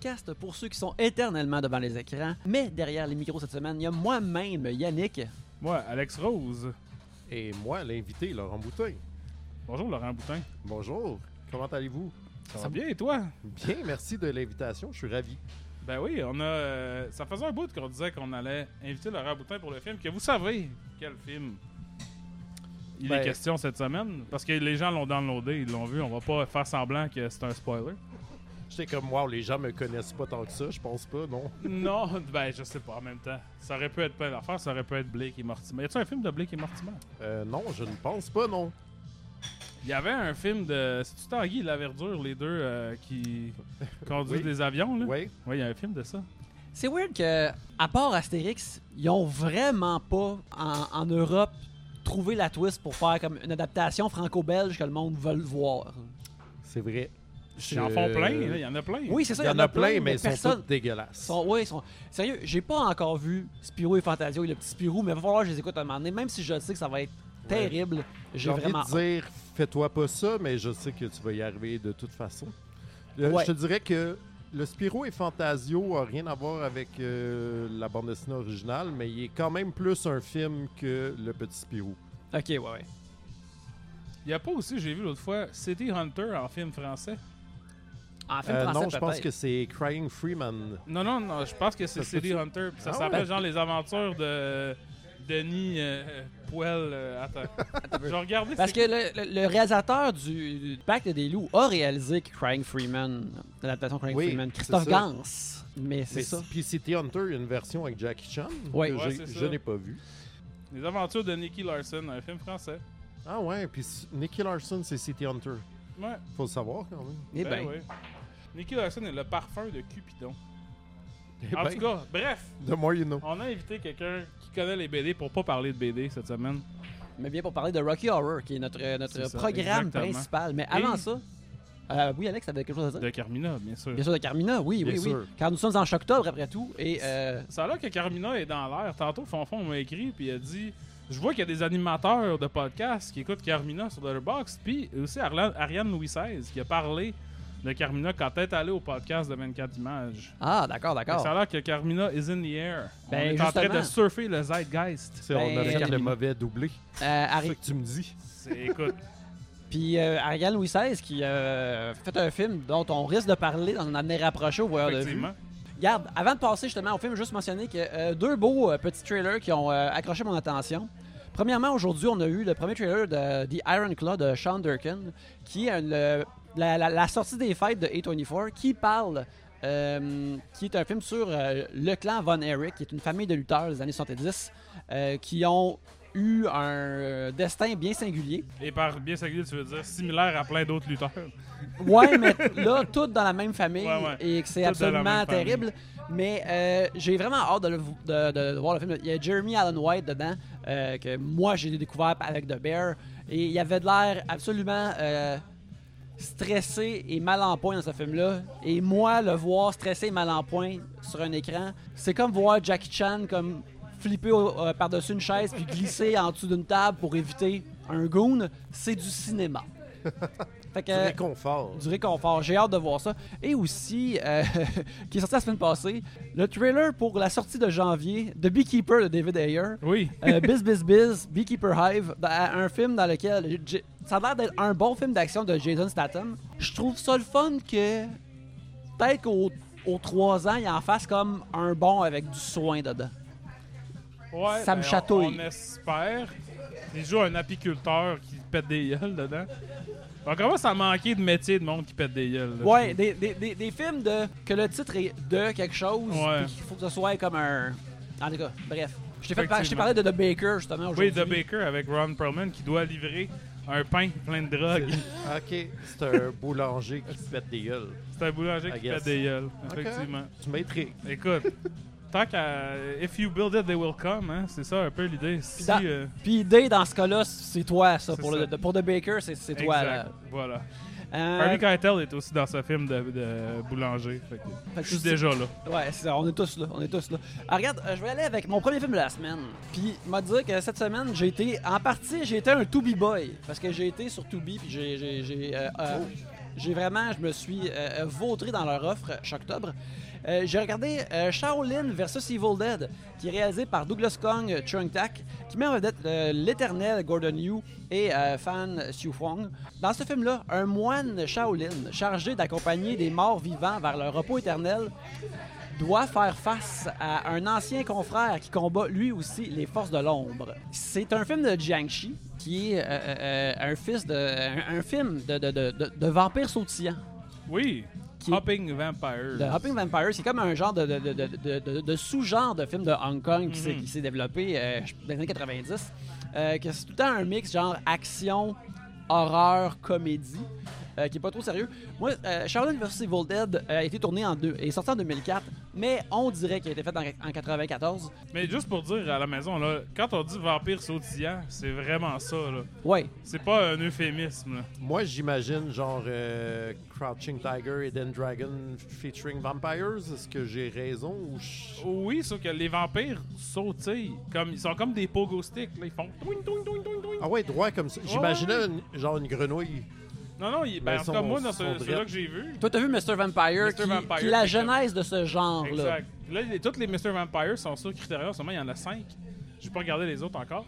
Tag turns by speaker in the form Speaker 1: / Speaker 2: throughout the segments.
Speaker 1: podcast pour ceux qui sont éternellement devant les écrans. Mais derrière les micros cette semaine, il y a moi-même, Yannick.
Speaker 2: Moi, Alex Rose.
Speaker 3: Et moi, l'invité, Laurent Boutin.
Speaker 2: Bonjour Laurent Boutin.
Speaker 3: Bonjour, comment allez-vous?
Speaker 2: Ça, va bien et toi?
Speaker 3: Bien, merci de l'invitation, je suis ravi.
Speaker 2: Ben oui, on a. euh, ça faisait un bout qu'on disait qu'on allait inviter Laurent Boutin pour le film. Que vous savez quel film il
Speaker 3: Ben-
Speaker 2: est question cette semaine? Parce que les gens l'ont downloadé, ils l'ont vu. On va pas faire semblant que c'est un spoiler.
Speaker 3: J'étais comme, wow, les gens me connaissent pas tant que ça, je pense pas, non?
Speaker 2: non, ben je sais pas en même temps. Ça aurait pu être plein d'affaires, ça aurait pu être Blake et Mortimer. Y a-tu un film de Blake et Mortimer?
Speaker 3: Euh, non, je ne pense pas, non.
Speaker 2: Il y avait un film de. C'est-tu Tanguy et la Verdure, les deux euh, qui conduisent
Speaker 3: Oui.
Speaker 2: des avions, là?
Speaker 3: Oui,
Speaker 2: Ouais, il y a un film de ça.
Speaker 1: C'est weird que, à part Astérix, ils ont vraiment pas, en, en Europe, trouvé la twist pour faire comme une adaptation franco-belge que le monde veut le voir.
Speaker 3: c'est vrai.
Speaker 2: Ils en font plein, il y en a plein.
Speaker 1: Oui, c'est ça,
Speaker 3: Il y en a plein, mais ils sont
Speaker 1: personne...
Speaker 3: tous dégueulasses.
Speaker 1: sont, ouais, ils sont... Sérieux, j'ai pas encore vu Spirou et Fantasio et le petit Spirou, mais il va falloir que je les écoute à un moment donné, même si je sais que ça va être terrible.
Speaker 3: J'ai
Speaker 1: J'ai
Speaker 3: envie
Speaker 1: vraiment
Speaker 3: de dire, fais-toi pas ça, mais je sais que tu vas y arriver de toute façon. Le-
Speaker 1: Ouais.
Speaker 3: Je te dirais que le Spiro et Fantasio a rien à voir avec euh, la bande dessinée originale, mais il est quand même plus un film que le Petit Spirou.
Speaker 1: Ok, ouais, ouais.
Speaker 2: Il y a pas aussi, j'ai vu l'autre fois, City Hunter en film français.
Speaker 1: En film
Speaker 3: Euh,
Speaker 1: français,
Speaker 3: non, je pense que c'est Crying Freeman.
Speaker 2: Non, non, non, je pense que c'est City? Hunter. Puis ça
Speaker 3: Ah
Speaker 2: s'appelle
Speaker 3: ouais?
Speaker 2: genre les aventures de Denis euh, Poel. euh, attends.
Speaker 1: Attends.
Speaker 2: Je vais regarder.
Speaker 1: Parce que le, le- le réalisateur du, du Pacte des loups a réalisé Crying Freeman, l'adaptation Crying
Speaker 3: Oui,
Speaker 1: Freeman, Christophe. Gans. Mais c'est ça.
Speaker 3: Puis City Hunter, il y a une version avec Jackie Chan
Speaker 1: Ouais.
Speaker 3: que
Speaker 2: Ouais,
Speaker 3: je n'ai pas vu.
Speaker 2: Les aventures de Nicky Larson, un film français.
Speaker 3: Ah ouais, puis Nicky Larson, c'est City Hunter.
Speaker 2: Ouais.
Speaker 3: Faut le savoir quand même.
Speaker 1: Eh
Speaker 2: ben,
Speaker 1: ben,
Speaker 2: ouais. Nicky Larson est le parfum de Cupidon.
Speaker 3: Eh
Speaker 2: En
Speaker 3: ben,
Speaker 2: tout cas, bref,
Speaker 3: The more you know.
Speaker 2: on a invité quelqu'un qui connaît les BD pour pas parler de BD cette semaine.
Speaker 1: mais bien pour parler de Rocky Horror, qui est notre, notre
Speaker 2: ça,
Speaker 1: programme
Speaker 2: exactement.
Speaker 1: principal. Mais avant
Speaker 2: Et-
Speaker 1: ça, euh, oui, Alex, t'avais quelque chose à dire?
Speaker 2: De Carmina, bien sûr.
Speaker 1: Bien sûr, de Carmina, oui,
Speaker 3: Bien
Speaker 1: oui, oui.
Speaker 3: sûr.
Speaker 1: Car nous sommes en octobre après tout. Et euh,
Speaker 2: Ça a l'air que Carmina est dans l'air. Tantôt, Fonfon m'a écrit puis il a dit Je vois qu'il y a des animateurs de podcasts qui écoutent Carmina sur Letterboxd. Puis aussi Ariane Louis XVI qui a parlé de Carmina quand elle est allée au podcast de 24 images.
Speaker 1: Ah, d'accord,
Speaker 2: Fait
Speaker 1: d'accord.
Speaker 2: Ça a l'air que Carmina is in the air.
Speaker 1: Ben,
Speaker 2: On est en train de surfer le zeitgeist.
Speaker 3: C'est-
Speaker 1: Ben,
Speaker 3: on a fait
Speaker 1: Carmina.
Speaker 3: le mauvais doublé.
Speaker 1: Euh,
Speaker 3: C'est
Speaker 1: Ari-
Speaker 3: ça que tu me dis.
Speaker 2: C'est- Écoute,
Speaker 1: Puis euh, Ariane Louis XVI qui euh, fait un film dont on risque de parler dans un avenir rapproché au voyeur de vue. Regarde, avant de passer justement au film, juste mentionner que euh, deux beaux euh, petits trailers qui ont euh, accroché mon attention. Premièrement, aujourd'hui, on a eu le premier trailer de The Iron Claw de Sean Durkin, qui est le- la, la- la sortie des fêtes de A24, qui parle, euh, qui est un film sur euh, le clan Von Erich, qui est une famille de lutteurs des années 70, euh, qui ont eu un euh, destin bien singulier.
Speaker 2: Et par bien singulier, tu veux dire similaire à plein d'autres lutteurs.
Speaker 1: Ouais, mais là, toutes dans la même famille
Speaker 2: Ouais, ouais.
Speaker 1: et que c'est absolument
Speaker 2: famille.
Speaker 1: terrible. Mais j'ai vraiment hâte de, le- de- voir le film. Il y a Jeremy Allen White dedans, que moi j'ai découvert avec The Bear. Et il avait de l'air absolument stressé et mal en point dans ce film-là. Et moi, le voir stressé et mal en point sur un écran, c'est comme voir Jackie Chan comme flipper euh, par-dessus une chaise puis glisser en dessous d'une table pour éviter un goon. C'est du cinéma. Fait que,
Speaker 3: Du réconfort.
Speaker 1: du réconfort. J'ai hâte de voir ça. Et aussi, euh, qui est sorti la semaine passée, le trailer pour la sortie de janvier de Beekeeper de David Ayer.
Speaker 2: Oui.
Speaker 1: Euh, Biz Biz Biz, Beekeeper Hive, un film dans lequel ça a l'air d'être un bon film d'action de Jason Statham. Je trouve ça le fun que peut-être qu'aux aux trois ans, il en fasse comme un bon avec du soin dedans.
Speaker 2: Ouais,
Speaker 1: Ça me
Speaker 2: ben, on-
Speaker 1: chatouille.
Speaker 2: On, espère. Il joue un apiculteur qui pète des gueules dedans. On commence à manquer de métier de monde qui pète des gueules. là,
Speaker 1: Ouais, des, des, des, des films de que le titre est de quelque chose,
Speaker 2: Ouais.
Speaker 1: qu'il faut que ce soit comme un. En tout cas, bref. Je t'ai parlé de The Baker justement aujourd'hui.
Speaker 2: Oui, The Baker avec Ron Perlman qui doit livrer un pain plein de drogue.
Speaker 3: ok, c'est un boulanger qui pète des gueules.
Speaker 2: C'est un boulanger
Speaker 3: I
Speaker 2: qui
Speaker 3: guess.
Speaker 2: pète des gueules. Effectivement.
Speaker 3: Tu m'intrigues.
Speaker 2: Écoute, tant qu'à. If you build it, they will come, hein. C'est ça un peu l'idée. Si, euh,
Speaker 1: Puis Day dans ce cas-là, c'est toi ça pour,
Speaker 2: ça.
Speaker 1: Le, pour The Baker, c'est c'est toi là.
Speaker 2: Voilà.
Speaker 1: Euh,
Speaker 2: Harvey Keitel est aussi dans ce film de, de boulanger. Fait que
Speaker 1: fait que
Speaker 2: je suis déjà là.
Speaker 1: Ouais, c'est ça, on est tous là, on est tous là. Alors, regarde, euh, je vais aller avec mon premier film de la semaine. Puis, m'a dit que cette semaine, j'ai été, en partie, j'ai été un Tubi boy. Parce que j'ai été sur Tubi, puis j'ai, j'ai, j'ai, euh, euh, j'ai vraiment, je me suis euh, vautré dans leur offre chaque octobre. Euh, j'ai regardé euh, Shaolin vs Evil Dead, qui est réalisé par Douglas Kong Chung Tak, qui met en vedette euh, l'éternel Gordon Yu et euh, Fan Xiu Fong. Dans ce film-là, un moine Shaolin, chargé d'accompagner des morts vivants vers leur repos éternel, doit faire face à un ancien confrère qui combat lui aussi les forces de l'ombre. C'est un film de Jiangxi qui est un, film de, de, de, de, de vampire sautillant.
Speaker 2: Oui.
Speaker 1: Qui-
Speaker 2: Hopping Vampires.
Speaker 1: The Hopping Vampire, c'est comme un genre de, de, de, de, sous-genre de film de Hong Kong qui s'est-
Speaker 2: Mhm.
Speaker 1: qui s'est développé euh, dans les années 90. euh, que c'est tout le temps un mix genre action, horreur, comédie, euh, qui est pas trop sérieux. Moi, euh, Shaolin vs Evil Dead euh, a été tourné en deux, est sorti en 2004, mais on dirait qu'il a été fait en, en 94.
Speaker 2: Mais juste pour dire à la maison, là, quand on dit vampire sautillant, c'est vraiment ça. là.
Speaker 1: Ouais,
Speaker 2: C'est pas un euphémisme. là.
Speaker 3: Moi, j'imagine genre euh, Crouching Tiger, Hidden Dragon featuring Vampires. Est-ce que j'ai raison ou je-
Speaker 2: Oui, sauf que les vampires sautillent. Comme, ils sont comme des pogo sticks. Là. Ils font. twing, twing, twing, twing, twing.
Speaker 3: Ah ouais, droit comme ça. J'imaginais
Speaker 2: ouais.
Speaker 3: genre une grenouille.
Speaker 2: Non, non, il- ben,
Speaker 3: Mais
Speaker 2: en tout cas, moi, dans ce- celui-là
Speaker 3: drettes.
Speaker 2: que j'ai vu.
Speaker 1: toi t'as vu Mr. Vampire,
Speaker 2: Mr.
Speaker 1: qui,
Speaker 2: Vampire,
Speaker 1: qui est la genèse de ce genre-là.
Speaker 2: Exact. Là, les- tous les Mr. Vampires sont sur Criterion. Seulement, il y en a cinq. J'ai pas regardé les autres encore.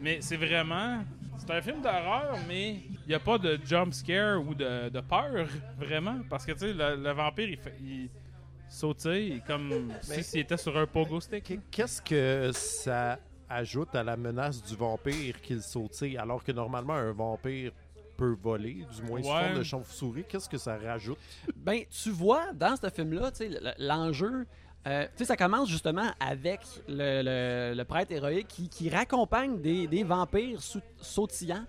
Speaker 2: Mais c'est vraiment. C'est un film d'horreur, mais il n'y a pas de jump scare ou de, de peur, vraiment. Parce que, tu sais, le, le vampire, il, fait, il sautille comme si s'il était sur un pogo stick.
Speaker 3: Qu- Qu'est-ce que ça ajoute à la menace du vampire qu'il sautille alors que normalement un vampire peut voler, du moins sous forme de chauve-souris? Qu'est-ce que ça rajoute?
Speaker 1: Ben, tu vois, dans ce film-là, tu sais, l- l'enjeu, euh, tu sais, ça commence justement avec le, le- le prêtre héroïque qui, qui raccompagne des, des vampires sou- sautillants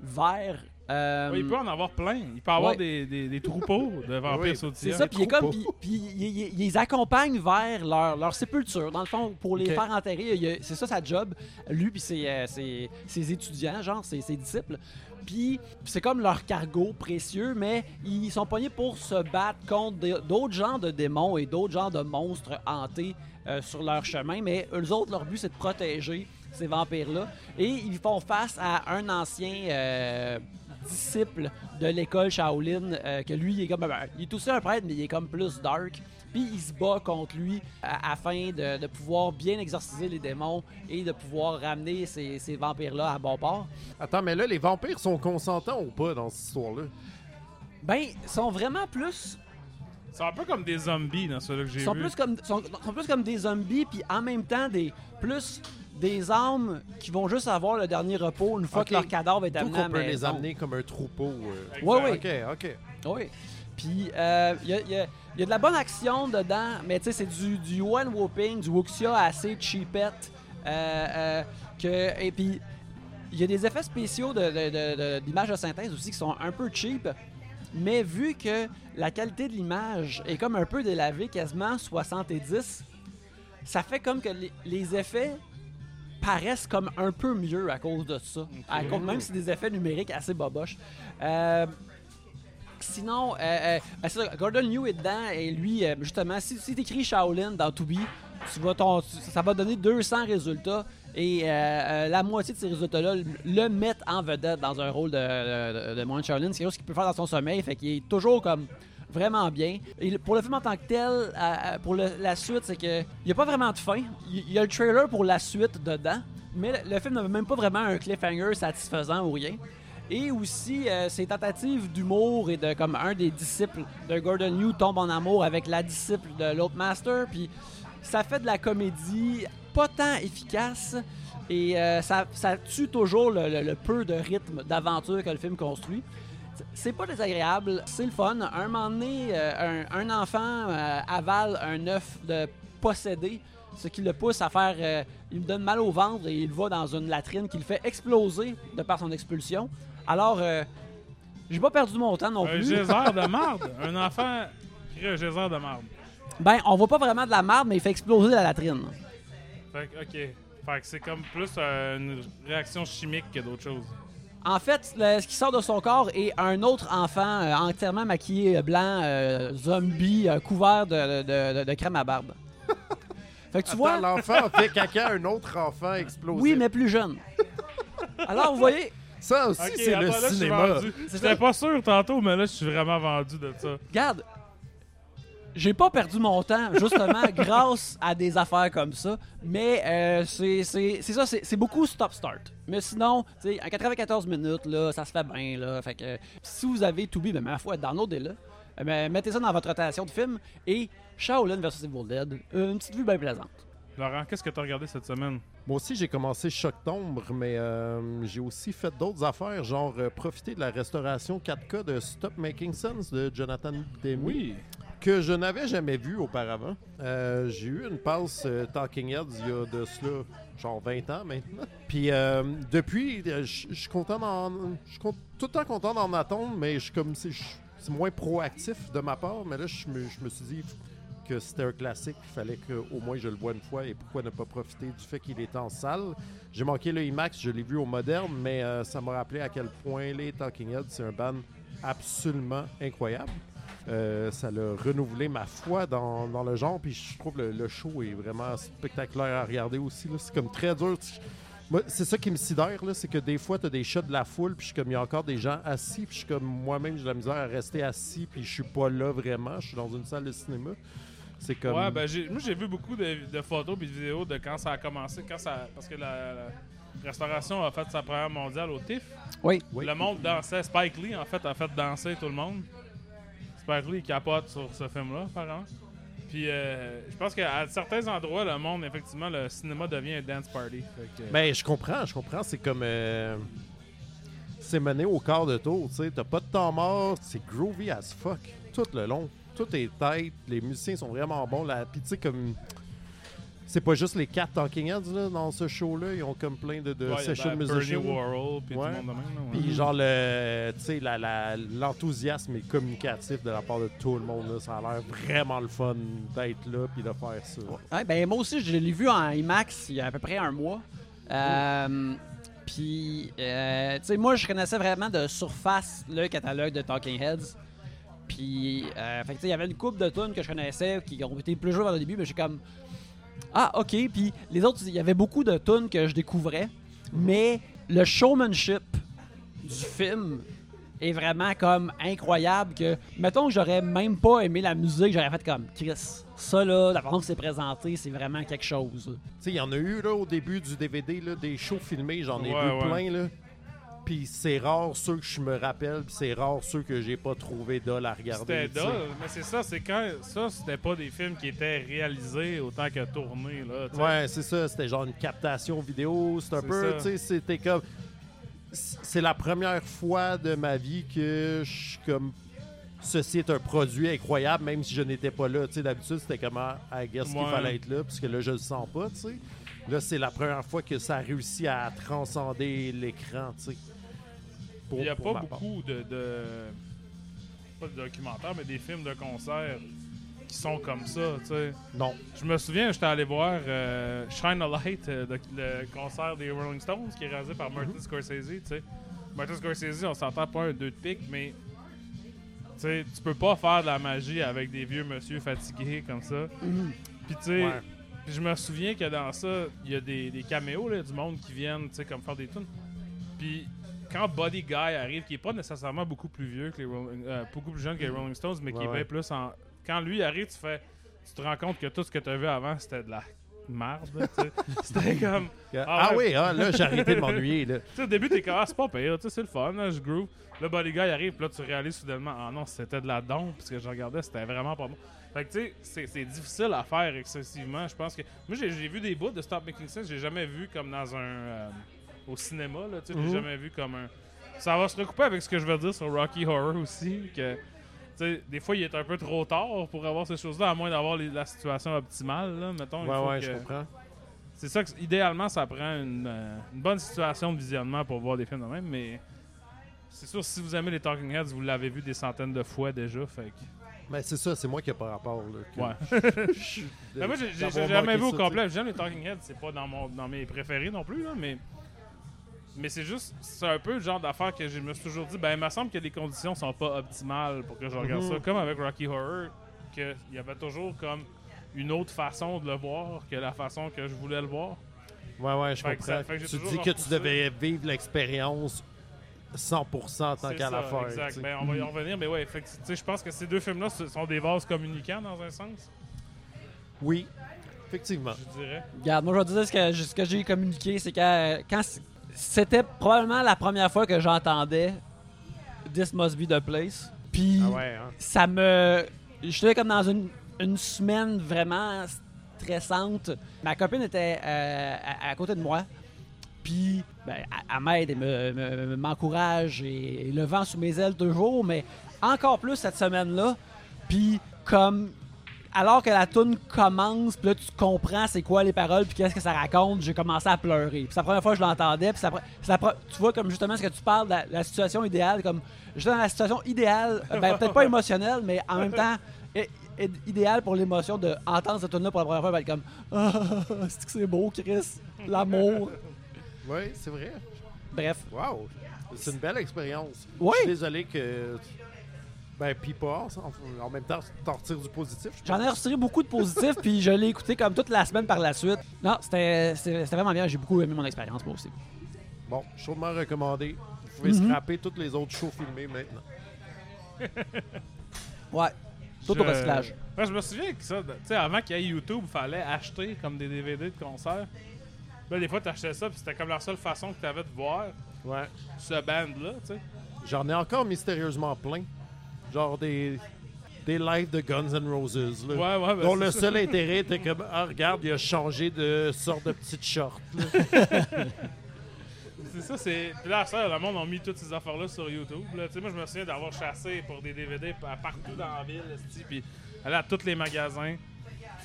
Speaker 1: vers. Euh,
Speaker 2: Ouais, il peut en avoir plein. Il peut avoir
Speaker 1: Ouais.
Speaker 2: des, des- des troupeaux de vampires
Speaker 3: Oui,
Speaker 1: c'est
Speaker 2: sautillants.
Speaker 1: ça, puis il est comme, puis, puis il, il- il les accompagne vers leur, leur sépulture. Dans le fond, pour les faire enterrer, c'est ça sa job. Lui puis ses, euh, ses, ses étudiants, genre ses, ses disciples. Puis c'est comme leur cargo précieux, mais ils sont pognés pour se battre contre d'autres genres de démons et d'autres genres de monstres hantés euh, sur leur chemin. Mais eux autres, leur but, c'est de protéger ces vampires-là. Et ils font face à un ancien euh, disciple de l'école Shaolin, euh, que lui, il est comme. ben, il est aussi un prêtre, mais il est comme plus dark. Puis il se bat contre lui a- afin de, de pouvoir bien exorciser les démons et de pouvoir ramener ces, ces vampires-là à bon port.
Speaker 3: Attends, mais là, les vampires sont consentants ou pas dans cette histoire-là?
Speaker 1: Ben, ils sont vraiment plus.
Speaker 2: C'est un peu comme des zombies dans celui-là que j'ai
Speaker 1: sont
Speaker 2: vu.
Speaker 1: plus comme sont, sont plus comme des zombies puis en même temps des plus des âmes qui vont juste avoir le dernier repos une fois que leur cadavre est amené
Speaker 3: qu'on
Speaker 1: la
Speaker 3: peut les amener comme un troupeau. euh.
Speaker 2: Exact.
Speaker 1: Ouais, ouais.
Speaker 3: Ok, ok.
Speaker 1: Oui. Puis, euh, il y, a, il y y a de la bonne action dedans, mais tu sais, c'est du, du one whooping, du wuxia assez cheapette. Euh, euh, que, et puis, il y a des effets spéciaux de, de- de- de- d'images de synthèse aussi qui sont un peu cheap. Mais vu que la qualité de l'image est comme un peu délavée, quasiment 70, ça fait comme que les, les effets paraissent comme un peu mieux à cause de ça. À cause- même si c'est des effets numériques assez boboches. Euh, Sinon, euh, euh, ben, Gordon Liu est dedans et lui, justement, si, si tu écris Shaolin dans Tubi, tu vas ton, tu- ça va donner 200 résultats et euh, la moitié de ces résultats-là le- mettent en vedette dans un rôle de, de, de moine Shaolin. C'est quelque chose qu'il peut faire dans son sommeil, fait qu'il est toujours comme vraiment bien. Pour le film en tant que tel, pour la suite, c'est que il n'y a pas vraiment de fin. Il y a le trailer pour la suite dedans, mais le, film n'a même pas vraiment un cliffhanger satisfaisant ou rien. Et aussi, euh, ses tentatives d'humour et de comme un des disciples de Gordon Liu tombe en amour avec la disciple de l'autre master, puis ça fait de la comédie pas tant efficace et euh, ça, tue toujours le peu de rythme d'aventure que le film construit. C'est pas désagréable, c'est le fun. Un moment donné, euh, un, un enfant euh, avale un œuf de possédé, ce qui le pousse à faire. euh, il me donne mal au ventre et il va dans une latrine qui le fait exploser de par son expulsion. Alors, j'ai pas perdu mon temps non
Speaker 2: Un
Speaker 1: plus.
Speaker 2: geyser de marde. Un enfant crée un geyser de marde.
Speaker 1: Ben, on voit pas vraiment de la merde, mais il fait exploser la latrine.
Speaker 2: Fait que, ok. Fait que c'est comme plus une réaction chimique que d'autres choses.
Speaker 1: En fait, le- ce qui sort de son corps est un autre enfant euh, entièrement maquillé euh, blanc, euh, zombie, euh, couvert de, de- de- de crème à barbe. fait que tu
Speaker 3: Attends,
Speaker 1: vois,
Speaker 3: l'enfant a fait caca à un autre enfant explosé.
Speaker 1: oui, mais plus jeune. Alors, vous voyez,
Speaker 3: Ça aussi,
Speaker 2: Ok,
Speaker 3: c'est le
Speaker 2: attends, là, je suis
Speaker 3: cinéma.
Speaker 2: vendu. J'étais pas sûr tantôt, mais là, je suis vraiment vendu de ça.
Speaker 1: Regarde, j'ai pas perdu mon temps, justement, grâce à des affaires comme ça. Mais euh, c'est c'est- c'est ça, c'est beaucoup stop-start. Mais sinon, tu sais, en 94 minutes, là, ça se fait bien. Là, fait que, si vous avez tout ben, ma foi, downloadez-le. Euh, mais mettez ça dans votre rotation de film. Et Shaolin vs Evil Dead, une petite vue bien plaisante.
Speaker 2: Laurent, qu'est-ce que t'as regardé cette semaine?
Speaker 3: Moi aussi, j'ai commencé Choc Tombre, mais euh, j'ai aussi fait d'autres affaires, genre euh, profiter de la restauration 4K de Stop Making Sense de Jonathan Demme.
Speaker 2: Oui.
Speaker 3: Que je n'avais jamais vu auparavant. Euh, j'ai eu une passe euh, Talking Heads il y a de cela, genre 20 ans maintenant. Puis euh, depuis, je suis content d'en. Je suis tout le temps content d'en attendre, mais je suis comme. C'est moins proactif de ma part, mais là, je me, suis dit que c'était un classique, il fallait qu'au moins je le voie une fois et pourquoi ne pas profiter du fait qu'il est en salle? J'ai manqué le IMAX, je l'ai vu au moderne, mais ça m'a rappelé à quel point les Talking Heads, c'est un band absolument incroyable. Euh, ça l'a renouvelé ma foi dans, dans le genre, puis je trouve le, le show est vraiment spectaculaire à regarder aussi. C'est comme très dur. Moi, c'est ça qui me sidère, là, c'est que des fois, tu as des shots de la foule, puis je suis comme, il y a encore des gens assis, puis je suis comme, moi-même, j'ai de la misère à rester assis, puis je suis pas là vraiment, je suis dans une salle de cinéma. C'est comme...
Speaker 2: Ouais, ben j'ai- moi j'ai vu beaucoup de, de photos et de vidéos de quand ça a commencé, quand ça, parce que la, la restauration a fait sa première mondiale au TIFF.
Speaker 1: Oui.
Speaker 3: Oui.
Speaker 2: Le monde dansait. Spike Lee, en fait, a fait danser tout le monde. Spike Lee capote sur ce film-là, apparemment. Puis euh, je pense qu'à certains endroits, le monde, effectivement, le cinéma devient un dance party.
Speaker 3: Ben, je comprends, je comprends. C'est comme. euh, c'est mené au quart de tour, tu sais. T'as pas de temps mort, c'est groovy as fuck. Tout le long. Tout est tête, les musiciens sont vraiment bons. La... Puis, tu sais, comme. C'est pas juste les quatre Talking Heads là, dans ce show-là. Ils ont comme plein de, de
Speaker 2: Ouais, il y a
Speaker 3: session
Speaker 2: ben. Bernie Worrell, puis
Speaker 3: Ouais.
Speaker 2: tout le monde de même.
Speaker 3: Puis genre le tu sais la- la- l'enthousiasme et le communicatif de la part de tout le monde là, ça a l'air vraiment le fun d'être là puis de faire ça.
Speaker 1: Ouais, ben moi aussi, je l'ai vu en IMAX il y a à peu près un mois. Euh, Puis, euh, tu sais, moi, je connaissais vraiment de surface le catalogue de Talking Heads. Puis, euh, fait que, tu sais, il y avait une coupe de tunes que je connaissais qui ont été plus jouées au début, mais j'ai comme. Ah, ok. Puis, les autres, il y avait beaucoup de tunes que je découvrais. Mais le showmanship du film est vraiment comme incroyable que mettons que j'aurais même pas aimé la musique j'aurais fait comme Chris ça là la façon que c'est présenté c'est vraiment quelque chose
Speaker 3: Tu sais, il y en a eu là au début du DVD là, des shows filmés, j'en ai
Speaker 2: Ouais,
Speaker 3: vu
Speaker 2: ouais.
Speaker 3: plein là. Puis c'est rare ceux que je me rappelle, puis c'est rare ceux que j'ai pas trouvé dol à regarder.
Speaker 2: C'était dull, mais c'est ça, c'est quand ça, c'était pas des films qui étaient réalisés autant que tournés là.
Speaker 3: Ouais, c'est ça, c'était genre une captation vidéo, c'est un peu, tu sais, c'était comme c'est la première fois de ma vie que je suis comme ceci est un produit incroyable même si je n'étais pas là, tu sais d'habitude c'était comment I guess qu'il fallait être là puisque là je le sens pas, tu sais. Là, c'est la première fois que ça a réussi à transcender l'écran, tu sais. Pour-
Speaker 2: Il y a pas beaucoup de, de pas de documentaires, mais des films de concert qui sont comme ça, tu sais.
Speaker 3: Non.
Speaker 2: Je me souviens, j'étais allé voir euh, Shine a Light, euh, de- le concert des Rolling Stones, qui est réalisé par Martin
Speaker 3: Mhm.
Speaker 2: Scorsese, tu sais. Martin Scorsese, on s'entend pas un deux de pique, mais tu sais, tu peux pas faire de la magie avec des vieux monsieur fatigués comme ça. Puis tu sais,
Speaker 3: Ouais.
Speaker 2: je me souviens que dans ça, il y a des, des caméos là, du monde qui viennent, tu sais, comme faire des tunes. Puis quand Buddy Guy arrive, qui est pas nécessairement beaucoup plus vieux que les Rolling, euh, beaucoup plus jeune que les Rolling Stones, mais qui
Speaker 3: Ouais,
Speaker 2: est bien plus en. Quand lui arrive, tu fais, tu te rends compte que tout ce que tu as vu avant, c'était de la sais. c'était comme,
Speaker 3: Ah,
Speaker 2: Ah ouais.
Speaker 3: oui, ah, là j'ai arrêté de m'ennuyer
Speaker 2: au début t'es comme, ah, c'est pas pire, tu sais, c'est le fun, là, je groove. Le Buddy Guy arrive, puis là tu réalises soudainement, ah non, c'était de la dompe, parce que je regardais, c'était vraiment pas bon. Fait que tu sais, c'est- difficile à faire excessivement. Je pense que. Moi, j'ai j'ai vu des bouts de Stop Making Sense, j'ai jamais vu comme dans un. euh, au cinéma, là, tu sais,
Speaker 3: Mhm.
Speaker 2: j'ai jamais vu comme un. Ça va se recouper avec ce que je veux dire sur Rocky Horror aussi, que. Des fois, il est un peu trop tard pour avoir ces choses-là, à moins d'avoir la situation optimale, là, mettons.
Speaker 3: Ouais, ouais,
Speaker 2: que-
Speaker 3: je comprends.
Speaker 2: c'est ça que, idéalement, ça prend une, euh, une bonne situation de visionnement pour voir des films de même, mais c'est sûr, si vous aimez les Talking Heads, vous l'avez vu des centaines de fois déjà, fait que...
Speaker 3: Ben, c'est ça, c'est moi qui ai pas rapport. Là, que-
Speaker 2: Ouais.
Speaker 3: je
Speaker 2: moi, j'ai jamais vu au complet. J'aime les Talking Heads, c'est pas dans, mon, dans mes préférés non plus, là, mais... Mais c'est juste, c'est un peu le genre d'affaire que je me suis toujours dit, ben, il me semble que les conditions sont pas optimales pour que je regarde
Speaker 3: Mhm.
Speaker 2: ça. Comme avec Rocky Horror, qu'il y avait toujours comme une autre façon de le voir que la façon que je voulais le voir.
Speaker 3: Ouais, ouais, je
Speaker 2: Fait que
Speaker 3: comprends.
Speaker 2: ça fait que j'ai
Speaker 3: tu dis que tu devais vivre l'expérience 100% tant qu'à la faire.
Speaker 2: Exact. Ben, on va y en revenir, mais ouais, effectivement, tu sais, je pense que ces deux films-là sont des vases communicants dans un sens,
Speaker 3: Oui, effectivement.
Speaker 2: je dirais.
Speaker 1: Regarde, moi je vais te dire ce que, ce que j'ai communiqué, c'est que euh, quand c'était probablement la première fois que j'entendais This Must Be the Place. Puis
Speaker 3: Ah ouais, hein?
Speaker 1: ça me. J'étais comme dans une, une semaine vraiment stressante. Ma copine était euh, à, à côté de moi. Puis, ben, elle, m'aide et me- me- me- m'encourage et, le vent sous mes ailes toujours, mais encore plus cette semaine-là. Puis, comme. Alors que la tune commence, puis là tu comprends c'est quoi les paroles, puis qu'est-ce que ça raconte, j'ai commencé à pleurer. Puis c'est la première fois que je l'entendais, puis la tu vois comme justement ce que tu parles de la, la situation idéale, comme j'étais dans la situation idéale, euh, ben, peut-être pas émotionnelle, mais en même temps i- idéale pour l'émotion de entendre cette tune là pour la première fois, ben, être comme ah, c'est que c'est beau, Chris, l'amour.
Speaker 3: Oui, c'est vrai.
Speaker 1: Bref,
Speaker 3: Wow! C'est une belle expérience.
Speaker 1: Oui.
Speaker 3: Je suis désolé que. Ben, puis pas. En, en même temps, t'en retires du positif. je
Speaker 1: j'en ai retiré beaucoup de positifs, puis je l'ai écouté comme toute la semaine par la suite. Non, c'était vraiment bien, j'ai beaucoup aimé mon expérience moi aussi.
Speaker 3: Bon, chaudement recommandé. Vous pouvez
Speaker 1: Mhm.
Speaker 3: scraper tous les autres shows filmés maintenant.
Speaker 1: Ouais, tout
Speaker 2: Je-
Speaker 1: au recyclage.
Speaker 2: Ouais, je me souviens que ça, tu sais, avant qu'il y ait YouTube, il fallait acheter comme des DVD de concerts. Là, des fois, t'achetais ça, puis c'était comme la seule façon que t'avais de voir
Speaker 3: Ouais.
Speaker 2: ce band-là, tu sais.
Speaker 3: J'en ai encore mystérieusement plein. Genre des. Des lives de Guns N' Roses. Là.
Speaker 2: Ouais, ouais, ben,
Speaker 3: dont le
Speaker 2: ça.
Speaker 3: seul intérêt était comme Ah, regarde, il a changé de sorte de petite short.
Speaker 2: C'est ça, c'est. Puis là, ça, le monde a mis toutes ces affaires-là sur YouTube. Là. Tu sais, moi, je me souviens d'avoir chassé pour des DVD pa- partout dans la ville, puis aller à tous les magasins.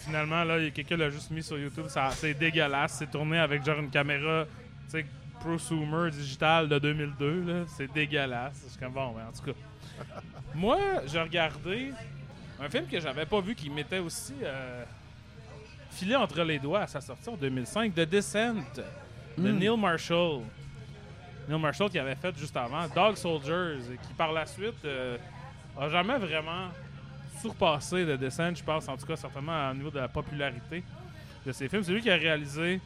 Speaker 2: Finalement, là, il y a quelqu'un l'a juste mis sur YouTube. C'est dégueulasse. C'est tourné avec genre une caméra, tu sais, prosumer digital de 2002. là. C'est dégueulasse. Je suis comme bon, mais en tout cas. Moi, j'ai regardé un film que j'avais pas vu qui m'était aussi euh, filé entre les doigts à sa sortie en 2005, The Descent de
Speaker 1: Mm.
Speaker 2: Neil Marshall. Neil Marshall qui avait fait juste avant Dog Soldiers et qui par la suite euh, a jamais vraiment surpassé The Descent, je pense, en tout cas certainement au niveau de la popularité de ses films. C'est lui qui a réalisé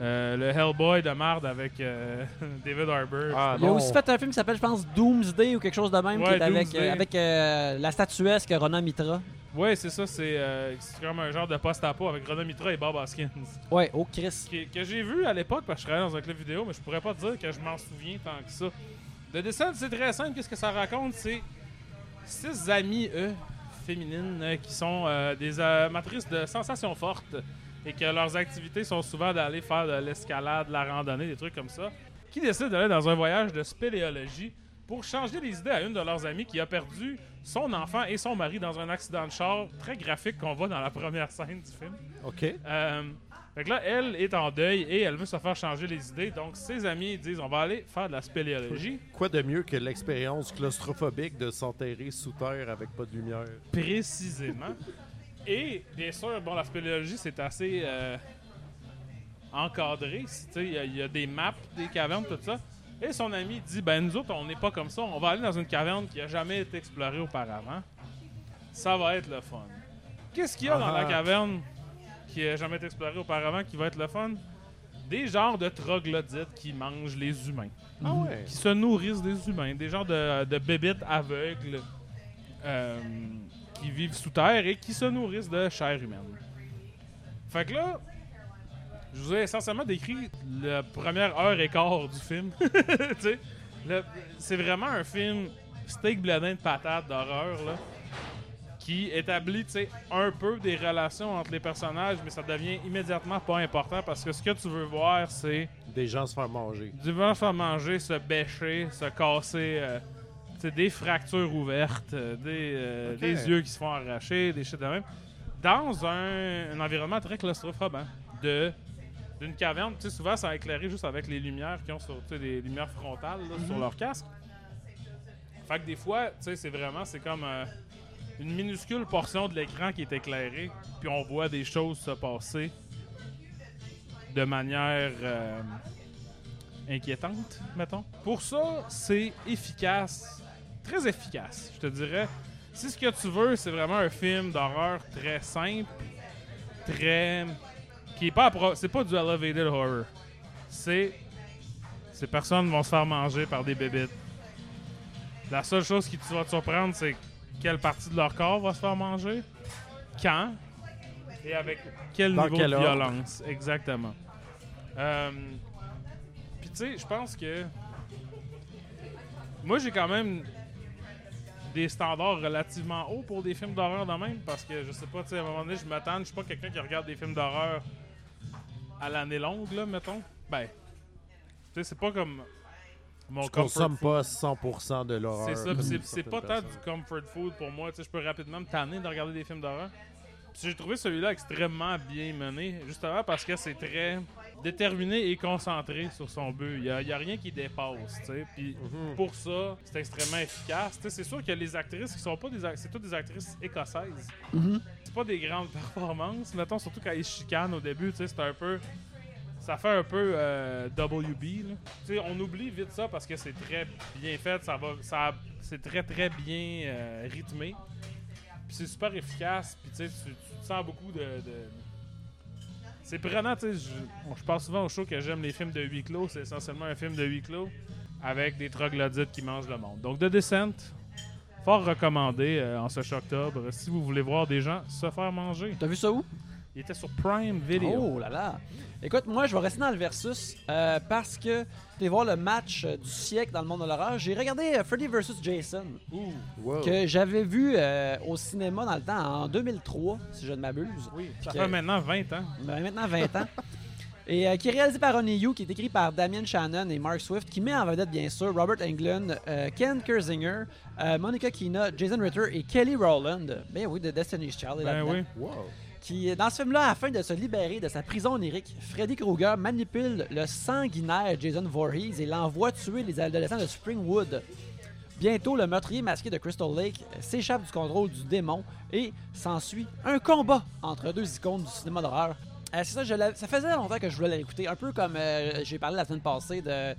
Speaker 2: euh, le Hellboy de marde avec euh, David Harbour.
Speaker 3: Ah,
Speaker 1: Il a aussi fait un film qui s'appelle, je pense, Doomsday ou quelque chose de même, qui est avec, euh, avec euh, la statuesque Ronan Mitra.
Speaker 2: Ouais, c'est ça, c'est euh, c'est comme un genre de post-apo avec Ronan Mitra et Bob Hoskins.
Speaker 1: Ouais, oh Chris.
Speaker 2: que j'ai vu à l'époque parce que je travaillais dans un club vidéo, mais je pourrais pas te dire que je m'en souviens tant que ça. Le dessin, c'est très simple. Qu'est-ce que ça raconte? C'est six amies, eux, féminines, euh, qui sont euh, des amatrices de sensations fortes et que leurs activités sont souvent d'aller faire de l'escalade, de la randonnée, des trucs comme ça, qui décident d'aller dans un voyage de spéléologie pour changer les idées à une de leurs amies qui a perdu son enfant et son mari dans un accident de char très graphique qu'on voit dans la première scène du film.
Speaker 3: OK.
Speaker 2: Euh, fait que là, elle est en deuil et elle veut se faire changer les idées. Donc, ses amis disent on va aller faire de la spéléologie.
Speaker 3: Quoi de mieux que l'expérience claustrophobique de s'enterrer sous terre avec pas de lumière?
Speaker 2: Précisément. Et bien sûr, bon, la spéléologie, c'est assez euh, encadré. Il y, a- il y a des maps des cavernes, tout ça. Et son ami dit ben nous autres, on n'est pas comme ça. On va aller dans une caverne qui a jamais été explorée auparavant. Ça va être le fun. Qu'est-ce qu'il y a dans la
Speaker 3: Ah.
Speaker 2: caverne qui a jamais été explorée auparavant qui va être le fun? Des genres de troglodytes qui mangent les humains
Speaker 3: Ah ouais.
Speaker 2: qui se nourrissent des humains, des genres de, de bébites aveugles euh, qui vivent sous terre et qui se nourrissent de chair humaine. Fait que là, je vous ai essentiellement décrit la première heure et quart du film. C'est vraiment un film steak bledin de patate d'horreur là, qui établit un peu des relations entre les personnages, mais ça devient immédiatement pas important parce que ce que tu veux voir, c'est
Speaker 3: Des gens se faire manger.
Speaker 2: du vent se faire manger, se bêcher, se casser, euh, des fractures ouvertes, euh, des, euh, des yeux qui se font arracher, des shit de même. Dans un, un environnement très claustrophobant. De, d'une caverne, tu sais, souvent, ça a éclairé juste avec les lumières qui ont sur, des lumières frontales là, sur leur casque. Fait que des fois, tu sais, c'est vraiment, c'est comme euh, une minuscule portion de l'écran qui est éclairée, puis on voit des choses se passer de manière euh, inquiétante, mettons. Pour ça, c'est efficace, très efficace, je te dirais. Si ce que tu veux, c'est vraiment un film d'horreur très simple, très qui est pas c'est pas du elevated horror. C'est ces personnes vont se faire manger par des bébites La seule chose qui vas te surprendre, c'est quelle partie de leur corps va se faire manger, quand et avec quel
Speaker 3: Dans
Speaker 2: niveau
Speaker 3: quel
Speaker 2: de
Speaker 3: ordre?
Speaker 2: violence. Exactement. Euh, Puis tu sais, je pense que. Moi, j'ai quand même des standards relativement hauts pour des films d'horreur de même parce que je sais pas, tu sais, à un moment donné, je m'attends, je suis pas quelqu'un qui regarde des films d'horreur à l'année longue, là, mettons. Ben, tu sais, c'est pas comme mon
Speaker 3: Je
Speaker 2: comfort
Speaker 3: consomme
Speaker 2: food.
Speaker 3: pas 100% de l'horreur.
Speaker 2: C'est ça, c'est- pas tant du comfort food pour moi. Tu sais, je peux rapidement me tanner de regarder des films d'horreur. Puis J'ai trouvé celui-là extrêmement bien mené, justement parce que c'est très déterminé et concentré sur son but. Il y a, rien qui dépasse. Puis
Speaker 3: Mhm.
Speaker 2: pour ça, c'est extrêmement efficace. C'est sûr que les actrices qui sont pas des c'est toutes des actrices écossaises.
Speaker 1: Mhm.
Speaker 2: C'est pas des grandes performances, mettons surtout quand ils chicanent au début, c'est un peu ça fait un peu euh, WB. là. On oublie vite ça parce que c'est très bien fait, ça va, ça, c'est très très bien euh, rythmé. Puis c'est super efficace. Puis tu tu, tu sens beaucoup de. de- C'est prenant, tu sais. Je, pense souvent au show que j'aime les films de huis clos. C'est essentiellement un film de huis clos avec des troglodytes qui mangent le monde. Donc, The Descent, fort recommandé euh, en ce octobre. Si vous voulez voir des gens se faire manger,
Speaker 1: T'as vu ça où?
Speaker 2: Il était sur Prime Video.
Speaker 1: Oh là là! Écoute, moi, je vais rester dans le versus euh, parce que tu voir le match euh, du siècle dans le monde de l'horreur. J'ai regardé euh, Freddy vs. Jason,
Speaker 2: Ouh,
Speaker 3: Wow.
Speaker 1: que j'avais vu euh, au cinéma dans le temps en 2003, si je ne m'abuse.
Speaker 2: oui, ça
Speaker 1: que-
Speaker 2: fait maintenant 20 ans.
Speaker 1: A maintenant 20 ans. Et euh, qui est réalisé par Ronnie Yu, qui est écrit par Damien Shannon et Mark Swift, qui met en vedette bien sûr Robert Englund, euh, Ken Kersinger, euh, Monica Keena, Jason Ritter et Kelly Rowland. Ben oui, de Destiny's Child. est
Speaker 2: Ben oui.
Speaker 3: Wow.
Speaker 1: Dans ce film-là, afin de se libérer de sa prison onirique, Freddy Krueger manipule le sanguinaire Jason Voorhees et l'envoie tuer les adolescents de Springwood. Bientôt, le meurtrier masqué de Crystal Lake s'échappe du contrôle du démon et s'ensuit un combat entre deux icônes du cinéma d'horreur. Euh, c'est ça, ça faisait longtemps que je voulais l'écouter, un peu comme euh, j'ai parlé la semaine passée de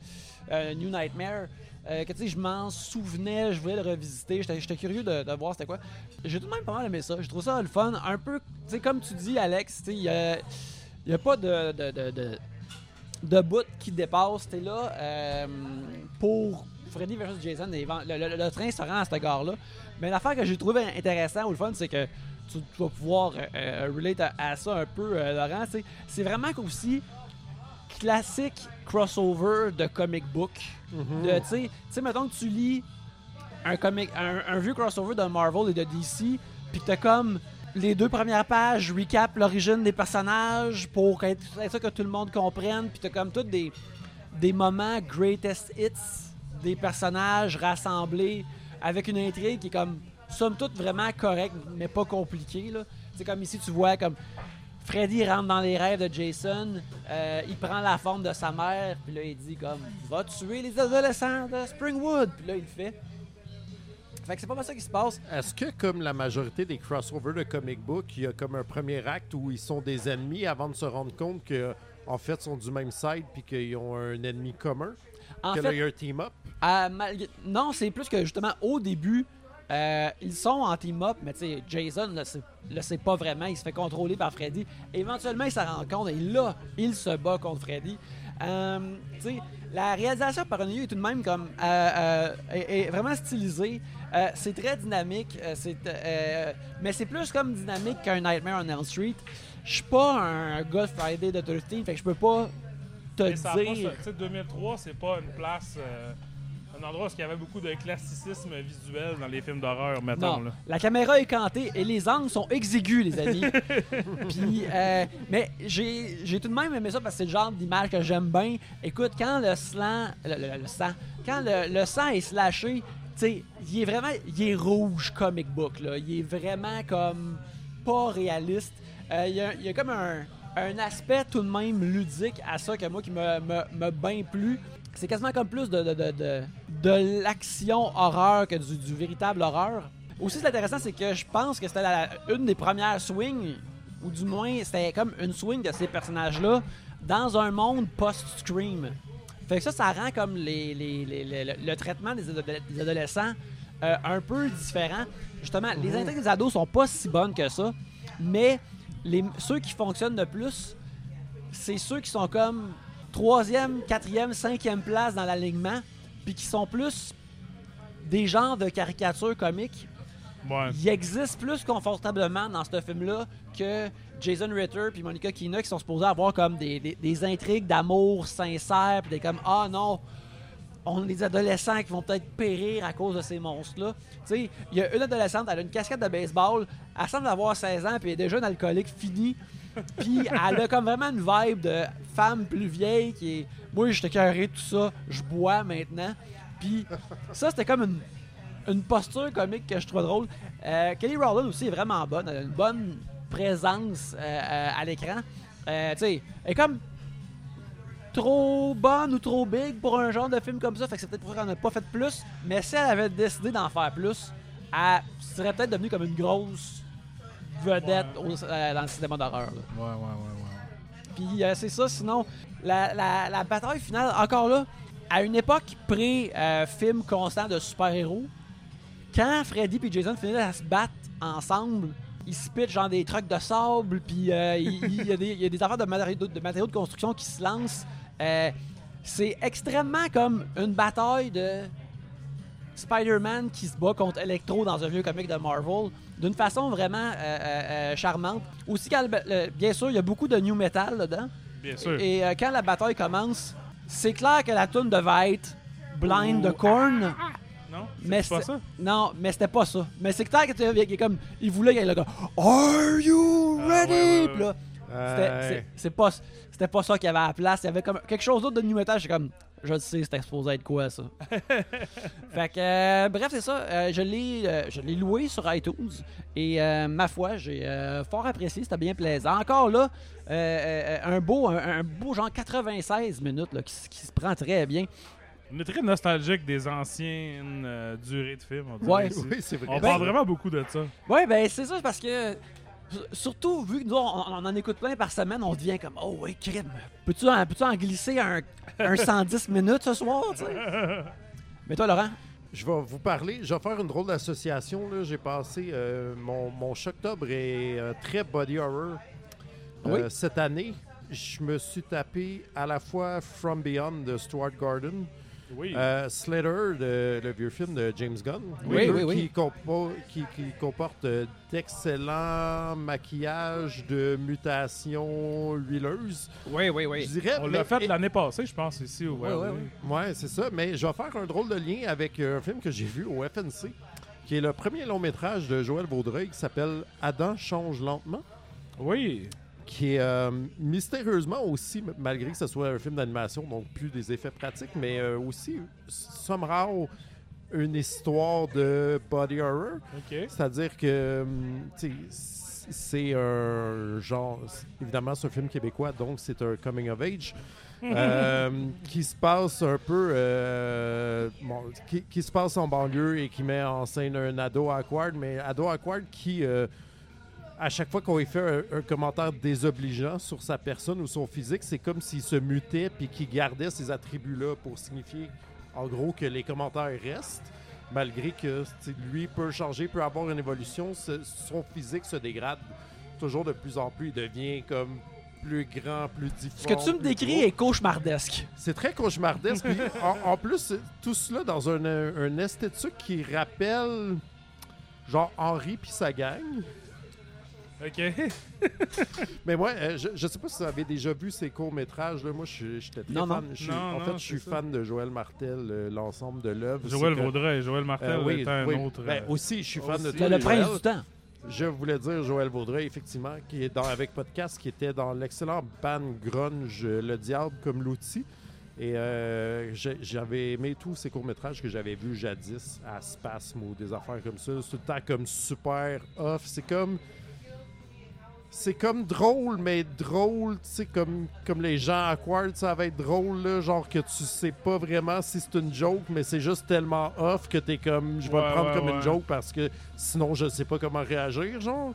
Speaker 1: euh, New Nightmare. euh, que tu sais, je m'en souvenais, je voulais le revisiter, j'étais curieux de, de voir c'était quoi. J'ai tout de même pas mal aimé ça, je trouve ça le fun, un peu, sais, comme tu dis, Alex, tu il y a, y a pas de, de, de, de, de bout qui dépasse. T'es là euh, pour Freddy vs Jason. et le, le- le train se rend à cette gare-là. Mais l'affaire que j'ai trouvé intéressant ou le fun, c'est que tu, tu vas pouvoir euh, euh, relate à, à ça un peu, euh, Laurent. c'est- vraiment aussi classique crossover de comic book.
Speaker 3: Mhm.
Speaker 1: De, Tu sais- tu sais, mettons que tu lis un, comic, un, un vieux crossover de Marvel et de DC, puis que t'as comme les deux premières pages recap l'origine des personnages pour être, que tout le monde comprenne, puis t'as comme tous des, des moments greatest hits des personnages rassemblés avec une intrigue qui est comme somme toute vraiment correcte, mais pas compliquée. C'est comme ici, tu vois comme Freddy rentre dans les rêves de Jason, euh, il prend la forme de sa mère, puis là il dit comme va tuer les adolescents de Springwood, puis là il le fait. Fait que c'est pas mal ça qui se passe.
Speaker 3: Est-ce que, comme la majorité des crossovers de comic book, il y a comme un premier acte où ils sont des ennemis avant de se rendre compte que en fait, sont du même side puis qu'ils ont un ennemi commun?
Speaker 1: En
Speaker 3: que là,
Speaker 1: fait,
Speaker 3: il y a un team-up?
Speaker 1: malgré- non, c'est plus que justement au début, euh, ils sont en team-up, mais tu sais, Jason ne sait, le sait pas vraiment, il se fait contrôler par Freddy. Éventuellement, il s'en rend compte et là, il se bat contre Freddy. Euh, tu sais, la réalisation par est tout de même comme euh, euh, est, est vraiment stylisée. Euh, c'est très dynamique, euh, c'est, euh, mais c'est plus comme dynamique qu'un Nightmare on Elm Street. Je suis pas un gars de Friday the 13 fait que je peux pas te
Speaker 2: Mais ça pas
Speaker 1: dire.
Speaker 2: sais, 2003, c'est pas une place. un endroit où il y avait beaucoup de classicisme visuel dans les films d'horreur, mettons.
Speaker 1: Non,
Speaker 2: Là.
Speaker 1: la caméra est cantée et les angles sont exigus, les amis. Puis, mais j'ai j'ai tout de même aimé ça parce que c'est le genre d'image que j'aime bien. Écoute, quand le slang, le, le- le sang, quand le, le sang est slashé, il est vraiment, il est rouge comic book là. Il est vraiment comme pas réaliste. Euh, Il y, a, comme un, aspect tout de même ludique à ça que moi qui me, me, me bien plu. C'est quasiment comme plus de, de, de, de, l'action horreur que du, du véritable horreur. Aussi, ce qui est intéressant, c'est que je pense que c'était une des premières swings, ou du moins, c'était comme une swing de ces personnages-là dans un monde post-Scream. Fait que ça, ça rend comme les, les- les- les- le, le traitement des, ado- des adolescents euh, un peu différent. Justement, les intrigues des ados sont pas si bonnes que ça, mais les, ceux qui fonctionnent le plus, c'est ceux qui sont comme troisième, quatrième, cinquième place dans l'alignement, puis qui sont plus des genres de caricatures comiques,
Speaker 2: Ouais.
Speaker 1: il existe plus confortablement dans ce film-là que Jason Ritter puis Monica Keena qui sont supposés avoir comme des, des- intrigues d'amour sincères, puis des comme ah non, on est des adolescents qui vont peut-être périr à cause de ces monstres-là. Tu sais, il y a une adolescente, elle a une casquette de baseball, elle semble avoir 16 ans, puis elle est déjà une alcoolique finie. Puis elle a comme vraiment une vibe de femme plus vieille qui est moi je carré tout ça, je bois maintenant. Puis ça c'était comme une une posture comique que je trouve drôle. Euh, Kelly Rowland aussi est vraiment bonne. Elle a une bonne présence euh, euh, à l'écran. Euh, tu sais, elle est comme trop bonne ou trop big pour un genre de film comme ça. Fait que c'est peut-être pour ça qu'on n'a pas fait plus. Mais si elle avait décidé d'en faire plus, elle serait peut-être devenue comme une grosse vedette au- euh, dans le cinéma d'horreur.
Speaker 2: Ouais, ouais, ouais, ouais.
Speaker 1: Puis euh, c'est ça, sinon, la, la- la bataille finale, encore là, à une époque pré-film constant de super-héros, quand Freddy et Jason finissaient à se battre ensemble, ils se pitchent genre des trucs de sable, puis euh, il il y, a des- il y a des affaires de matériaux de, matériaux de construction qui se lancent. Euh, c'est extrêmement comme une bataille de Spider-Man qui se bat contre Electro dans un vieux comic de Marvel d'une façon vraiment euh, charmante. Aussi, quand le- le- bien sûr, il y a beaucoup de new metal dedans.
Speaker 2: Bien sûr.
Speaker 1: Et quand la bataille commence, c'est clair que la tune devait être Blind de Korn.
Speaker 2: Non?
Speaker 1: Mais
Speaker 2: pas ça?
Speaker 1: Non, mais c'était pas ça. Mais c'est que tu il est comme il voulait qu'il y ait le gars Are you
Speaker 2: Ah,
Speaker 1: ready?
Speaker 2: ouais, ouais,
Speaker 1: Puis là, c'était-
Speaker 3: Ouais.
Speaker 1: c'est- c'est pas c'était pas ça qu'il y avait à la place. Il y avait comme quelque chose d'autre de new metal. J'étais comme je le sais, c'était exposé être quoi ça. fait que euh, bref, c'est ça. Euh, je l'ai euh, je l'ai loué sur iTunes et euh, ma foi, j'ai fort apprécié, c'était bien plaisant. Encore là, un beau un, un beau genre 96 minutes là, qui se prend très bien.
Speaker 2: On est très nostalgique des anciennes euh, durées de films. On
Speaker 1: Ouais.
Speaker 3: Oui, c'est vrai.
Speaker 2: On
Speaker 1: Ben-
Speaker 2: parle vraiment beaucoup de ça.
Speaker 1: Ouais, ben c'est ça, parce que. Surtout, vu que nous, on, on en écoute plein par semaine, on devient comme Oh, ouais, crime. Peux-tu en, peux en glisser un, un 110 minutes ce soir, tu sais? Mais toi, Laurent?
Speaker 3: Je vais vous parler, je vais faire une drôle d'association. là. J'ai passé, euh, mon, mon Shocktober est euh, très body horror. Euh,
Speaker 1: Oui.
Speaker 3: Cette année, je me suis tapé à la fois From Beyond de Stuart Gordon,
Speaker 2: Oui.
Speaker 3: euh, Slater, de- le vieux film de James Gunn,
Speaker 1: Oui, oui, oui.
Speaker 3: Qui, compo- qui- qui comporte d'excellents maquillages de mutations huileuses.
Speaker 1: Oui, oui, oui.
Speaker 3: Je dirais,
Speaker 2: On l'a fait
Speaker 3: et-
Speaker 2: l'année passée, je pense, ici. au Wild
Speaker 1: ouais.
Speaker 3: Ouais, c'est ça. Mais je vais faire un drôle de lien avec euh, un film que j'ai vu au FNC, qui est le premier long métrage de Joël Vaudreuil qui s'appelle Adam change lentement,
Speaker 2: Oui.
Speaker 3: Qui est euh, mystérieusement aussi, malgré que ce soit un film d'animation, donc plus des effets pratiques, mais euh, aussi, somehow, une histoire de body horror. C'est-à-dire que, hum, c'est un genre. Évidemment, c'est un film québécois, donc c'est un coming of age. euh, qui se passe un peu. euh, bon, qui, qui se passe en banlieue et qui met en scène un ado awkward, mais ado awkward qui. euh, à chaque fois qu'on lui fait un, un commentaire désobligeant sur sa personne ou son physique, c'est comme s'il se mutait puis qu'il gardait ces attributs-là pour signifier, en gros, que les commentaires restent malgré que lui peut changer, peut avoir une évolution, son physique se dégrade toujours de plus en plus. Il devient comme plus grand, plus difforme.
Speaker 1: Ce que tu me décris
Speaker 3: gros.
Speaker 1: est cauchemardesque.
Speaker 3: C'est très cauchemardesque. Puis, en, en plus, tout cela dans un, un esthétique qui rappelle genre Henri puis sa gang.
Speaker 2: OK.
Speaker 3: Mais moi, euh, je, je sais pas si vous avez déjà vu ces courts-métrages. là. Moi, je suis- j'étais très
Speaker 1: Non, non.
Speaker 3: fan. Je suis-
Speaker 2: Non,
Speaker 3: en
Speaker 2: non,
Speaker 3: fait, je suis
Speaker 2: c'est ça.
Speaker 3: fan de Joël Martel, euh, l'ensemble de l'œuvre.
Speaker 2: Joël
Speaker 3: C'est que-
Speaker 2: Vaudreuil. Joël Martel
Speaker 3: Euh, oui,
Speaker 2: est un
Speaker 3: oui.
Speaker 2: autre.
Speaker 3: Ben,
Speaker 2: euh,
Speaker 3: aussi, je suis fan de
Speaker 2: aussi.
Speaker 3: tous
Speaker 1: Le, le
Speaker 3: les
Speaker 1: prince
Speaker 3: Joël.
Speaker 1: du temps.
Speaker 3: Je voulais dire Joël Vaudreuil, effectivement, qui est dans, avec podcast, qui était dans l'excellent band grunge euh, Le Diable comme l'outil. Et euh, j'ai- j'avais aimé tous ces courts-métrages que j'avais vus jadis à Spasme ou des affaires comme ça. C'est tout le temps comme super off. C'est comme. C'est comme drôle, mais drôle, tu sais, comme, comme les gens awkward, ça va être drôle, là, genre que tu sais pas vraiment si c'est une joke, mais c'est juste tellement off que t'es comme, je vais
Speaker 2: Ouais,
Speaker 3: le prendre
Speaker 2: ouais,
Speaker 3: comme
Speaker 2: ouais.
Speaker 3: une joke parce que sinon je sais pas comment réagir, genre.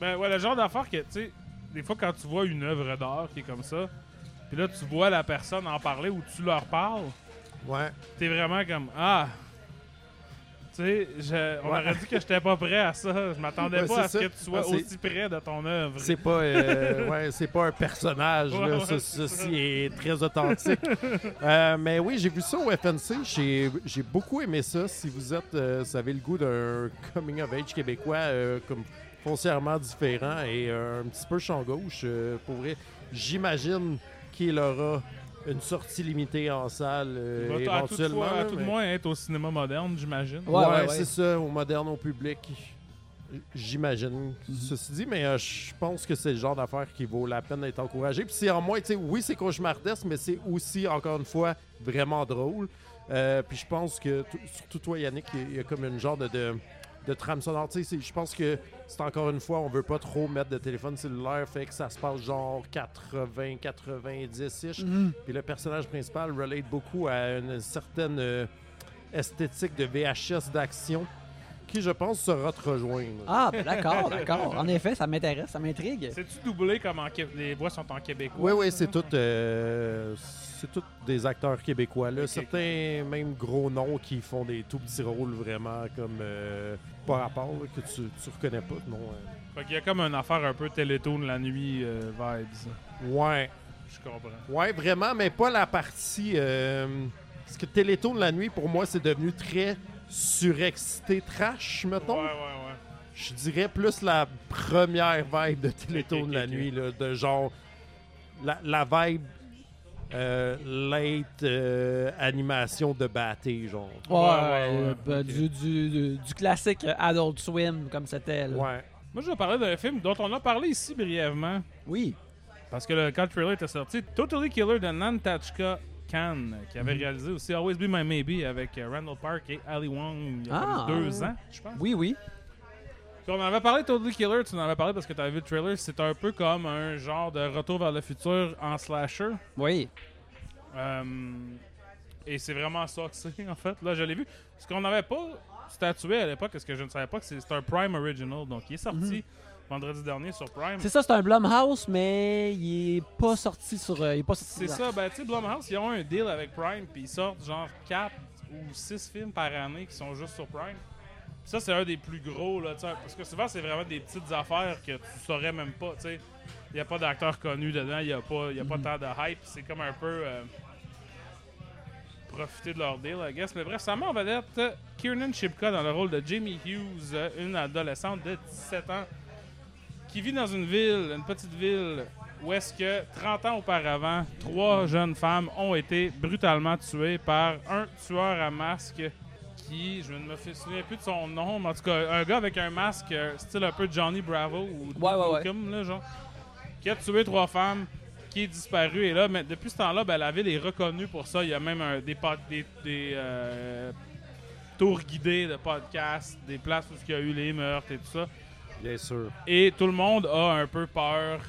Speaker 2: Ben ouais, le genre d'affaire que, tu sais, des fois quand tu vois une œuvre d'art qui est comme ça, puis là tu vois la personne en parler ou tu leur parles,
Speaker 3: Ouais.
Speaker 2: t'es vraiment comme Ah! Tu sais, je- on
Speaker 3: Ouais.
Speaker 2: aurait dit que j'étais pas prêt à ça. Je m'attendais
Speaker 3: Ouais,
Speaker 2: pas à ce
Speaker 3: ça.
Speaker 2: que tu sois
Speaker 3: Ah,
Speaker 2: aussi près de ton œuvre.
Speaker 3: C'est pas, euh, ouais, c'est pas un personnage. Là. Ce- ceci est très authentique. Euh, mais oui, j'ai vu ça au FNC. J'ai, beaucoup aimé ça. Si vous êtes, euh, vous avez le goût d'un coming of age québécois euh, comme foncièrement différent et un petit peu champ gauche, euh, pour vrai, j'imagine qu'il aura une sortie limitée en salle euh,
Speaker 2: à
Speaker 3: éventuellement.
Speaker 2: fois- à
Speaker 3: là,
Speaker 2: tout de
Speaker 3: mais-
Speaker 2: moins être au cinéma moderne, j'imagine.
Speaker 1: Ouais,
Speaker 3: Ouais,
Speaker 1: ouais, ouais.
Speaker 3: c'est ça, au moderne, au public. J'imagine.
Speaker 1: Mhm.
Speaker 3: Ceci dit, mais euh, je pense que c'est le genre d'affaire qui vaut la peine d'être encouragé. Puis c'est en moins, tu sais, oui, c'est cauchemardesque, mais c'est aussi, encore une fois, vraiment drôle. Euh, puis je pense que, surtout toi, Yannick, il y a comme une genre de, de, de trame sonore. Tu sais, c'est- je pense que c'est encore une fois, on veut pas trop mettre de téléphone cellulaire, fait que ça se passe genre 80, 90-ish.
Speaker 1: Mhm.
Speaker 3: Puis le personnage principal relate beaucoup à une certaine euh, esthétique de VHS d'action qui, je pense, saura te rejoindre.
Speaker 1: Ah, ben d'accord, d'accord. En effet, ça m'intéresse, ça m'intrigue.
Speaker 2: C'est-tu doublé comme en Qué- les voix sont en québécois?
Speaker 3: Oui, oui, c'est tout, euh, c'est tous des acteurs québécois. Là. Certains, même gros noms, qui font des tout petits rôles vraiment comme euh, par rapport, là, que tu, tu reconnais pas. Non, euh.
Speaker 2: Fait qu'il y a comme une affaire un peu Télétoon la nuit euh, vibes.
Speaker 3: Ouais,
Speaker 2: Je comprends.
Speaker 3: ouais, vraiment, mais pas la partie. euh, parce que Télétoon de la nuit, pour moi, c'est devenu très surexcité trash, mettons.
Speaker 2: Ouais, ouais, ouais.
Speaker 3: Je dirais plus la première vibe de Télétoon
Speaker 2: Ok,
Speaker 3: de la nuit, là, de genre la, la vibe euh, late euh, animation de batté, genre.
Speaker 1: Ouais,
Speaker 2: Ouais,
Speaker 1: ouais,
Speaker 2: ouais, ouais,
Speaker 1: ben, du, du, du- du classique Adult Swim, comme c'était.
Speaker 3: Ouais.
Speaker 2: Moi, je vais parler d'un film dont on a parlé ici brièvement.
Speaker 1: Oui.
Speaker 2: Parce que le, quand le trailer était sorti, Totally Killer de Nantachka Khan, qui avait réalisé aussi Always Be My Maybe avec euh, Randall Park et Ali Wong il y a
Speaker 1: Ah.
Speaker 2: deux ans, je pense.
Speaker 1: Oui, oui.
Speaker 2: Puis on en avait parlé Totally Killer, tu en avais parlé parce que tu avais vu le trailer. C'est un peu comme un genre de retour vers le futur en slasher.
Speaker 1: Oui.
Speaker 2: Euh, et c'est vraiment ça que c'est, en fait. Là, je l'ai vu. Ce qu'on n'avait pas statué à l'époque, ce que je ne savais pas, que c'est un Prime Original. Donc, il est sorti vendredi dernier sur Prime.
Speaker 1: C'est ça, c'est un Blumhouse, mais il est pas sorti sur. euh, il est pas sorti
Speaker 2: C'est ça, ben tu sais, Blumhouse, ils ont un deal avec Prime, puis ils sortent genre 4 ou 6 films par année qui sont juste sur Prime. Ça, c'est un des plus gros, là, parce que souvent, c'est vraiment des petites affaires que tu saurais même pas, tu sais. Il n'y a pas d'acteurs connus dedans, il n'y a, pas, y a pas tant de hype, c'est comme un peu euh, profiter de leur deal, I guess. Mais bref, ça met en vedette Kiernan Shipka dans le rôle de Jamie Hughes, une adolescente de 17 ans qui vit dans une ville, une petite ville, où est-ce que 30 ans auparavant, trois jeunes femmes ont été brutalement tuées par un tueur à masque qui, je ne me souviens plus de son nom, mais en tout cas, un gars avec un masque euh, style un peu Johnny Bravo ou
Speaker 1: Ouais, ouais, ouais.
Speaker 2: Malcolm, là, genre, qui a tué trois femmes, qui est disparu. Et là, mais depuis ce temps-là, ben, la ville est reconnue pour ça. Il y a même un- des, des, des, euh, tours guidés de podcasts, des places où il y a eu les meurtres et tout ça.
Speaker 3: Bien sûr.
Speaker 2: Et tout le monde a un peu peur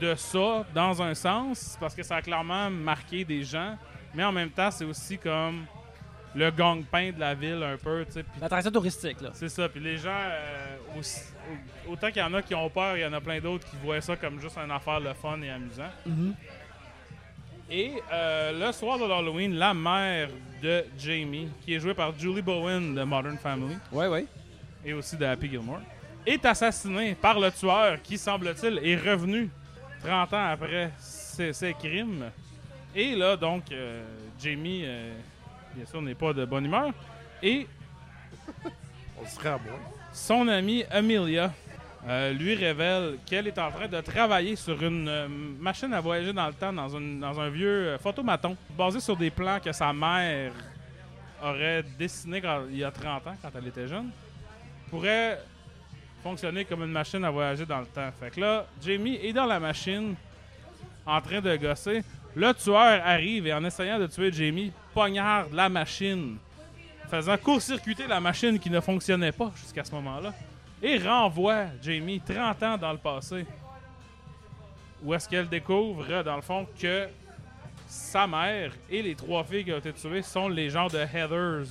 Speaker 2: de ça, dans un sens, parce que ça a clairement marqué des gens. Mais en même temps, c'est aussi comme le gang-pain de la ville, un peu.
Speaker 1: L'attraction touristique, là.
Speaker 2: C'est ça. Puis les gens, euh, aussi- autant qu'il y en a qui ont peur, il y en a plein d'autres qui voient ça comme juste une affaire de fun et amusant.
Speaker 1: Mhm.
Speaker 2: Et euh, le soir de l'Halloween, la mère de Jamie, qui est jouée par Julie Bowen de Modern Family,
Speaker 1: Ouais, ouais.
Speaker 2: et aussi de Happy Gilmore, est assassinée par le tueur qui, semble-t-il, est revenu 30 ans après ses, ses crimes. Et là, donc, euh, Jamie, euh, bien sûr, n'est pas de bonne humeur. Et
Speaker 3: On serait à moi.
Speaker 2: son amie Amelia euh, lui révèle qu'elle est en train de travailler sur une euh, machine à voyager dans le temps dans, une- dans un vieux euh, photomaton basé sur des plans que sa mère aurait dessinés quand, il y a 30 ans, quand elle était jeune. Pourrait fonctionner comme une machine à voyager dans le temps. Fait que là, Jamie est dans la machine en train de gosser. Le tueur arrive et en essayant de tuer Jamie, poignarde la machine faisant court-circuiter la machine qui ne fonctionnait pas jusqu'à ce moment-là, et renvoie Jamie 30 ans dans le passé. Où est-ce qu'elle découvre, dans le fond, que sa mère et les trois filles qui ont été tuées sont les genres de Heathers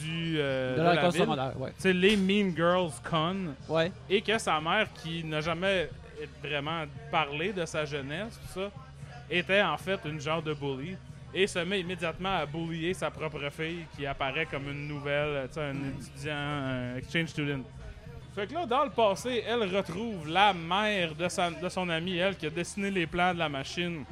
Speaker 2: du, euh,
Speaker 1: De
Speaker 2: de
Speaker 1: la
Speaker 2: ville.
Speaker 1: ouais.
Speaker 2: C'est les Mean Girls Con
Speaker 1: Ouais.
Speaker 2: et que sa mère, qui n'a jamais vraiment parlé de sa jeunesse, tout ça, était en fait une genre de bully et se met immédiatement à bullier sa propre fille qui apparaît comme une nouvelle, tu sais, un étudiant, un exchange student. Fait que là, dans le passé, elle retrouve la mère de, sa- de son amie, elle, qui a dessiné les plans de la machine,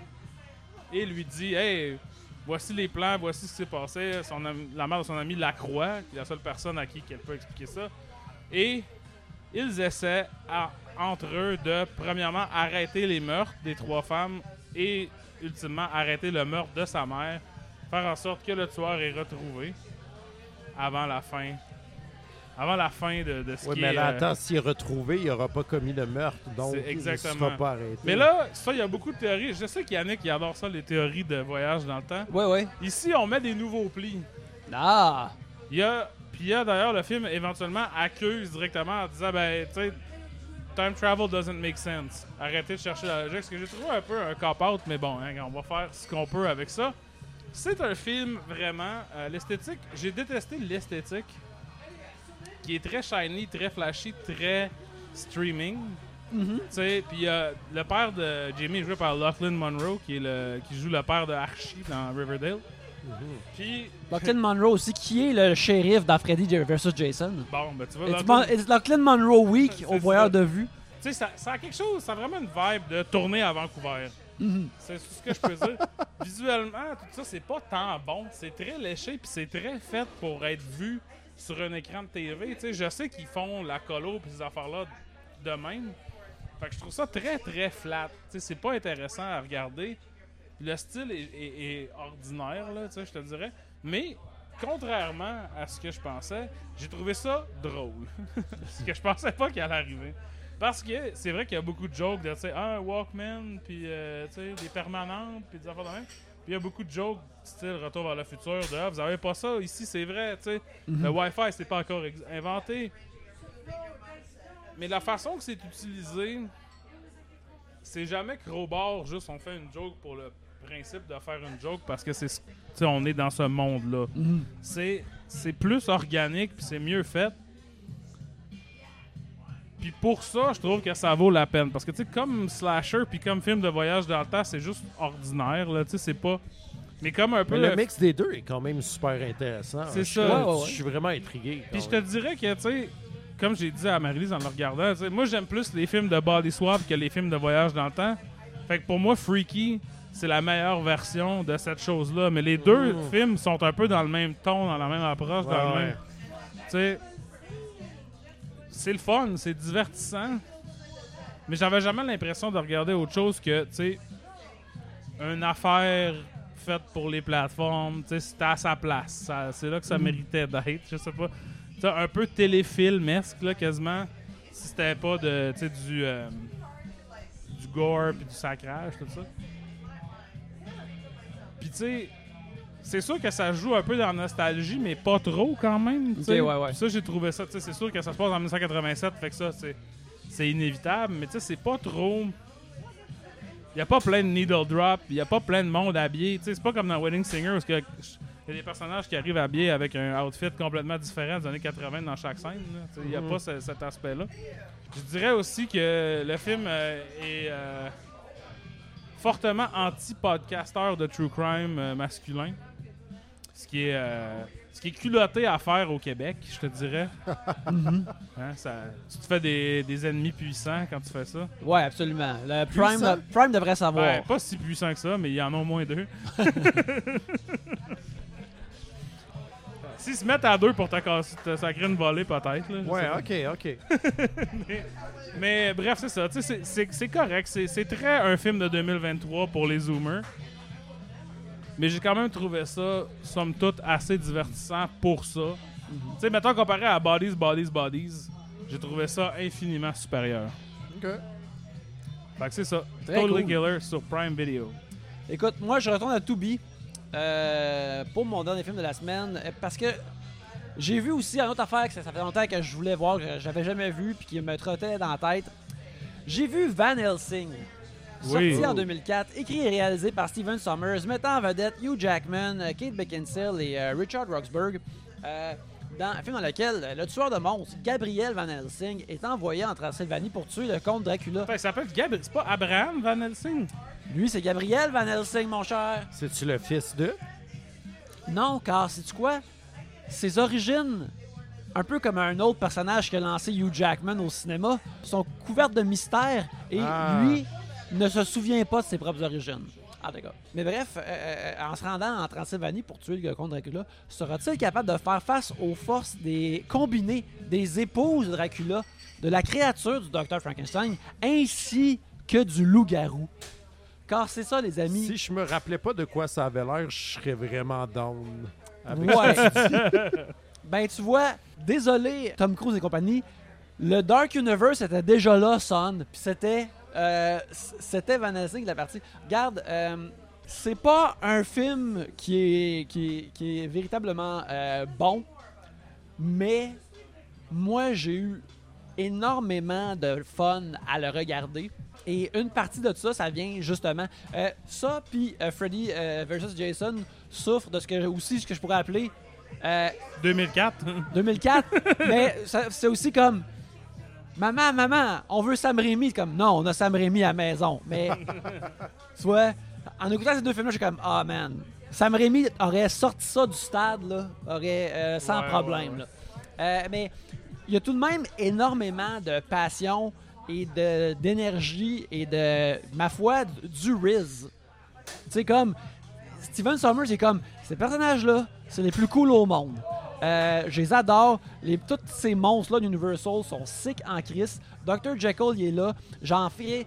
Speaker 2: et lui dit Hey, voici les plans, voici ce qui s'est passé. Son ami- la mère de son ami la croit, qui est la seule personne à qui elle peut expliquer ça. Et ils essaient, à- entre eux, de, premièrement, arrêter les meurtres des trois femmes et, ultimement, arrêter le meurtre de sa mère, faire en sorte que le tueur est retrouvé avant la fin. Avant la fin de, de ce
Speaker 3: Oui,
Speaker 2: qui
Speaker 3: mais
Speaker 2: est.
Speaker 3: là,
Speaker 2: euh,
Speaker 3: attends, s'il est retrouvé, il n'aura pas commis le meurtre, donc il ne
Speaker 2: exactement.
Speaker 3: sera pas arrêté.
Speaker 2: Mais là, ça, il y a beaucoup de théories. Je sais qu'Yannick, il adore ça, les théories de voyage dans le temps.
Speaker 1: Ouais, ouais.
Speaker 2: Ici, on met des nouveaux plis.
Speaker 1: Ah!
Speaker 2: Il y a, puis il y a d'ailleurs le film éventuellement accuse directement en disant ben tu sais time travel doesn't make sense. Arrêtez de chercher la logique. Ce que j'ai trouvé un peu un cop out, mais bon, hein, on va faire ce qu'on peut avec ça. C'est un film vraiment euh, l'esthétique. J'ai détesté l'esthétique qui est très shiny, très flashy, très streaming. Tu sais, puis euh, le père de Jamie est joué par Lachlan Monroe qui est le qui joue le père de Archie dans Riverdale. Puis
Speaker 1: Lachlan Monroe aussi, qui est le shérif dans Freddy vs. Jason.
Speaker 2: bon, ben tu vois
Speaker 1: It's,
Speaker 2: Lachlan-
Speaker 1: Mon- it's Lachlan Monroe Week au voyeur de vue.
Speaker 2: Tu sais, ça, ça a quelque chose, ça a vraiment une vibe de tourner à Vancouver.
Speaker 1: Mhm.
Speaker 2: C'est tout ce que je peux dire. Visuellement, tout ça, c'est pas tant bon. C'est très léché, puis c'est très fait pour être vu sur un écran de TV. Tu sais, je sais qu'ils font la colo puis ces affaires-là de même. Fait que je trouve ça très, très flat. Tu sais, c'est pas intéressant à regarder. Le style est, est- est ordinaire, là, tu sais, je te dirais. Mais, contrairement à ce que je pensais, j'ai trouvé ça drôle. ce que je pensais pas qu'il allait arriver. Parce que c'est vrai qu'il y a beaucoup de jokes de, tu sais, un Walkman, puis, euh, tu sais, des permanentes, puis des affaires de même. Puis il y a beaucoup de jokes, style Retour vers le futur, de, ah, vous avez pas ça ici, c'est vrai, tu sais. Le Wi-Fi, c'est pas encore inventé. Mais la façon que c'est utilisé, c'est jamais crowbar, juste on fait une joke pour le principe de faire une joke parce que c'est ce- tu sais, on est dans ce monde-là.
Speaker 1: Mhm.
Speaker 2: C'est c'est plus organique puis c'est mieux fait. Puis pour ça, je trouve que ça vaut la peine parce que tu sais comme slasher puis comme film de voyage dans le temps, c'est juste ordinaire là, tu sais c'est pas mais comme un peu
Speaker 3: Mais le
Speaker 2: le-
Speaker 3: mix des deux est quand même super intéressant.
Speaker 2: C'est
Speaker 3: Je-
Speaker 2: ça.
Speaker 1: Ouais, ouais, ouais.
Speaker 3: Je suis vraiment intrigué.
Speaker 2: Puis je te dirais que, tu sais, comme j'ai dit à Marie-Lise en le regardant, moi j'aime plus les films de body swap que les films de voyage dans le temps. Fait que pour moi, Freaky, c'est la meilleure version de cette chose-là. Mais les deux
Speaker 3: Mmh.
Speaker 2: films sont un peu dans le même ton, dans la même approche, dans le même. Tu sais, c'est le fun, c'est divertissant. Mais j'avais jamais l'impression de regarder autre chose que, tu sais, une affaire faite pour les plateformes. Tu sais, c'était à sa place. C'est là que ça méritait d'être. Je sais pas. Un peu téléfilmesque, là, quasiment. Si c'était pas de, du, euh, du gore puis du sacrage, tout ça. Puis, tu sais, c'est sûr que ça joue un peu dans la nostalgie, mais pas trop quand même. tu sais.
Speaker 1: Ok, ouais, ouais.
Speaker 2: Ça, j'ai trouvé ça. C'est sûr que ça se passe en 1987, fait que ça, c'est c'est inévitable, mais tu sais, c'est pas trop. Il n'y a pas plein de needle drop, il n'y a pas plein de monde habillé. C'est pas comme dans Wedding Singer où il y a des personnages qui arrivent habillés avec un outfit complètement différent des années 80 dans chaque scène. Il n'y a
Speaker 3: Mhm.
Speaker 2: pas ce- cet aspect-là. Je dirais aussi que le film euh, est euh, fortement anti-podcasteur de true crime euh, masculin. Ce qui est. euh, ce qui est culotté à faire au Québec, je te dirais.
Speaker 1: Mhm.
Speaker 2: Hein, ça, tu te fais des, des ennemis puissants quand tu fais ça.
Speaker 1: Ouais, absolument. Le Prime, devrait savoir.
Speaker 2: Ben, pas si puissant que ça, mais il y en a au moins deux. S'ils se mettent à deux pour te, sacrer une volée, peut-être. là,
Speaker 3: Ouais, ok, ok.
Speaker 2: mais, mais bref, c'est ça. C'est correct. C'est très un film de 2023 pour les Zoomers. Mais j'ai quand même trouvé ça, somme toute, assez divertissant pour ça. Tu sais, mettons comparé à Bodies, Bodies, Bodies, j'ai trouvé ça infiniment supérieur.
Speaker 3: Ok.
Speaker 2: Fait que c'est ça.
Speaker 1: Très
Speaker 2: totally
Speaker 1: cool.
Speaker 2: Killer sur Prime Video.
Speaker 1: Écoute, moi, je retourne à Tubi euh, pour mon dernier film de la semaine parce que j'ai vu aussi une autre affaire que ça, ça fait longtemps que je voulais voir, que j'avais jamais vu puis qui me trottait dans la tête. J'ai vu Van Helsing.
Speaker 2: Oui.
Speaker 1: Sorti en 2004, écrit et réalisé par Steven Sommers, mettant en vedette Hugh Jackman, euh, Kate Beckinsale et euh, Richard Roxburgh. euh, dans un film dans lequel le tueur de monstres, Gabriel Van Helsing, est envoyé en Transylvanie pour tuer le comte Dracula.
Speaker 2: Il s'appelle Gab... C'est pas Abraham Van Helsing?
Speaker 1: Lui, c'est Gabriel Van Helsing, mon cher.
Speaker 3: C'est-tu le fils de?
Speaker 1: Non, car sais-tu quoi? Ses origines, un peu comme un autre personnage que lancé Hugh Jackman au cinéma, sont couvertes de mystère et
Speaker 3: Ah.
Speaker 1: lui ne se souvient pas de ses propres origines. Ah d'accord. Mais bref, euh, euh, en se rendant en Transylvanie pour tuer le comte Dracula, sera-t-il capable de faire face aux forces des combinées des épouses de Dracula, de la créature du docteur Frankenstein, ainsi que du loup-garou? Car c'est ça, les amis.
Speaker 3: Si je me rappelais pas de quoi ça avait l'air, je serais vraiment down.
Speaker 1: Ouais. ben, tu vois, désolé, Tom Cruise et compagnie, le Dark Universe était déjà là, son, puis c'était. euh, c'était Van Helsing la partie. Regarde, euh, c'est pas un film qui est, qui est, qui est véritablement euh, bon, mais moi j'ai eu énormément de fun à le regarder. Et une partie de ça, ça vient justement. euh, ça, puis euh, Freddy versus Jason souffre de ce que aussi ce que je pourrais appeler euh,
Speaker 2: 2004.
Speaker 1: 2004. mais c'est aussi comme Maman, maman, on veut Sam Raimi. Comme non, on a Sam Raimi à la maison. Mais tu vois, en écoutant ces deux films-là, j'ai comme Ah man, Sam Raimi aurait sorti ça du stade, là, aurait euh, sans
Speaker 2: Ouais,
Speaker 1: problème.
Speaker 2: ouais,
Speaker 1: là. Euh, mais il y a tout de même énormément de passion et de- d'énergie et de, ma foi, du Riz. Tu sais, comme Steven Sommers, c'est comme ces personnages-là, c'est les plus cool au monde. Euh, je les adore. Les, tous ces monstres-là d'Universal sont sick en crise. Dr. Jekyll, il est là. J'en fais.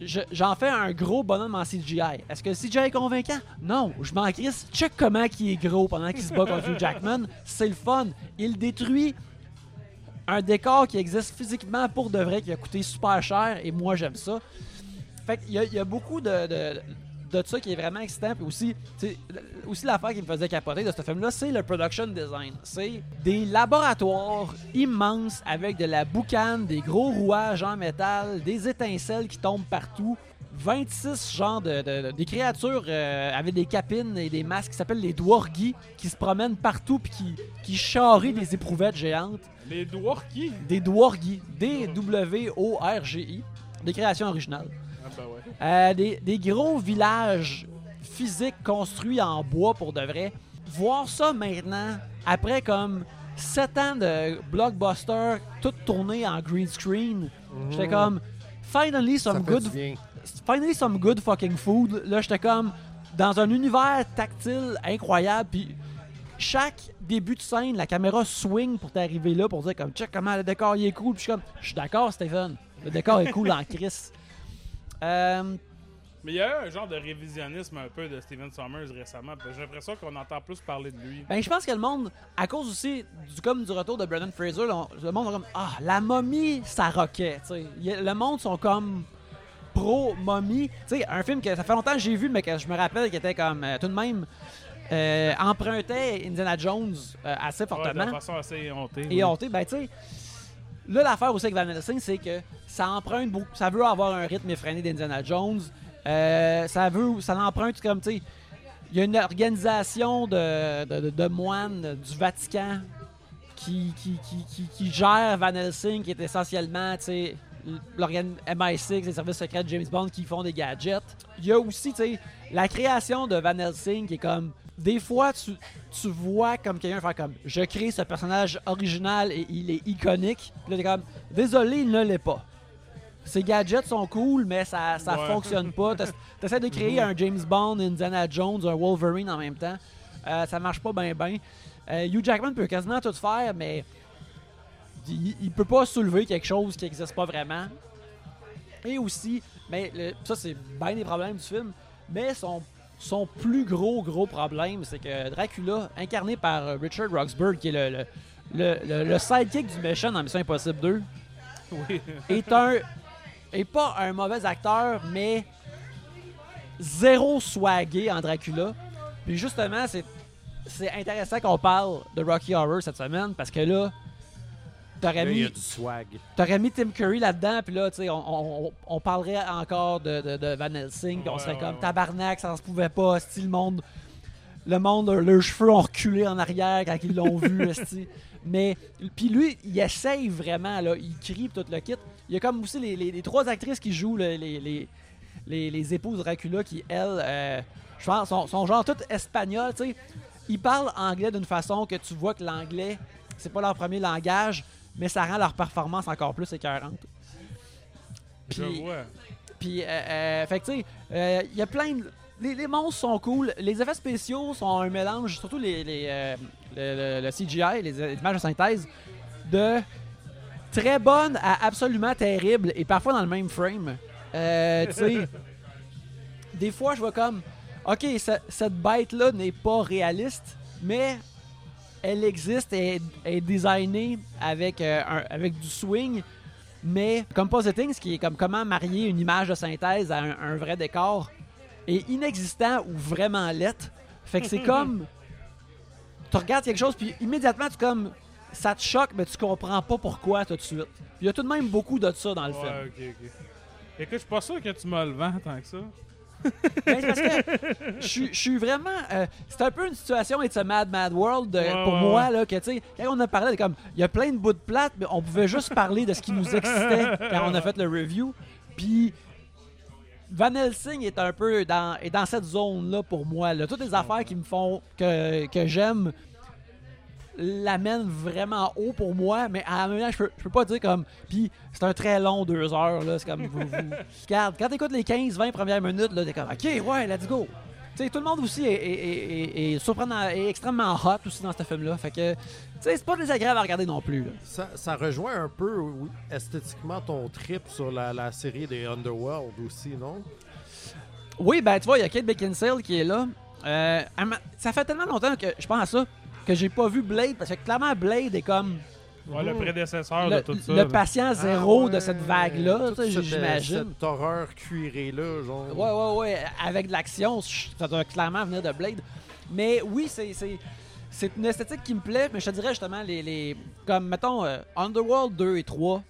Speaker 1: je- J'en fais un gros bonhomme en CGI. Est-ce que le CGI est convaincant? Non, je m'en crisse. Check comment il est gros pendant qu'il se bat contre Jackman. C'est le fun. Il détruit un décor qui existe physiquement pour de vrai, qui a coûté super cher, et moi j'aime ça. Fait qu'il y, a- il y a beaucoup de, de ça qui est vraiment excitant. Puis aussi, aussi l'affaire qui me faisait capoter de ce film-là, c'est le production design. C'est des laboratoires immenses avec de la boucane, des gros rouages en métal, des étincelles qui tombent partout. 26 genres de, de- de- des créatures euh, avec des capines et des masques qui s'appellent les Dwargis qui se promènent partout puis qui, qui charrient des éprouvettes géantes.
Speaker 2: Les Dwarkies.
Speaker 1: Des Dwargis. D-W-O-R-G-I. Des créations originales.
Speaker 2: Ah ben ouais.
Speaker 1: Euh, des, des gros villages physiques construits en bois pour de vrai. Voir ça maintenant, après comme 7 ans de blockbuster, tout tourné en green screen, j'étais comme, finally some good, finally some good fucking food. Là, j'étais comme dans un univers tactile incroyable, puis chaque début de scène, la caméra swing pour t'arriver là, pour dire comme, check comment le décor il est cool. Puis je suis comme, je suis d'accord, Stephen, le décor est cool en crise. Euh,
Speaker 2: Mais il y a eu un genre de révisionnisme un peu de Steven Sommers récemment. J'ai l'impression qu'on entend plus parler de lui.
Speaker 1: Ben, je pense que le monde, à cause aussi du comme du retour de Brendan Fraser, on- le monde est comme ah la momie ça roquait. Le monde sont comme pro momie. Tu sais, un film que ça fait longtemps que j'ai vu, mais que je me rappelle qui était comme euh, tout de même euh, empruntait Indiana Jones euh, assez
Speaker 2: Ouais, de
Speaker 1: fortement.
Speaker 2: façon assez hontée.
Speaker 1: Et honté, ben tu sais, là l'affaire aussi avec Van Helsing, c'est que ça emprunte beaucoup, ça veut avoir un rythme effréné d'Indiana Jones. Euh, ça veut, ça l'emprunte comme tu sais, il y a une organisation de, de, moines du Vatican qui, qui, qui, qui, qui gère Van Helsing, qui est essentiellement, tu sais, l'organe MI6, les services secrets de James Bond qui font des gadgets. Il y a aussi, tu sais, la création de Van Helsing qui est comme. Des fois, tu, tu vois comme quelqu'un faire comme je crée ce personnage original et il est iconique. Puis là, t'es comme désolé, il ne l'est pas. Ses gadgets sont cool, mais ça, ça
Speaker 2: Ouais.
Speaker 1: fonctionne pas. T'ess- T'essaies de créer un James Bond, Indiana Jones, un Wolverine en même temps. Euh, ça marche pas bien, bien. Hugh Jackman peut quasiment tout faire, mais il, il peut pas soulever quelque chose qui n'existe pas vraiment. Et aussi, mais le- ça c'est bien des problèmes du film, mais son, son plus gros gros problème, c'est que Dracula, incarné par euh, Richard Roxburgh, qui est le, le, le, le- le sidekick du méchant dans Mission Impossible 2,
Speaker 2: Oui.
Speaker 1: est un est pas un mauvais acteur, mais zéro swagué en Dracula. Puis justement, c'est c'est intéressant qu'on parle de Rocky Horror cette semaine parce que là, t'aurais mis
Speaker 3: du swag.
Speaker 1: T'aurais mis Tim Curry là-dedans, puis là, tu sais, on, on- on parlerait encore de, de- de Van Helsing, puis on serait comme tabarnak, ça se pouvait pas, style le monde. Le monde, leurs cheveux ont reculé en arrière quand ils l'ont vu. Mais, puis lui, il essaye vraiment, là, il crie tout le kit. Il y a comme aussi les, les- les trois actrices qui jouent le- les, les, les, les épouses de Dracula qui, elles, euh, je pense, sont, sont genre toutes espagnoles, tu sais. Ils parlent anglais d'une façon que tu vois que l'anglais, c'est pas leur premier langage, mais ça rend leur performance encore plus écœurante.
Speaker 2: Je
Speaker 1: Puis-
Speaker 2: vois.
Speaker 1: Puis, euh, euh, fait que tu sais, euh, il y a plein de. Les, les monstres sont cool. Les effets spéciaux sont un mélange, surtout les, les, euh, le, le- le CGI, les, les images de synthèse, de très bonne à absolument terrible et parfois dans le même frame. Euh, tu sais, des fois, je vois comme, ok, ce- cette bête-là n'est pas réaliste, mais elle existe et est designée avec, euh, un- avec du swing. Mais compositing, ce qui est comme comment marier une image de synthèse à un, un vrai décor, est inexistant ou vraiment lettre. Fait que c'est comme. Tu regardes quelque chose, puis immédiatement, tu comme. Ça te choque, mais tu comprends pas pourquoi tout de suite. Puis il y a tout de même beaucoup de ça dans le film.
Speaker 2: Ouais, ok, ok. Écoute, je suis pas sûr que tu me le vends tant que ça.
Speaker 1: Ben, c'est parce que je suis- je suis vraiment. euh, c'est un peu une situation It's a Mad Mad World
Speaker 2: Ouais,
Speaker 1: pour
Speaker 2: ouais,
Speaker 1: moi, là, que tu sais, quand on a parlé, comme, il y a plein de bouts de plate, mais on pouvait juste parler de ce qui nous excitait quand on a fait le review. Puis. Van Helsing est un peu dans, est dans cette zone-là pour moi. Là. Toutes les affaires qui me font que, que j'aime l'amènent vraiment haut pour moi, mais à la même temps, je peux, je peux pas dire comme. Puis c'est un très long deux heures. là. C'est comme. Vous, vous- Regarde, quand t'écoutes les 15-20 premières minutes, là, t'es comme OK, ouais, let's go. Tu sais, tout le monde aussi est, est- est- est- est surprenant, est extrêmement hot aussi dans ce film-là. Fait que, tu sais, c'est pas désagréable à regarder non plus. là.
Speaker 3: Ça, ça rejoint un peu oui, esthétiquement ton trip sur la, la série des Underworld aussi, non?
Speaker 1: Oui, ben tu vois, il y a Kate Beckinsale qui est là. Euh, ça fait tellement longtemps que je pense à ça que j'ai pas vu Blade parce que clairement Blade est comme
Speaker 2: Ouais, le prédécesseur
Speaker 1: le,
Speaker 2: de tout ça.
Speaker 1: le patient zéro
Speaker 3: Ah ouais,
Speaker 1: de cette vague-là, j'imagine.
Speaker 3: Cette horreur cuirée-là, genre.
Speaker 1: Ouais, ouais, ouais. Avec de l'action, ça doit clairement venir de Blade. Mais oui, c'est. c'est- C'est une esthétique qui me plaît, mais je te dirais justement, les, les comme mettons, euh, Underworld 2 et 3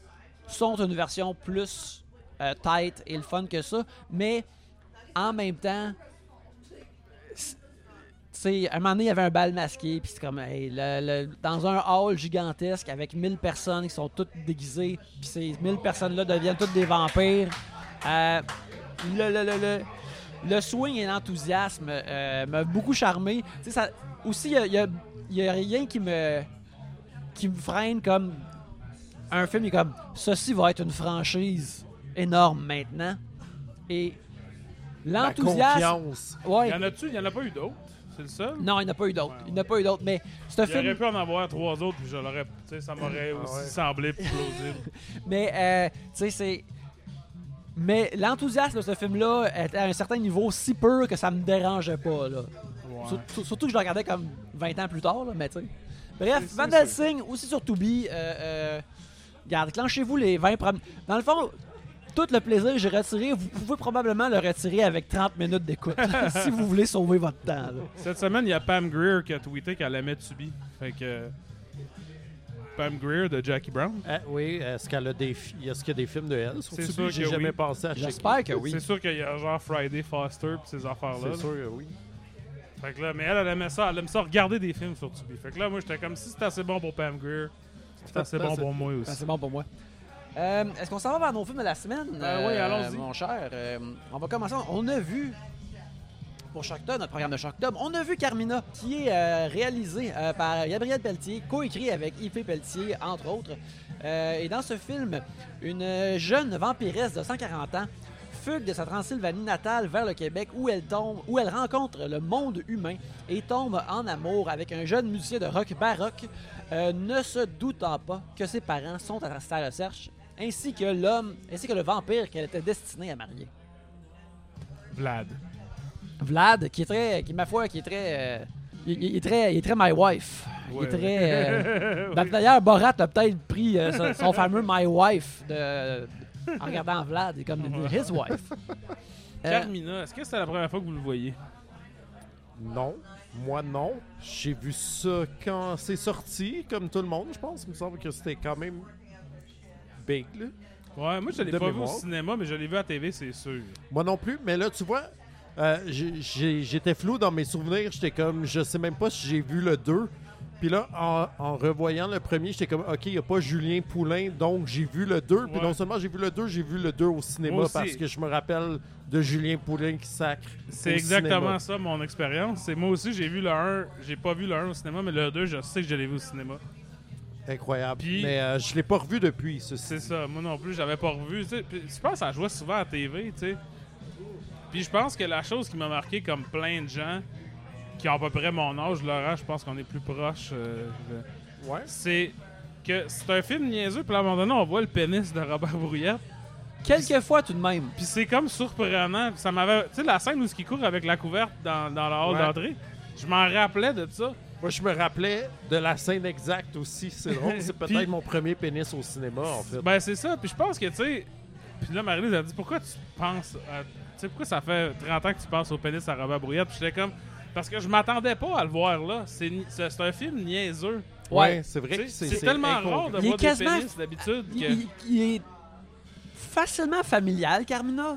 Speaker 1: sont une version plus euh, tight et le fun que ça, mais en même temps, sais, à un moment donné, il y avait un bal masqué, puis c'est comme, hey, le- le- dans un hall gigantesque avec 1000 personnes qui sont toutes déguisées, puis ces 1000 personnes-là deviennent toutes des vampires. Euh, le, le, le, le, le swing et l'enthousiasme euh, m'a beaucoup charmé. Tu sais, ça, aussi, il y a, il y a- il y a rien qui me, qui me freine comme un film est comme ceci va être une franchise énorme maintenant. Et
Speaker 3: La
Speaker 1: l'enthousiasme.
Speaker 3: confiance.
Speaker 1: Ouais.
Speaker 2: Y en a-tu? Y en a pas eu d'autres? C'est le seul?
Speaker 1: Non, il n'y en a pas eu d'autres. Il n'y en a pas eu d'autres. Mais c'est un
Speaker 2: Il aurait
Speaker 1: film.
Speaker 2: pu en avoir trois autres, puis je l'aurais. Tu sais, ça m'aurait
Speaker 3: Ah
Speaker 2: aussi
Speaker 3: ouais.
Speaker 2: semblé plus plausible.
Speaker 1: Mais, euh, tu sais, c'est. Mais l'enthousiasme de ce film-là était à un certain niveau si peu que ça me dérangeait pas. Là.
Speaker 2: Ouais.
Speaker 1: Sur- Surtout que je le regardais comme 20 ans plus tard, là, mais tu sais. Bref, Van Helsing, aussi sur Tubi. Euh, euh, regarde, clenchez-vous les 20 premiers. Dans le fond, tout le plaisir que j'ai retiré, vous pouvez probablement le retirer avec 30 minutes d'écoute. si vous voulez sauver votre temps. là.
Speaker 2: Cette semaine, il y a Pam Greer qui a tweeté qu'elle aimait Tubi. Fait que. Pam Greer de Jackie Brown.
Speaker 3: Ah, oui, est-ce qu'elle a des fi- est-ce qu'il y a des films de elle sur
Speaker 2: C'est
Speaker 3: Tubi?
Speaker 2: sûr
Speaker 3: J'ai
Speaker 2: que
Speaker 3: jamais
Speaker 2: oui.
Speaker 3: pensé à checker.
Speaker 1: J'espère que oui.
Speaker 2: C'est sûr qu'il y a genre Friday Foster pis ces affaires-là.
Speaker 3: C'est sûr que oui.
Speaker 2: Fait que là, mais elle, elle aimait ça. Elle aime ça regarder des films sur Tubi. Fait que là, moi, j'étais comme si c'était assez bon pour Pam Greer. C'est assez bon pour moi aussi.
Speaker 1: c'est bon pour moi. Euh, Est-ce qu'on s'en va vers nos films de la semaine?
Speaker 2: Ben oui, allons-y.
Speaker 1: Mon cher, Euh, on va commencer. On a vu, pour Shocktober, notre programme de Shocktober, on a vu Carmina, qui est euh, réalisé euh, par Gabriel Pelletier, coécrit avec Yves Pelletier, entre autres. Euh, et dans ce film, une jeune vampiresse de 140 ans fugue de sa Transylvanie natale vers le Québec où elle tombe, où elle rencontre le monde humain et tombe en amour avec un jeune musicien de rock baroque, euh, ne se doutant pas que ses parents sont à sa recherche, ainsi que l'homme, ainsi que le vampire qu'elle était destinée à marier.
Speaker 2: Vlad.
Speaker 1: Vlad, qui est très, qui ma foi, qui est très, euh, il, il est très, il est très my wife. Il
Speaker 2: Ouais,
Speaker 1: est très. euh,
Speaker 2: Oui.
Speaker 1: D'ailleurs, Borat a peut-être pris euh, son, son fameux my wife de, en regardant Vlad, il est comme his wife. Euh,
Speaker 2: Carmina, est-ce que c'est la première fois que vous le voyez?
Speaker 3: Non. Moi, non. J'ai vu ça quand c'est sorti, comme tout le monde, je pense. Il me semble que c'était quand même big, là.
Speaker 2: Ouais, moi, je l'ai pas vu au cinéma, mais je l'ai vu à TV, c'est sûr.
Speaker 3: Moi non plus, mais là, tu vois, euh, j'étais flou dans mes souvenirs. J'étais comme, je sais même pas si j'ai vu le 2. Puis là, en, en revoyant le premier, j'étais comme, OK, il n'y a pas Julien Poulain, donc j'ai vu le 2. Puis non seulement j'ai vu le 2, j'ai vu le 2 au cinéma parce que je me rappelle de Julien Poulain qui sacre.
Speaker 2: C'est exactement
Speaker 3: cinéma.
Speaker 2: ça mon expérience. C'est moi aussi j'ai vu le 1, j'ai pas vu le 1 au cinéma, mais le 2 je sais que je l'ai vu au cinéma.
Speaker 3: Incroyable.
Speaker 2: Puis-
Speaker 3: Mais euh, je l'ai pas revu depuis, ceci.
Speaker 2: C'est ça, moi non plus, j'avais pas revu. tu sais. Puis Je pense que ça jouait souvent à TV, tu sais. Puis je pense que la chose qui m'a marqué comme plein de gens qui ont à peu près mon âge, Laurent, je pense qu'on est plus proche,
Speaker 3: Ouais.
Speaker 2: c'est que c'est un film niaiseux, puis à un moment donné, on voit le pénis de Robert Brouillette.
Speaker 1: Quelques fois tout de même.
Speaker 2: Puis c'est comme surprenant. Puis ça m'avait. Tu sais, la scène où il court avec la couverte dans, dans la hall
Speaker 3: Ouais.
Speaker 2: d'entrée, je m'en rappelais de ça.
Speaker 3: Moi, je me rappelais de la scène exacte aussi. C'est drôle. C'est peut-être
Speaker 2: Puis-
Speaker 3: mon premier pénis au cinéma, en fait.
Speaker 2: Ben, c'est ça. Puis je pense que, tu sais. Puis là, Marie-Lise a dit pourquoi tu penses. à- Tu sais, pourquoi ça fait 30 ans que tu penses au pénis à Robert Brouillette? Puis j'étais comme. Parce que je m'attendais pas à le voir là. C'est ni- c'est c'est un film niaiseux.
Speaker 1: Ouais.
Speaker 3: c'est vrai que c'est
Speaker 2: C'est tellement
Speaker 3: incongru.
Speaker 2: rare de
Speaker 1: Il est
Speaker 2: voir des
Speaker 1: quasiment-
Speaker 2: pénis d'habitude
Speaker 1: Il,
Speaker 2: que.
Speaker 1: il- il est facilement familial, Carmina.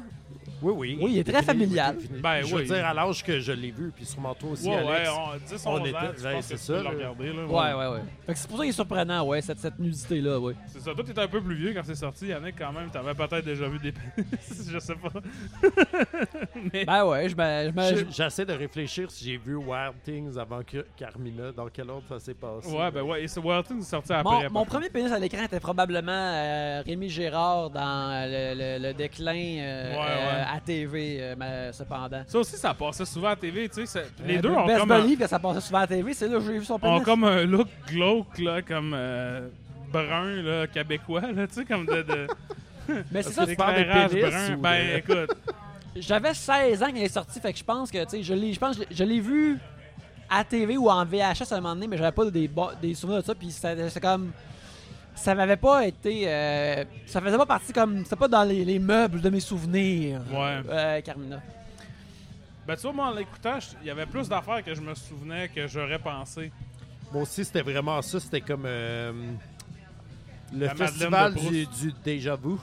Speaker 3: Oui, oui.
Speaker 1: Oui, il est très familial.
Speaker 2: Ben,
Speaker 3: je
Speaker 2: oui.
Speaker 3: veux dire, à l'âge que je l'ai vu, puis sûrement toi aussi,
Speaker 2: Ouais, ouais,
Speaker 3: Alex.
Speaker 2: on, 10,
Speaker 3: on
Speaker 2: 11 ans,
Speaker 3: était- ouais, c'est ça,
Speaker 2: regarder. Là,
Speaker 1: Ouais, ouais, ouais. Fait que c'est pour ça qu'il est surprenant, ouais, cette, cette nudité-là, ouais.
Speaker 2: C'est ça. Toi, t'étais un peu plus vieux quand c'est sorti. Yannick, quand même, t'avais peut-être déjà vu des pénis. je sais pas. Mais.
Speaker 1: Ben ouais, je
Speaker 3: J'essaie de réfléchir si j'ai vu Wild Things avant que Carmina. Dans quel ordre ça s'est passé?
Speaker 2: Ouais, ben ouais. Et c'est Wild Things est sorti après.
Speaker 1: Mon, mon premier pénis à l'écran était probablement euh, Rémi Gérard dans le, le- le déclin euh,
Speaker 2: Ouais, ouais.
Speaker 1: euh, à TV, euh, mais cependant.
Speaker 2: Ça aussi, ça passait souvent à TV, tu sais. Les
Speaker 1: Euh,
Speaker 2: deux ont
Speaker 1: Best
Speaker 2: comme, un,
Speaker 1: Believe que ça passait souvent à TV, c'est là que j'ai vu son
Speaker 2: ont
Speaker 1: pénis.
Speaker 2: comme un look glauque, là, comme euh, brun, là, québécois, là, tu sais, comme de. de
Speaker 1: Mais c'est ça,
Speaker 3: tu parles pénis
Speaker 2: brun.
Speaker 3: ou
Speaker 2: Ben,
Speaker 3: de-
Speaker 2: écoute.
Speaker 1: j'avais 16 ans quand il est sorti, fait que je pense que, tu sais, je l'ai, je pense, je l'ai- vu à TV ou en VHS à un moment donné, mais j'avais pas des, des souvenirs de ça, puis c'était c'est comme... Ça m'avait pas été... euh, ça faisait pas partie comme... C'était pas dans les, les meubles de mes souvenirs,
Speaker 2: Ouais.
Speaker 1: euh, Carmina.
Speaker 2: Ben, tu vois, moi, en l'écoutant, il y avait plus d'affaires que je me souvenais que j'aurais pensé.
Speaker 3: Moi aussi, c'était vraiment ça. C'était comme euh, le
Speaker 2: La
Speaker 3: festival du déjà vu.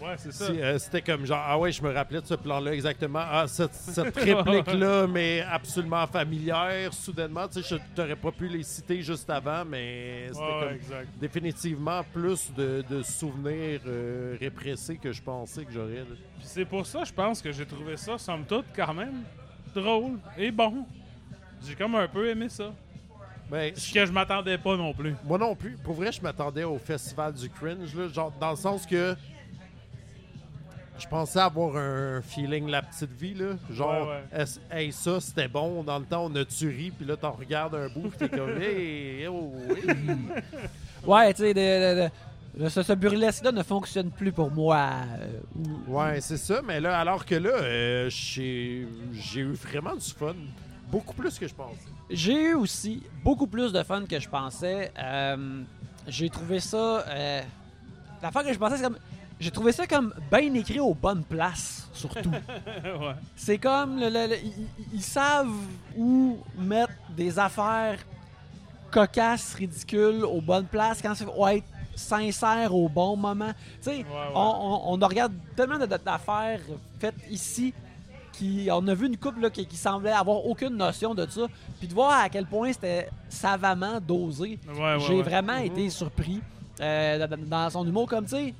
Speaker 2: Ouais, c'est ça.
Speaker 3: Euh, C'était comme genre, ah ouais, je me rappelais de ce plan-là exactement. Ah, cette, cette réplique-là, mais absolument familière, soudainement. Tu sais, je t'aurais pas pu les citer juste avant, mais c'était
Speaker 2: Ouais,
Speaker 3: comme
Speaker 2: exact.
Speaker 3: définitivement plus de, de souvenirs euh, répressés que je pensais que j'aurais.
Speaker 2: Puis c'est pour ça, je pense que j'ai trouvé ça, somme toute, quand même drôle et bon. J'ai comme un peu aimé ça.
Speaker 3: Ben,
Speaker 2: Ce que je m'attendais pas non plus.
Speaker 3: Moi non plus. Pour vrai, je m'attendais au festival du cringe, là, genre dans le sens que je pensais avoir un feeling la petite vie, là. Genre,
Speaker 2: Ouais,
Speaker 3: est-ce- hey, ça c'était bon. Dans le temps, on a tué, puis là, t'en regardes un bout, puis t'es comme, hey, oh, oui.
Speaker 1: Ouais, tu sais, de- de- de- ce, ce burlesque-là ne fonctionne plus pour moi. euh, ou-
Speaker 3: Ouais, c'est ça. Mais là, alors que là, euh, j'ai j'ai eu vraiment du fun. Beaucoup plus que je pensais.
Speaker 1: J'ai eu aussi beaucoup plus de fun que je pensais. Euh, j'ai trouvé ça. Euh, la fois que je pensais, c'est comme. J'ai trouvé ça comme bien écrit aux bonnes places, surtout.
Speaker 2: ouais.
Speaker 1: c'est comme. ils, savent où mettre des affaires cocasses, ridicules, aux bonnes places, quand c'est être sincère au bon moment. Tu sais,
Speaker 2: ouais.
Speaker 1: on, on- on regarde tellement d'affaires faites ici qui on a vu une couple là, qui, qui semblait avoir aucune notion de ça puis de voir à quel point c'était savamment dosé
Speaker 2: Ouais, ouais,
Speaker 1: j'ai
Speaker 2: ouais.
Speaker 1: vraiment été surpris euh, dans, son humour comme tu sais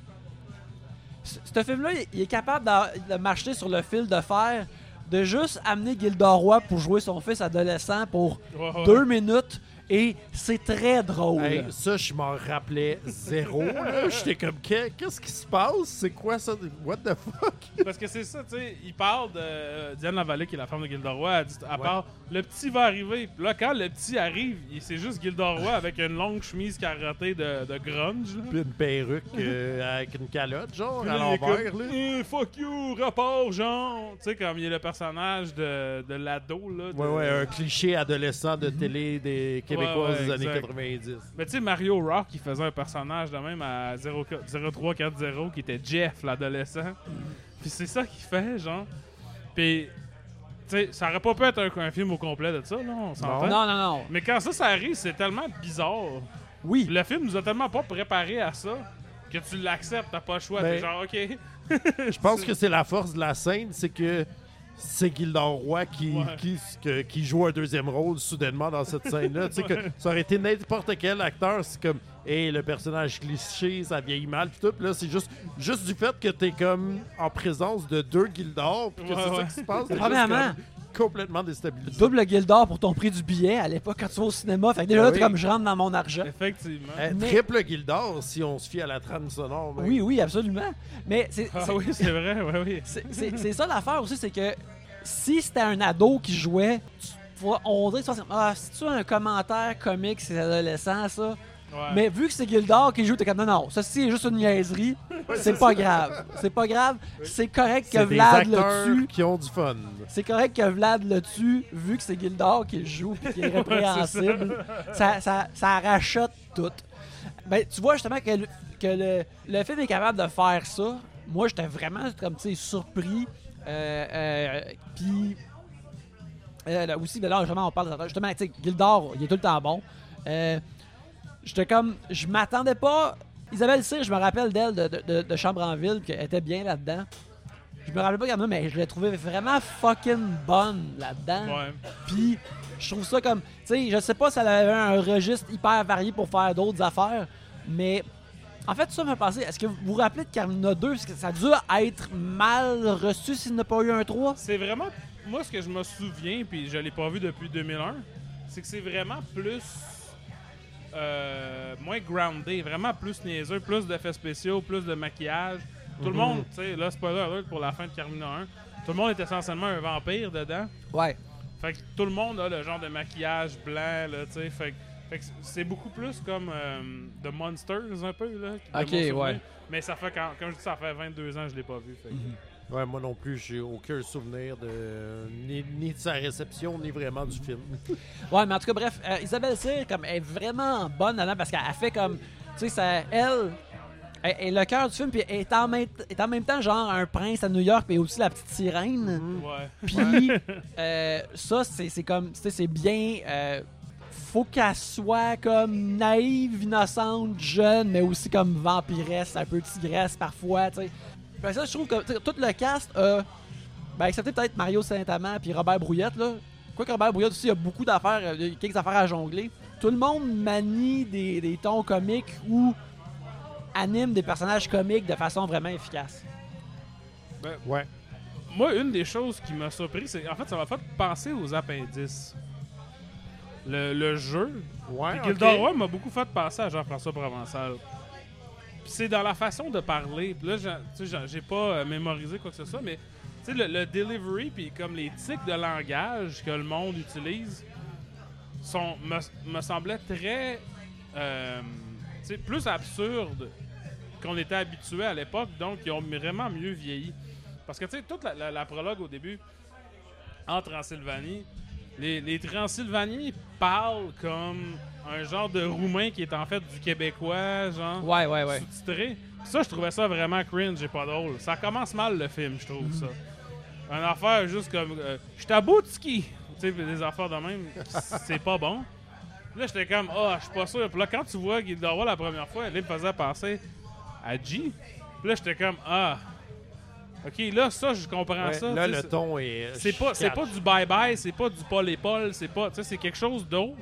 Speaker 1: ce film-là, il- est capable de, de marcher sur le fil de fer, de juste amener Gilderoy pour jouer son fils adolescent pour
Speaker 2: Ouais, ouais.
Speaker 1: deux minutes, et c'est très drôle.
Speaker 3: Hey, ça, je m'en rappelais zéro. là. J'étais comme, Qu'est- qu'est-ce qui se passe? C'est quoi ça? What the fuck?
Speaker 2: Parce que c'est ça, tu sais, il parle de euh, Diane Lavallée, qui est la femme de Gilderoy, elle, dit, elle
Speaker 3: Ouais.
Speaker 2: parle, le petit va arriver. Puis là, quand le petit arrive, c'est juste Gilderoy avec une longue chemise carottée de, de grunge. Là.
Speaker 3: Puis une perruque euh, avec une calotte, genre,
Speaker 2: Puis
Speaker 3: à l'envers. là.
Speaker 2: Eh, fuck you, rapport, genre. Tu sais, comme il est le personnage de, de l'ado, là. de-
Speaker 3: Ouais, ouais, un cliché adolescent de télé des Québécois
Speaker 2: Ouais, ouais,
Speaker 3: des années
Speaker 2: exact.
Speaker 3: 90.
Speaker 2: Mais tu sais, Mario Rock, il faisait un personnage de même à 0 0340 qui était Jeff, l'adolescent. Puis c'est ça qu'il fait, genre. Puis, tu sais, ça aurait pas pu être un, un film au complet de ça, là, on s'entend.
Speaker 1: non, non, non.
Speaker 2: Mais quand ça, ça arrive, c'est tellement bizarre.
Speaker 1: Oui.
Speaker 2: Le film nous a tellement pas préparé à ça que tu l'acceptes, t'as pas le choix.
Speaker 3: Ben,
Speaker 2: T'es genre, ok.
Speaker 3: Je pense que c'est la force de la scène, c'est que c'est Gildor Roy qui,
Speaker 2: Ouais.
Speaker 3: qui, que- qui joue un deuxième rôle soudainement dans cette scène-là. Tu sais, que ça aurait été n'importe quel acteur, c'est comme, hey, le personnage cliché, ça vieillit mal, pis tout. Puis là, c'est juste, juste du fait que t'es comme en présence de deux Gildor, puis que
Speaker 2: Ouais,
Speaker 3: c'est ça qui se passe.
Speaker 1: Premièrement,
Speaker 3: complètement déstabilisé.
Speaker 1: double Gildor pour ton prix du billet à l'époque quand tu vas au cinéma. Fait que déjà,
Speaker 3: Ah
Speaker 1: là,
Speaker 3: oui.
Speaker 1: comme je rentre dans mon argent.
Speaker 2: Effectivement.
Speaker 3: Euh,
Speaker 1: Mais-
Speaker 3: Triple Gildor, si on se fie à la trame sonore. même.
Speaker 1: Oui, oui, absolument. Mais c'est
Speaker 2: Ah oui, c'est vrai, ouais, oui.
Speaker 1: c'est- ça l'affaire aussi, c'est que si c'était un ado qui jouait, tu- on dirait que ça, c'est- ah, c'est-tu un commentaire comique, c'est adolescent, ça?
Speaker 2: Ouais.
Speaker 1: Mais vu que c'est Gildor qui joue, t'es comme non, non, ça c'est juste une niaiserie, c'est pas grave. C'est pas grave, c'est correct que Vlad le tue.
Speaker 3: qui ont du fun.
Speaker 1: C'est correct que Vlad le tue, vu que c'est Gildor qui joue et qui est répréhensible. ça, ça, ça rachète tout. Ben, tu vois justement que, le, que le, le film est capable de faire ça. Moi, j'étais vraiment comme, tu sais, surpris. Euh, euh, Puis, euh, aussi, ben là, justement, on parle de. Justement, tu sais, Gildor, il est tout le temps bon. J'étais comme, je m'attendais pas. Isabelle Cyr, je me rappelle d'elle de, de, de, de Chambre en Ville, qu'elle était bien là-dedans. Je me rappelle pas comme ça, mais je l'ai trouvée vraiment fucking bonne là-dedans.
Speaker 2: Ouais.
Speaker 1: Puis je trouve ça comme, tu sais, je sais pas si elle avait un registre hyper varié pour faire d'autres affaires, mais en fait, ça m'a pensé. Est-ce que vous vous rappelez de Carmina 2 Est-ce que ça a dû être mal reçu s'il n'a pas eu un 3
Speaker 2: C'est vraiment. Moi, ce que je me souviens, puis je l'ai pas vu depuis 2001, c'est que c'est vraiment plus. Euh, moins groundé, vraiment plus niaiseux, plus d'effets spéciaux, plus de maquillage. Tout le
Speaker 3: Mhm.
Speaker 2: monde, tu sais, là, spoiler alert pour la fin de Carmina 1, tout le monde est essentiellement un vampire dedans.
Speaker 1: Ouais.
Speaker 2: Fait que tout le monde a le genre de maquillage blanc, là, tu sais. Fait, que- c'est beaucoup plus comme euh, The Monsters, un peu, là. de
Speaker 1: Ok, ouais.
Speaker 2: Mais ça fait, quand, comme je dis, ça fait 22 ans que je l'ai pas vu. Fait que-
Speaker 3: Ouais, moi non plus, j'ai aucun souvenir de ni, ni de sa réception, ni vraiment du film.
Speaker 1: Ouais, mais en tout cas, bref, euh, Isabelle Cyr, comme, elle est vraiment bonne là-dedans parce qu'elle fait comme. Tu sais, ça- elle. Elle est le cœur du film, puis elle est en, même, est en même temps genre un prince à New York, puis aussi la petite sirène.
Speaker 2: Ouais.
Speaker 1: Puis euh, ça, c'est c'est comme, tu sais, c'est bien. euh, faut qu'elle soit comme naïve, innocente, jeune, mais aussi comme vampiresse, un peu tigresse parfois, tu sais. Fait que ça, je trouve que tout le cast, euh, ben, excepté peut-être Mario Saint-Amand puis Robert Brouillette, là. Quoique Robert Brouillette aussi, il y a beaucoup d'affaires, euh, il y a quelques affaires à jongler. Tout le monde manie des, des tons comiques ou anime des personnages comiques de façon vraiment efficace.
Speaker 3: Ouais.
Speaker 2: Moi, une des choses qui m'a surpris, c'est en fait, ça m'a fait penser aux appendices. Le, le jeu.
Speaker 3: Ouais,
Speaker 2: Puis
Speaker 3: ok.
Speaker 2: Gilda Roy m'a beaucoup fait penser à Jean-François Provençal. C'est dans la façon de parler. Puis là, j'ai- pas euh, mémorisé quoi que ce soit, mais le, le delivery, puis comme les tics de langage que le monde utilise, sont, me, me très. euh, plus absurdes qu'on était habitué à l'époque, donc ils ont vraiment mieux vieilli. Parce que tu sais, toute la, prologue au début, en Transylvanie, les Transylvaniens parlent comme un genre de roumain qui est en fait du québécois, genre
Speaker 1: Ouais, ouais, ouais.
Speaker 2: sous-titré. Ça, je trouvais ça vraiment cringe et pas drôle. Ça commence mal le film, je trouve ça. Une affaire juste comme euh, je suis à Boutski. Tu sais, des affaires de même, c'est pas bon. Là, j'étais comme, ah, je suis pas sûr. Puis là, quand tu vois Roy la première fois, elle me faisait penser à G. Puis là, j'étais comme, ah, ok, là, ça, je comprends
Speaker 3: Ouais,
Speaker 2: ça.
Speaker 3: là, le ton est.
Speaker 2: c'est pas, c'est pas du bye-bye, c'est pas du Paul et Paul, c'est pas, tu sais, c'est quelque chose d'autre.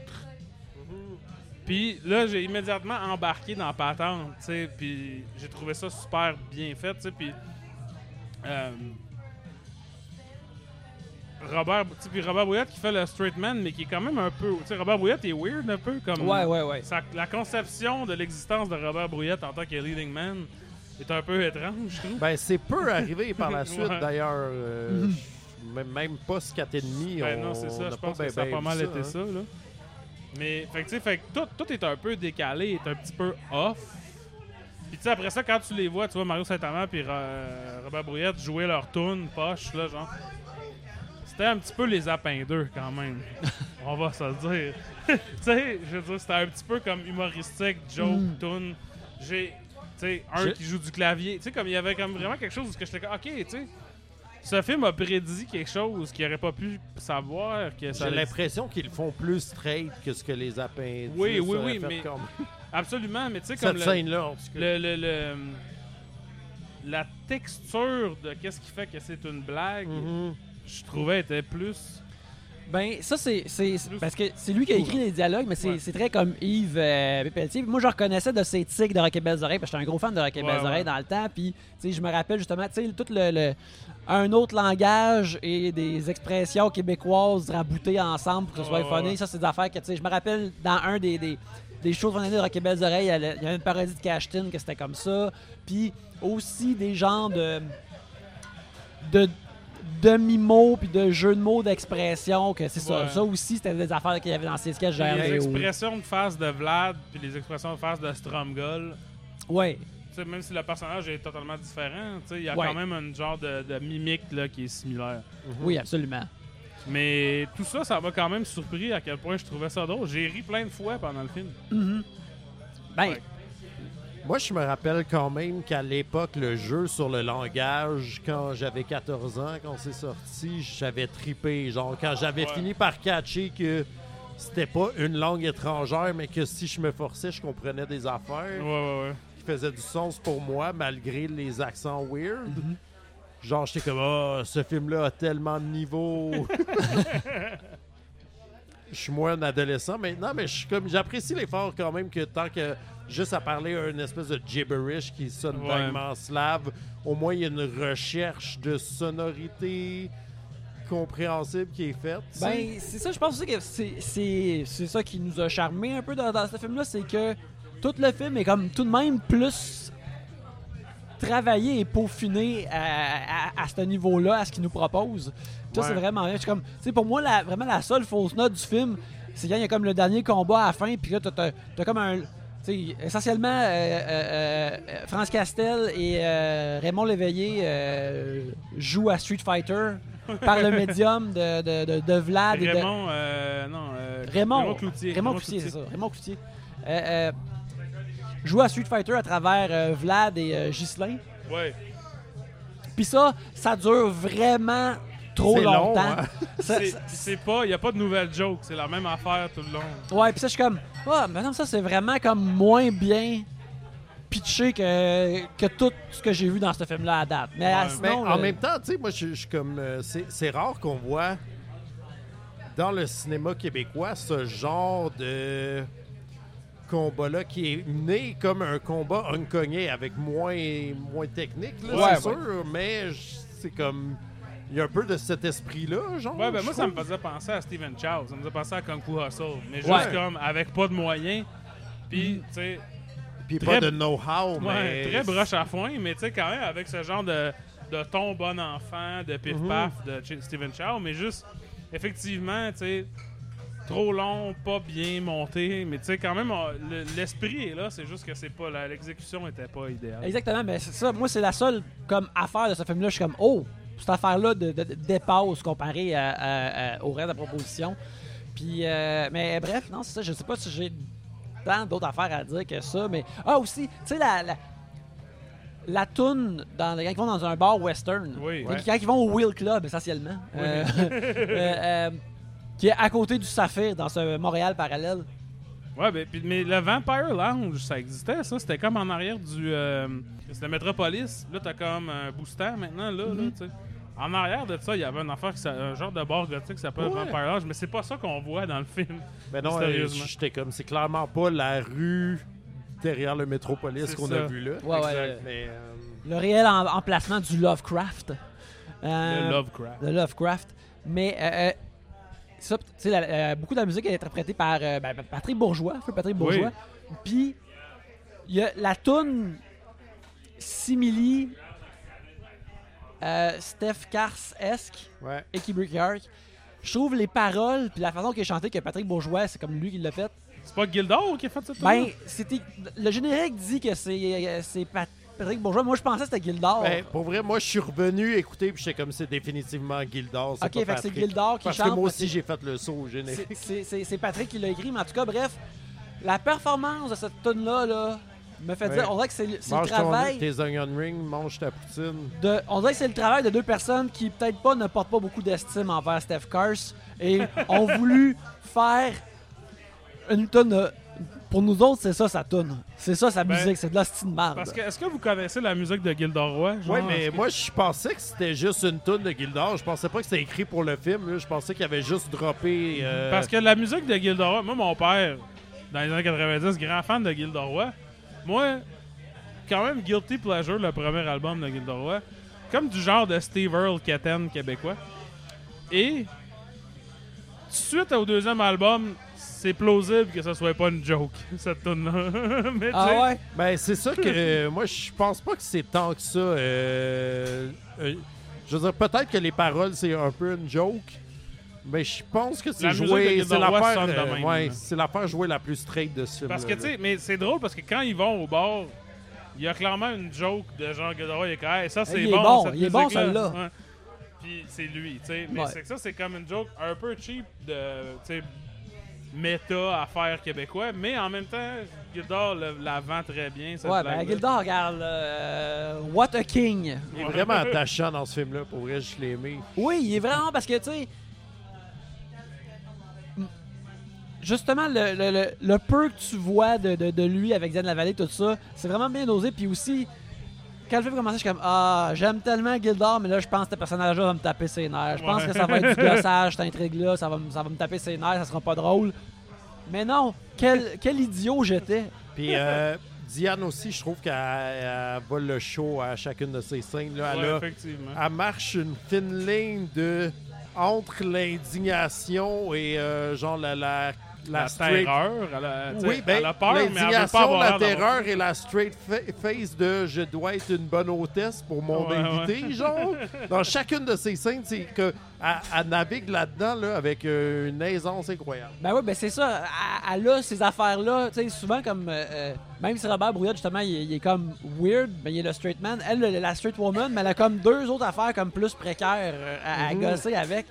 Speaker 2: Puis là, j'ai immédiatement embarqué dans la patente, tu sais, puis j'ai trouvé ça super bien fait, tu sais, puis euh, Robert, puis Robert Brouillette qui fait le straight man, mais qui est quand même un peu, tu sais, Robert Brouillette est weird un peu comme.
Speaker 1: Ouais, ouais, ouais.
Speaker 2: Sa- la conception de l'existence de Robert Brouillette en tant que leading man est un peu étrange, je trouve.
Speaker 3: Ben, c'est peu arrivé par la suite,
Speaker 2: Ouais.
Speaker 3: d'ailleurs. euh, même, pas ce 4,5.
Speaker 2: Ben
Speaker 3: on-
Speaker 2: non, c'est ça. Je pense que ça a
Speaker 3: ben
Speaker 2: pas mal
Speaker 3: ça,
Speaker 2: été
Speaker 3: hein.
Speaker 2: ça, là. Mais, fait que, tu sais, fait que tout, tout est un peu décalé, est un petit peu off. Puis, tu sais, après ça, quand tu les vois, tu vois Mario Saint-Amand puis euh, Robert Brouillette jouer leur tune poche, là, genre. C'était un petit peu les Apins 2, quand même. On va se le dire. tu sais, je veux dire, c'était un petit peu comme humoristique, joke,
Speaker 1: Mm.
Speaker 2: tune. J'ai, tu sais, un
Speaker 1: Je-
Speaker 2: qui joue du clavier. Tu sais, comme il y avait comme vraiment quelque chose où j'étais comme, ok, tu sais. Ce film a prédit quelque chose qu'il aurait pas pu savoir que
Speaker 3: J'ai l'impression qu'ils le font plus straight que ce que les appendices
Speaker 2: Oui, oui, oui, mais
Speaker 3: comme-
Speaker 2: Absolument, mais tu sais, comme
Speaker 3: Cette
Speaker 2: le,
Speaker 3: scène-là,
Speaker 2: le, le- le- la texture de qu'est-ce qui fait que c'est une blague
Speaker 3: Mhm.
Speaker 2: je trouvais était plus.
Speaker 1: Ben, ça, c'est. Parce que c'est lui qui a écrit les dialogues, mais c'est
Speaker 2: Ouais.
Speaker 1: très comme Yves euh, Pelletier. Moi, je reconnaissais de ses tics de Rocket Belles Oreilles, parce que j'étais un gros fan de Rocket
Speaker 2: Ouais,
Speaker 1: Belles
Speaker 2: ouais.
Speaker 1: Oreilles dans le temps. Puis, tu sais, je me rappelle justement, tu sais, tout le, le- Un autre langage et des expressions québécoises raboutées ensemble pour que ce soit funny. Ça, c'est des affaires que, tu sais, je me rappelle dans un des. des des de fin d'année de Rocket Belles Oreilles, il y avait une parodie de Cashtin que c'était comme ça. Puis aussi des genres de de demi-mots puis de jeux de mots d'expression que c'est ça.
Speaker 2: Ouais.
Speaker 1: Ça aussi, c'était des affaires qu'il y avait dans ces sketchs.
Speaker 2: les expressions de face de Vlad puis les expressions de face de Stromgol.
Speaker 1: Ouais.
Speaker 2: Tu sais, même si le personnage est totalement différent, tu sais, il y a
Speaker 1: Ouais.
Speaker 2: quand même un genre de, de mimique là, qui est similaire.
Speaker 1: Oui, absolument.
Speaker 2: Mais tout ça, ça m'a quand même surpris à quel point je trouvais ça drôle. J'ai ri plein de fois pendant le film.
Speaker 1: Mhm. Ben,
Speaker 2: Ouais.
Speaker 3: Moi, je me rappelle quand même qu'à l'époque, le jeu sur le langage, quand j'avais 14 ans, quand c'est sorti, j'avais tripé. Genre, quand j'avais
Speaker 2: Ouais.
Speaker 3: fini par catcher que c'était pas une langue étrangère, mais que si je me forçais, je comprenais des affaires
Speaker 2: ouais, ouais.
Speaker 3: qui faisaient du sens pour moi, malgré les accents weird.
Speaker 1: Mhm.
Speaker 3: Genre, j'étais comme, ah, ce film-là a tellement de niveaux. Je suis moins un adolescent maintenant, mais je suis comme j'apprécie l'effort quand même que tant que juste à parler une espèce de gibberish qui sonne
Speaker 2: Ouais.
Speaker 3: vaguement slave, au moins il y a une recherche de sonorité compréhensible qui est faite.
Speaker 1: ben c'est ça, je pense aussi que c'est- c'est c'est ça qui nous a charmé un peu dans, dans ce film-là, c'est que tout le film est comme tout de même plus travaillé et peaufiné à, à- à ce niveau-là, à ce qu'il nous propose. Ça,
Speaker 3: Ouais.
Speaker 1: c'est vraiment bien. C'est comme, tu sais, pour moi, la, vraiment la seule fausse note du film, c'est quand il y a comme le dernier combat à la fin, puis là, t'as- t'as t'as comme un. Essentiellement, euh, euh, euh, France Castel et euh, Raymond Léveillé jouent à Street Fighter par le médium de, de, de, de Vlad et de.
Speaker 2: Raymond, non,
Speaker 1: Raymond,
Speaker 2: Cloutier.
Speaker 1: Raymond Cloutier, c'est ça. Raymond Cloutier. Joue à Street Fighter à travers Vlad et Ghislain.
Speaker 2: Ouais.
Speaker 1: Puis ça, ça dure vraiment trop
Speaker 3: C'est long,
Speaker 1: longtemps.
Speaker 3: hein?
Speaker 2: C'est- pas, il y a pas de nouvelles jokes, c'est la même affaire tout le long.
Speaker 1: Ouais, puis ça, je suis comme, ah, mais non, ça, c'est vraiment comme moins bien pitché que, que tout ce que j'ai vu dans ce film-là à date. Mais
Speaker 2: Ouais.
Speaker 1: ah,
Speaker 3: Mais
Speaker 1: sinon,
Speaker 3: en
Speaker 1: le-
Speaker 3: même temps, tu sais, moi, je suis comme. euh, c'est c'est rare qu'on voit dans le cinéma québécois ce genre de combat-là qui est né comme un combat uncogné avec moins, moins technique, là,
Speaker 1: Ouais,
Speaker 3: c'est
Speaker 1: ouais.
Speaker 3: sûr, mais c'est comme. Il y a un peu de cet esprit-là, genre.
Speaker 2: Ouais, ben moi, ça me faisait penser à Steven Chow. Ça me faisait penser à Kung Fu Hustle. Mais juste
Speaker 3: Ouais.
Speaker 2: comme avec pas de moyens. Puis, tu sais,
Speaker 3: Puis pas de know-how,
Speaker 2: ouais,
Speaker 3: mais.
Speaker 2: très broche à foin, mais tu sais, quand même avec ce genre de, de ton bon enfant, de pif-paf
Speaker 3: Mhm.
Speaker 2: de Ch- Steven Chow. Mais juste, effectivement, tu sais, trop long, pas bien monté. Mais tu sais, quand même, l'esprit est là. C'est juste que c'est pas la- l'exécution était pas idéale.
Speaker 1: Exactement, mais c'est ça. Moi, c'est la seule comme affaire de ce film-là. Je suis comme, oh, cette affaire-là de, de- dépasse comparé à- à- à- au reste de la proposition. Puis, euh, mais bref, non, c'est ça. Je sais pas si j'ai tant d'autres affaires à dire que ça, mais ah aussi, tu sais la, la la toune dans, quand ils vont dans un bar western,
Speaker 2: Oui.
Speaker 1: quand,
Speaker 2: Ouais.
Speaker 1: quand ils vont au Wheel Club essentiellement,
Speaker 2: Oui.
Speaker 1: euh, euh, euh, qui est à côté du Saphir dans ce Montréal parallèle.
Speaker 2: Ouais, ben, puis- mais le Vampire Lounge, ça existait, ça. C'était comme en arrière du. euh, c'était Metropolis. Là, t'as comme un booster maintenant, là, là,
Speaker 1: Mhm.
Speaker 2: tu sais. En arrière de ça, il y avait un, affaire qui s'a- un genre de bar gothique qui s'appelle
Speaker 3: Ouais.
Speaker 2: Vampire Lounge, mais c'est pas ça qu'on voit dans le film.
Speaker 3: Ben non, euh, j'étais comme. C'est clairement pas la rue derrière le métropolis qu'on a vu là.
Speaker 1: Ouais, ouais.
Speaker 3: Mais, euh,
Speaker 1: Le réel em- emplacement du Lovecraft. Euh,
Speaker 2: Le Lovecraft.
Speaker 1: de Lovecraft. Mais euh, euh, ça, la- euh, beaucoup de la musique est interprétée par euh, ben, Patrick Bourgeois, feu Patrick Bourgeois. Puis il y a la tune simili euh, Steph Cars-esque,
Speaker 3: ouais.
Speaker 1: Brickyard. Je trouve les paroles puis la façon qu'il est chanté que Patrick Bourgeois, c'est comme lui qui l'a fait.
Speaker 2: C'est pas Gildor qui a fait ça
Speaker 1: Ben, c'était le générique dit que c'est euh, c'est Pat- Patrick Bourgeois. Moi, je pensais que c'était Gildor.
Speaker 3: Ben, pour vrai, moi, je suis revenu écouter, puis j'étais comme c'est définitivement Gildor.
Speaker 1: ok, fait que c'est. Gildor qui
Speaker 3: Parce
Speaker 1: chante.
Speaker 3: que moi
Speaker 1: parce
Speaker 3: aussi, j'ai fait le saut au générique.
Speaker 1: C'est- Patrick qui l'a écrit, mais en tout cas, bref, la performance de cette tune là là, me fait
Speaker 3: Ouais.
Speaker 1: dire, on dirait que c'est le
Speaker 3: Mange ton,
Speaker 1: travail
Speaker 3: tes onion rings, mange ta poutine.
Speaker 1: de, on dirait que c'est le travail de deux personnes qui peut-être pas ne portent pas beaucoup d'estime envers Steph Curse et ont voulu faire une tonne pour nous autres, c'est ça sa tune. C'est ça sa
Speaker 2: Ben,
Speaker 1: musique, c'est de la style de marde.
Speaker 2: Parce que, est-ce que vous connaissez la musique de Gilderoy?
Speaker 3: Oui, mais
Speaker 2: que-
Speaker 3: moi, je pensais que c'était juste une toune de Gildor. Je pensais pas que c'était écrit pour le film. là. Je pensais qu'il avait juste droppé. euh,
Speaker 2: Parce que la musique de Gilderoy, moi, mon père, dans les années 90, grand fan de Gilderoy, moi, quand même, Guilty Pleasure, le premier album de Gilderoy, comme du genre de Steve Earle Katen québécois. Et, suite au deuxième album, c'est plausible que ce soit pas une joke, cette tune-là. Mais tu sais,
Speaker 1: ah ouais?
Speaker 3: Ben, c'est ça que euh, moi, je pense pas que c'est tant que ça. euh, euh, je veux dire, peut-être que les paroles, c'est un peu une joke. Mais je pense que
Speaker 2: La
Speaker 3: c'est
Speaker 2: de
Speaker 3: joué. C'est l'affaire euh, ouais,
Speaker 2: là.
Speaker 3: c'est l'affaire jouée la plus straight de ce film.
Speaker 2: Parce que, tu sais, mais c'est drôle parce que quand ils vont au bar, il y a clairement une joke de Jean est comme, Hey, ça c'est
Speaker 1: Il est
Speaker 2: bon,
Speaker 1: bon,
Speaker 2: cette
Speaker 1: il est bon, celle-là.
Speaker 2: Ouais. Puis c'est lui, tu sais. Mais
Speaker 1: Ouais.
Speaker 2: c'est que ça, c'est comme une joke un peu cheap de, tu sais, méta à faire québécois. Mais en même temps, Gildor le- la vend très bien. Cette
Speaker 1: Ouais, ben. Gildor, regarde, euh, What a King.
Speaker 3: Il est vraiment attachant dans ce film-là. Pour vrai, je l'ai aimé.
Speaker 1: Oui, il est vraiment parce que, tu sais. Justement, le, le, le, le peu que tu vois de, de, de lui avec Diane Lavallée, tout ça, c'est vraiment bien dosé. Puis aussi, quand le film commençait, je suis comme Ah, j'aime tellement Gildor, mais là, je pense que ce personnage-là va me taper ses nerfs. Je pense
Speaker 2: Ouais.
Speaker 1: que ça va être du gossage, cette intrigue-là, ça va, me- ça va me taper ses nerfs, ça sera pas drôle. Mais non, quel, quel idiot j'étais.
Speaker 3: Puis euh, Diane aussi, je trouve qu'elle elle vole le show à chacune de ses scènes. Là. Elle, a-
Speaker 2: effectivement.
Speaker 3: elle marche une fine ligne de entre l'indignation et euh, genre la, la, la,
Speaker 2: terreur, elle a,
Speaker 3: Oui, ben,
Speaker 2: elle a peur, mais elle veut pas avoir
Speaker 3: la terreur et la straight fa- face de je dois être une bonne hôtesse pour mon
Speaker 2: Ouais,
Speaker 3: invité, genre. Dans chacune de ces scènes, c'est que elle, elle navigue là-dedans là, avec euh, une aisance incroyable.
Speaker 1: Ben oui, ben c'est ça. Elle, elle a ces affaires-là. Tu sais, souvent, comme. euh, euh, même si Robert Brouillard, justement, il, est- il est comme weird, ben il est le straight man. Elle, le- la straight woman, mais elle a comme deux autres affaires comme plus précaires à, à
Speaker 3: Mhm.
Speaker 1: gosser avec.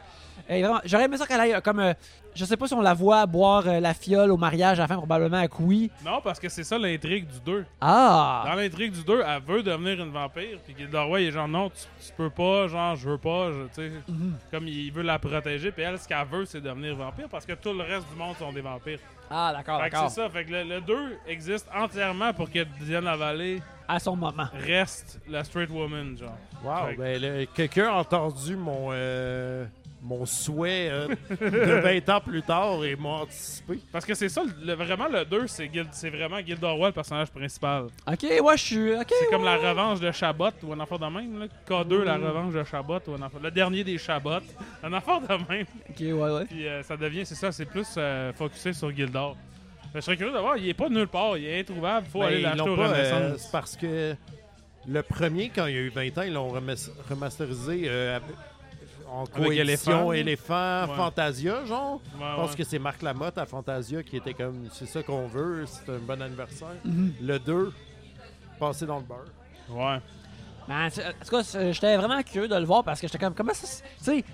Speaker 1: Et vraiment, J'aurais aimé ça qu'elle aille comme. euh, je sais pas si on la voit boire euh, la fiole au mariage à la fin, probablement à oui.
Speaker 2: Non, parce que c'est ça l'intrigue du 2.
Speaker 1: Ah!
Speaker 2: Dans l'intrigue du 2, elle veut devenir une vampire, puis Gilderoy il est genre non, tu, tu peux pas, genre je veux pas, je- tu sais,
Speaker 1: Mhm.
Speaker 2: comme il veut la protéger, puis elle ce qu'elle veut c'est devenir vampire parce que tout le reste du monde sont des vampires.
Speaker 1: Ah, d'accord,
Speaker 2: Fait que
Speaker 1: d'accord.
Speaker 2: c'est ça, fait que le, le 2 existe entièrement pour que Diane Lavallée
Speaker 1: À son moment.
Speaker 2: reste la straight woman, genre.
Speaker 3: Wow,
Speaker 2: Fait que-
Speaker 3: ben, quelqu'un a entendu mon, euh, mon souhait euh, de 20 ans plus tard et m'a anticipé.
Speaker 2: Parce que c'est ça, le- vraiment le 2, c'est Guild- c'est vraiment Gilderoy le personnage principal.
Speaker 1: Ok, ouais, je suis. Ok.
Speaker 2: C'est comme la revanche de Chabot ou un affaire de même, là. K2, la revanche de Chabot ou un affaire. Le dernier des Chabots. Un affaire de même.
Speaker 1: Ok, ouais, ouais.
Speaker 2: Puis euh, ça devient, c'est ça, c'est plus euh, focusé sur Gildor. Je serais curieux de voir, il est pas nulle part, il est introuvable, faut
Speaker 3: Ben,
Speaker 2: aller l'acheter au
Speaker 3: euh,
Speaker 2: Renaissance.
Speaker 3: c'est parce que le premier, quand il y a eu 20 ans, ils l'ont remas- remasterisé euh, en coédition
Speaker 2: éléphant.
Speaker 3: éléphant,
Speaker 2: Ouais.
Speaker 3: Fantasia, genre?
Speaker 2: Ouais,
Speaker 3: Je pense
Speaker 2: ouais.
Speaker 3: que c'est Marc Lamotte à Fantasia qui était comme c'est ça qu'on veut, c'est un bon anniversaire.
Speaker 1: Mhm.
Speaker 3: Le 2, passé dans le beurre.
Speaker 2: Ouais.
Speaker 1: Ben, en tout cas, c'est- j'étais vraiment curieux de le voir parce que j'étais comme, comment ça. se- Tu sais,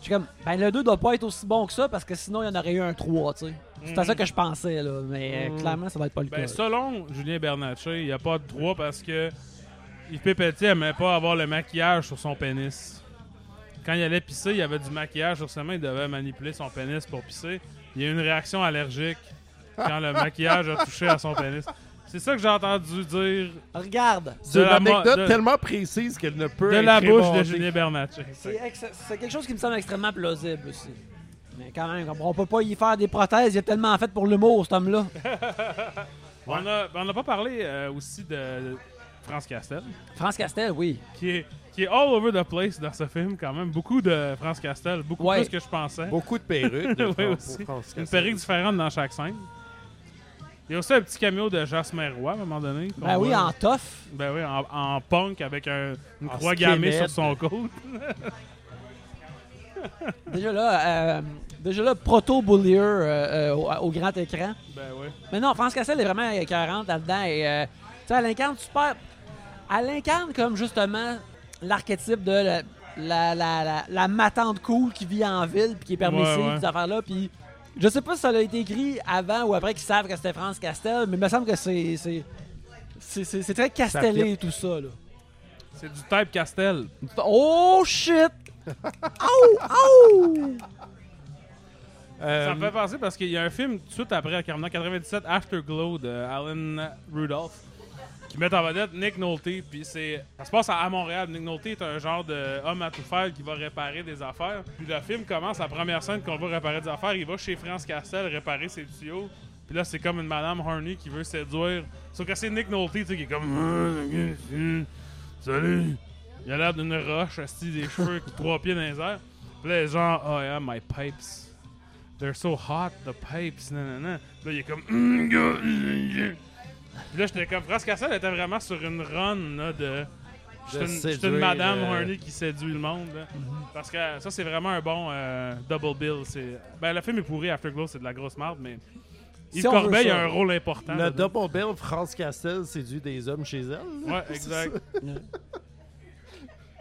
Speaker 1: j'étais comme, ben le 2 doit pas être aussi bon que ça parce que sinon il y en aurait eu un 3, tu sais. C'était
Speaker 2: Mhm.
Speaker 1: ça que je pensais, là. Mais euh,
Speaker 3: Mhm.
Speaker 1: clairement, ça va être pas le
Speaker 2: Ben,
Speaker 1: cas.
Speaker 2: selon Julien Bernatchez, il n'y a pas de droit parce que Yves Pépetier aimait pas avoir le maquillage sur son pénis. Quand il allait pisser, il y avait du maquillage sur ses mains, il devait manipuler son pénis pour pisser. Il y a eu une réaction allergique quand le maquillage a touché à son pénis. C'est ça que j'ai entendu dire
Speaker 1: Regarde,
Speaker 3: C'est une anecdote
Speaker 2: de-
Speaker 3: tellement précise qu'elle ne peut
Speaker 2: de
Speaker 3: être
Speaker 2: la bouche de. Julien Bernatchez.
Speaker 1: c'est quelque chose qui me semble extrêmement plausible aussi. Mais quand même, on peut pas y faire des prothèses, il a tellement fait pour l'humour, cet homme-là.
Speaker 2: On n'a pas parlé euh, aussi de de France Castel,
Speaker 1: France Castel, oui.
Speaker 2: qui est, qui est all over the place dans ce film quand même. Beaucoup de France Castel, beaucoup
Speaker 1: Ouais.
Speaker 2: plus que je pensais.
Speaker 3: Beaucoup de perruques de
Speaker 2: Oui, aussi. Une perruque différente dans chaque scène. Il y a aussi un petit cameo de Jasmin Roy à un moment donné.
Speaker 1: Ben oui,
Speaker 2: voit.
Speaker 1: en tough.
Speaker 2: Ben oui, en, en punk avec un- une
Speaker 3: En
Speaker 2: croix gammée sur son côte.
Speaker 1: Déjà là, euh, déjà là, proto-bullier euh, euh, au, au grand écran.
Speaker 2: Ben oui.
Speaker 1: Mais non, France Castel est vraiment écœurante là-dedans. Et, euh, tu sais, elle incarne super. Elle incarne comme justement l'archétype de la, la, la, la, la matante cool qui vit en ville puis qui est permissive,
Speaker 2: Ouais, ouais.
Speaker 1: ces affaires-là. Puis je sais pas si ça a été écrit avant ou après qu'ils savent que c'était France Castel, mais il me semble que c'est. c'est c'est- c'est c'est très castellé tout ça là.
Speaker 2: C'est du type Castel.
Speaker 1: Oh shit! Ouh!
Speaker 3: Euh,
Speaker 2: Ça me fait penser parce qu'il y a un film tout de suite après, en 97, Afterglow de Alan Rudolph, qui met en vedette Nick Nolte. Puis c'est, ça se passe à Montréal. Nick Nolte est un genre d'homme à tout faire qui va réparer des affaires. Puis le film commence, la première scène qu'on va réparer des affaires, il va chez France Castel réparer ses tuyaux. Puis là, c'est comme une Madame Horny qui veut séduire. Sauf que c'est Nick Nolte, tu sais, qui est comme. Salut! Il a l'air d'une roche, assis des cheveux, trois pieds dans les airs. Puis là, genre, oh yeah, my pipes. They're so hot, the pipes, nanana. Puis là, il est comme. Puis là, j'étais comme. France Castel était vraiment sur une run là, de. J'étais une, j'étais une madame
Speaker 3: euh,
Speaker 2: Horny qui séduit le monde. là. Parce que ça, c'est vraiment un bon euh, double bill. C'est... Ben, le film est pourri, Afterglow, c'est de la grosse merde, mais. Yves
Speaker 1: Si on veut
Speaker 2: Corbeil
Speaker 1: ça.
Speaker 2: a un rôle important.
Speaker 3: Le double bill, France Castel séduit des hommes chez elle. là.
Speaker 2: Ouais, exact.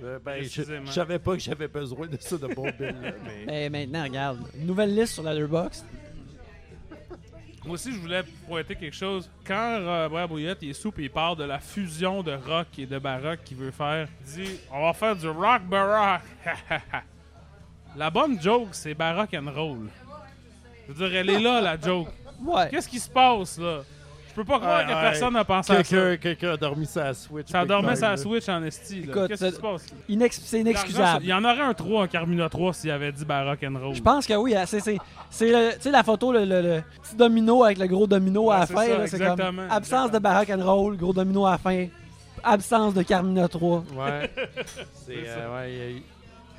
Speaker 3: Euh, ben, je,
Speaker 2: Précisément.
Speaker 3: je savais pas que j'avais besoin de ça de bon bill. là, mais...
Speaker 1: Mais maintenant, regarde. Nouvelle liste sur Letterboxd.
Speaker 2: Moi aussi, je voulais pointer quelque chose. Quand Robert Bouillette il est soupe et il parle de la fusion de rock et de baroque qu'il veut faire, il dit On va faire du rock baroque. la bonne joke, c'est baroque and roll. Je veux dire, elle est là, la joke.
Speaker 1: Ouais.
Speaker 2: Qu'est-ce qui se passe, là? Peux pas croire
Speaker 3: Ouais,
Speaker 2: que
Speaker 3: ouais.
Speaker 2: personne n'a pensé à ça.
Speaker 3: Quelqu'un quelqu'un a dormi sa Switch.
Speaker 2: Ça dormait sa. Switch en esti. Qu'est-ce qui se passe
Speaker 1: c'est inexcusable.
Speaker 2: Il y en aurait un 3 en Carmina 3 s'il avait dit baroque and roll.
Speaker 1: Je pense que oui, hein, c'est c'est c'est le- tu sais la photo le, le- le petit domino avec le gros domino à la fin,
Speaker 2: ça,
Speaker 1: là, c'est comme
Speaker 2: exactement,
Speaker 1: absence de barack and roll, gros domino à la fin, absence de Carmina 3.
Speaker 3: Ouais. C'est,
Speaker 2: C'est
Speaker 3: euh, ouais,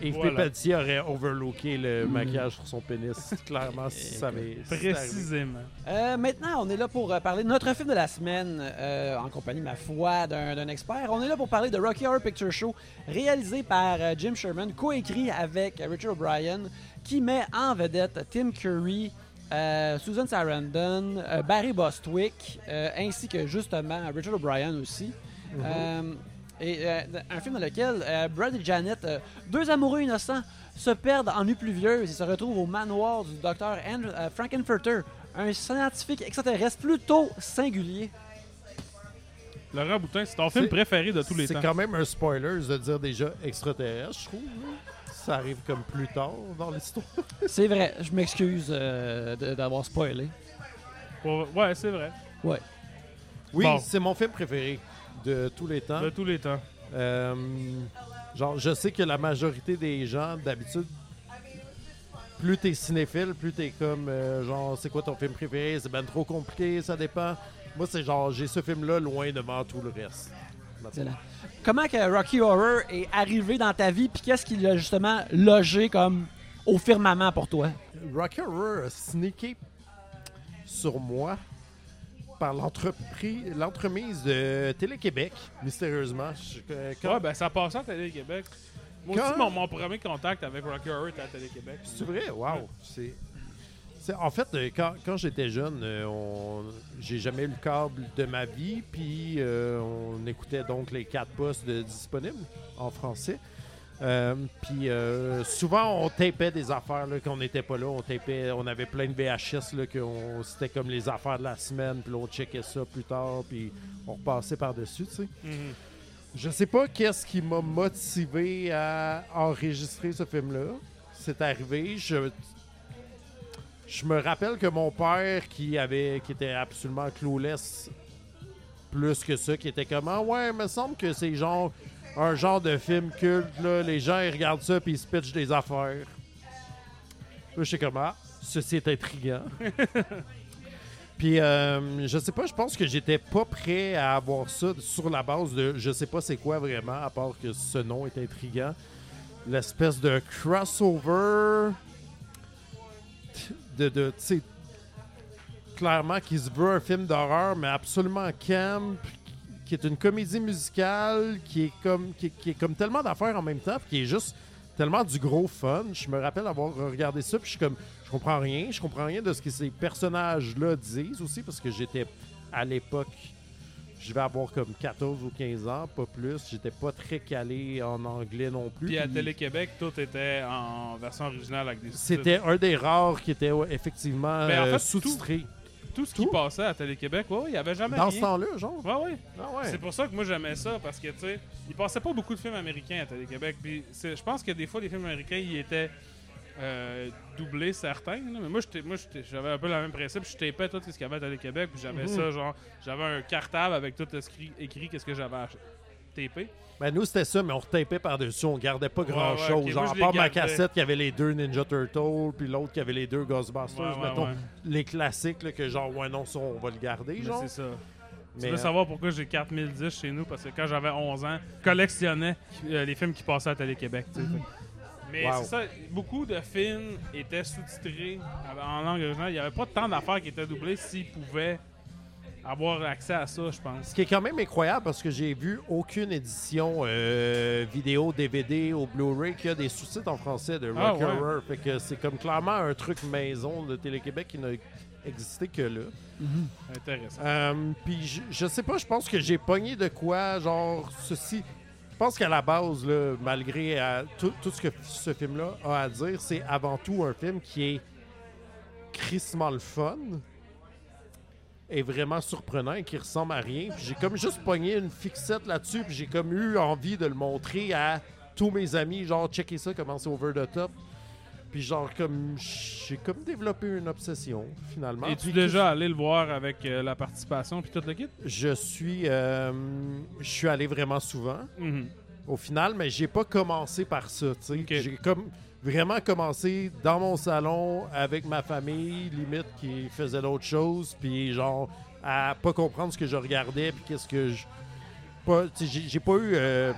Speaker 3: Yves
Speaker 2: Voilà.
Speaker 3: Pelletier aurait overlooké le maquillage sur son pénis. Clairement, si ça avait.
Speaker 2: Précisément.
Speaker 1: Euh, maintenant, on est là pour euh, parler de notre film de la semaine, euh, en compagnie, ma foi, d'un expert. On est là pour parler de Rocky Horror Picture Show, réalisé par euh, Jim Sherman, coécrit avec Richard O'Brien, qui met en vedette Tim Curry, euh, Susan Sarandon, euh, Barry Bostwick, euh, ainsi que justement Richard O'Brien aussi. Euh, et euh, un film dans lequel euh, Brad et Janet, euh, deux amoureux innocents, se perdent en nuit pluvieuse et se retrouvent au manoir du docteur Andrew- euh, Frankenfurter, un scientifique extraterrestre plutôt singulier.
Speaker 2: Laurent Boutin, c'est ton film
Speaker 3: C'est-
Speaker 2: préféré de tous les
Speaker 3: C'est
Speaker 2: temps.
Speaker 3: quand même un spoiler de dire déjà extraterrestre, je trouve. là. Ça arrive comme plus tard dans l'histoire.
Speaker 1: C'est vrai, je m'excuse euh, d'avoir spoilé.
Speaker 2: Ouais, c'est vrai.
Speaker 1: Ouais.
Speaker 3: Oui,
Speaker 2: Bon.
Speaker 3: c'est mon film préféré de tous les temps.
Speaker 2: De tous les temps.
Speaker 3: Euh, genre, je sais que la majorité des gens, d'habitude, plus t'es cinéphile, plus t'es comme, euh, genre, c'est quoi ton film préféré? C'est ben trop compliqué, ça dépend. Moi, c'est genre, j'ai ce film-là loin devant tout le reste.
Speaker 1: Excellent. Comment que Rocky Horror est arrivé dans ta vie, puis qu'est-ce qui l'a justement logé comme au firmament pour toi?
Speaker 3: Rocky Horror a sneaké sur moi par l'entreprise, l'entremise de Télé-Québec, mystérieusement. Je- euh, quand-
Speaker 2: Ouais, ben ça passait à Télé-Québec. Moi
Speaker 3: Quand-
Speaker 2: aussi, mon, mon premier contact avec Rocky Horror était à Télé-Québec.
Speaker 3: C'est vrai? Wow! C'est... c'est- En fait, euh, quand, quand j'étais jeune, euh, on... j'ai jamais eu le câble de ma vie, puis euh, on écoutait donc les quatre postes de- disponibles en français. Euh, puis euh, souvent, on tapait des affaires là, qu'on n'était pas là. On tapait, on avait plein de VHS là, c'était comme les affaires de la semaine, puis on checkait ça plus tard, puis on repassait par-dessus, tu sais.
Speaker 2: Mhm.
Speaker 3: Je sais pas qu'est-ce qui m'a motivé à enregistrer ce film-là. C'est arrivé. Je, je me rappelle que mon père, qui avait, qui était absolument clueless, plus que ça, qui était comme ah ouais, il me semble que c'est genre un genre de film culte. Là. Les gens ils regardent ça puis ils se pitchent des affaires. Je sais comme ah, ceci est intriguant. Puis, euh, je sais pas, je pense que j'étais pas prêt à avoir ça sur la base de je sais pas c'est quoi vraiment, à part que ce nom est intriguant. L'espèce de crossover de, de clairement qui se veut un film d'horreur, mais absolument camp, qui est une comédie musicale, qui est comme, qui, qui est comme tellement d'affaires en même temps, puis qui est juste tellement du gros fun. Je me rappelle avoir regardé ça, puis je suis comme, je comprends rien, je comprends rien de ce que ces personnages-là disent aussi, parce que j'étais à l'époque, je vais avoir comme 14 ou 15 ans, pas plus. J'étais pas très calé en anglais non plus.
Speaker 2: Puis à Télé-Québec, tout était en version originale avec des sous-titres.
Speaker 3: C'était un des rares qui était ouais, effectivement
Speaker 2: Mais en
Speaker 3: euh,
Speaker 2: fait,
Speaker 3: sous-titré.
Speaker 2: tout ce qui
Speaker 3: tout?
Speaker 2: passait à Télé-Québec. Ouais, ouais, il y avait jamais
Speaker 3: Dans ce temps-là, genre?
Speaker 2: Ouais, ouais.
Speaker 3: Ah ouais.
Speaker 2: C'est pour ça que moi j'aimais ça parce que tu sais, il passait pas beaucoup de films américains à Télé-Québec. Puis je pense que des fois les films américains ils étaient euh, doubler certains. là. Mais moi, j'avais un peu le même principe. Je tapais tout ce qu'il y avait à Télé-Québec. Puis j'avais
Speaker 3: Mhm.
Speaker 2: ça, genre, j'avais un cartable avec tout écrit, écrit qu'est-ce que j'avais ach-
Speaker 3: Ben, nous, c'était ça, mais on retapait par-dessus. On gardait pas
Speaker 2: Ouais,
Speaker 3: grand-chose.
Speaker 2: ouais,
Speaker 3: Genre, à part ma cassette qui avait les deux Ninja Turtles, puis l'autre qui avait les deux Ghostbusters,
Speaker 2: Ouais,
Speaker 3: mettons. Les classiques, là, que genre, ouais, non, ça, on va le garder, genre.
Speaker 2: c'est ça. Tu
Speaker 3: Mais,
Speaker 2: veux
Speaker 3: euh,
Speaker 2: savoir pourquoi j'ai 4010 chez nous? Parce que quand j'avais 11 ans, je collectionnais euh, les films qui passaient à Télé-Québec. tu. Mais
Speaker 3: Wow.
Speaker 2: c'est ça, beaucoup de films étaient sous-titrés en langue originale. Il n'y avait pas tant d'affaires qui étaient doublées s'ils pouvaient avoir accès à ça, je pense.
Speaker 3: Ce qui est quand même incroyable parce que j'ai vu aucune édition euh, vidéo, DVD ou Blu-ray qui a des sous-titres en français de
Speaker 2: Ah,
Speaker 3: Rock
Speaker 2: ouais.
Speaker 3: Horror. Fait que c'est comme clairement un truc maison de Télé-Québec qui n'a existé que là.
Speaker 2: Intéressant.
Speaker 3: Euh, Puis je, je sais pas, je pense que j'ai pogné de quoi, genre ceci. Je pense qu'à la base, là, malgré euh, tout, tout ce que ce film-là a à dire, c'est avant tout un film qui est crissement le fun et vraiment surprenant et qui ressemble à rien. Puis j'ai comme juste pogné une fixette là-dessus, puis j'ai comme eu envie de le montrer à tous mes amis, genre checker ça, comment c'est over the top. Puis genre comme j'ai comme développé une obsession finalement.
Speaker 2: Es-tu
Speaker 3: Puis
Speaker 2: déjà allé le voir avec euh, la participation puis tout le kit?
Speaker 3: je suis, euh, je suis allé vraiment souvent
Speaker 2: Mhm.
Speaker 3: au final, mais j'ai pas commencé par ça. tu sais.
Speaker 2: Ok.
Speaker 3: J'ai comme vraiment commencé dans mon salon avec ma famille, limite qui faisait d'autres choses, puis genre à pas comprendre ce que je regardais, puis qu'est-ce que je. J'ai pas eu euh,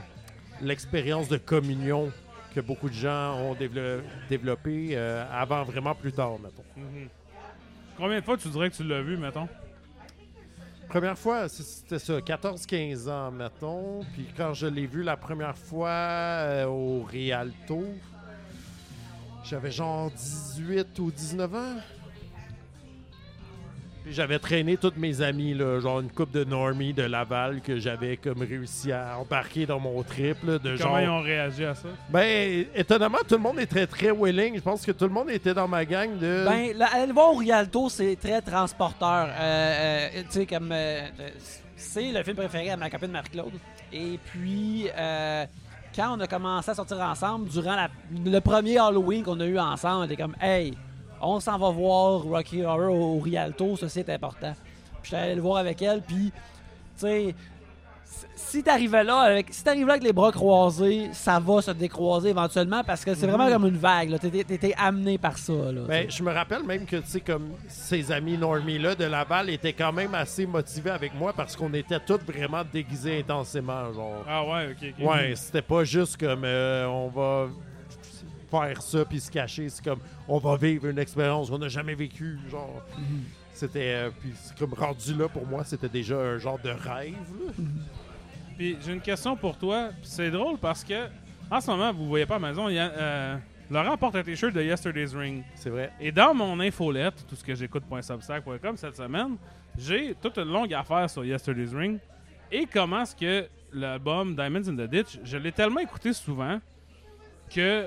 Speaker 3: l'expérience de communion que beaucoup de gens ont dévelop- développé euh, avant vraiment plus tard, mettons.
Speaker 2: Mhm. Combien de fois tu dirais que tu l'as vu, mettons?
Speaker 3: Première fois, c'était ça, 14-15 ans, mettons. Puis quand je l'ai vu la première fois euh, au Rialto, j'avais genre 18 ou 19 ans. Puis j'avais traîné tous mes amis, là, genre une coupe de normies de Laval que j'avais comme réussi à embarquer dans mon trip. là, de
Speaker 2: Comment
Speaker 3: genre...
Speaker 2: ils ont réagi à ça?
Speaker 3: Ben, étonnamment, tout le monde est très, très willing. Je pense que tout le monde était dans ma gang de...
Speaker 1: Ben, là, aller le voir au Rialto, c'est très transporteur. Euh, euh, tu sais, comme. euh, c'est le film préféré à ma copine Marie-Claude. Et puis, euh, quand on a commencé à sortir ensemble, durant le premier Halloween qu'on a eu ensemble, on était comme, hey, on s'en va voir Rocky Horror au, au Rialto, ça c'est important. Puis j'étais allé le voir avec elle, puis, tu sais. Si t'arrivais là avec si t'arrives là avec les bras croisés, ça va se décroiser éventuellement parce que c'est vraiment comme une vague. là. T'étais amené par ça. Là,
Speaker 3: Ben, je me rappelle même que, tu sais, comme ces amis normies-là de Laval étaient quand même assez motivés avec moi parce qu'on était tous vraiment déguisés intensément, genre.
Speaker 2: Ah ouais, ok. ok.
Speaker 3: Ouais, c'était pas juste comme euh, on va faire ça puis se cacher, c'est comme on va vivre une expérience qu'on n'a jamais vécue, genre. C'était euh, puis comme rendu là pour moi, c'était déjà un genre de rêve. là.
Speaker 2: Puis j'ai une question pour toi. C'est drôle parce que en ce moment, vous voyez pas à la maison, il y a, euh, Laurent porte un t-shirt de Yesterday's Ring.
Speaker 3: C'est vrai.
Speaker 2: Et dans mon infolette, tout ce que j'écoute.substack.com cette semaine, j'ai toute une longue affaire sur Yesterday's Ring et comment est-ce que l'album Diamonds in the Ditch, je l'ai tellement écouté souvent que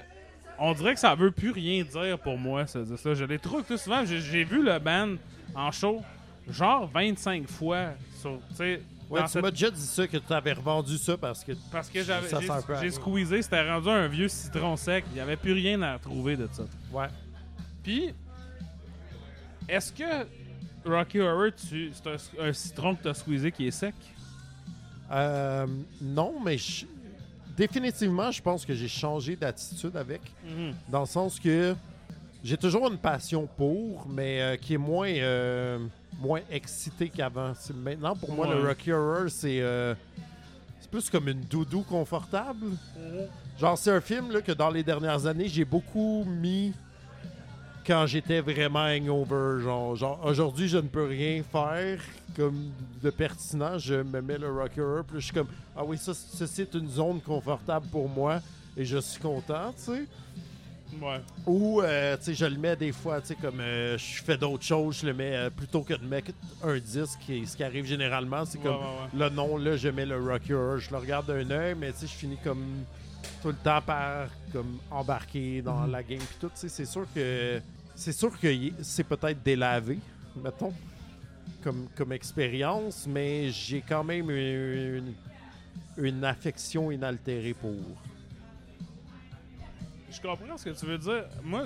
Speaker 2: on dirait que ça veut plus rien dire pour moi, ce disque-là. Je l'ai trop écouté souvent. J'ai, vu le band en show genre 25 fois sur,
Speaker 3: Ouais, tu m'as déjà dit ça que tu avais revendu ça parce que
Speaker 2: parce que j'avais j'ai, squeezé, c'était rendu un vieux citron sec. Il n'y avait plus rien à retrouver de ça.
Speaker 3: ouais.
Speaker 2: Puis, est-ce que Rocky Horror, tu, c'est un, un citron que tu as squeezé qui est sec?
Speaker 3: Euh, non, mais je- définitivement, je pense que j'ai changé d'attitude avec. Dans le sens que j'ai toujours une passion pour, mais euh, qui est moins, euh, moins excitée qu'avant. C'est- Maintenant, pour moi, le. Rocky Horror, c'est euh, c'est plus comme une doudou confortable. Genre, c'est un film là, que dans les dernières années, j'ai beaucoup mis quand j'étais vraiment hangover. Genre, genre aujourd'hui, je ne peux rien faire comme de pertinent. Je me mets le Rocky Horror, puis je suis comme, ah oui, ça, ça, c'est une zone confortable pour moi et je suis content, tu sais.
Speaker 2: Ouais.
Speaker 3: Ou, euh, tu sais, je le mets des fois, tu sais, comme euh, je fais d'autres choses, je le mets euh, plutôt que de mettre un disque. Et ce qui arrive généralement, c'est comme
Speaker 2: ouais, ouais.
Speaker 3: le nom, là, je mets le Horror. Je le regarde d'un œil, mais tu sais, je finis comme tout le temps par comme embarquer dans la game. Puis tout, tu sais, c'est sûr que c'est sûr que c'est peut-être délavé, mettons, comme, comme expérience, mais j'ai quand même une, une affection inaltérée pour.
Speaker 2: Je comprends ce que tu veux dire. Moi,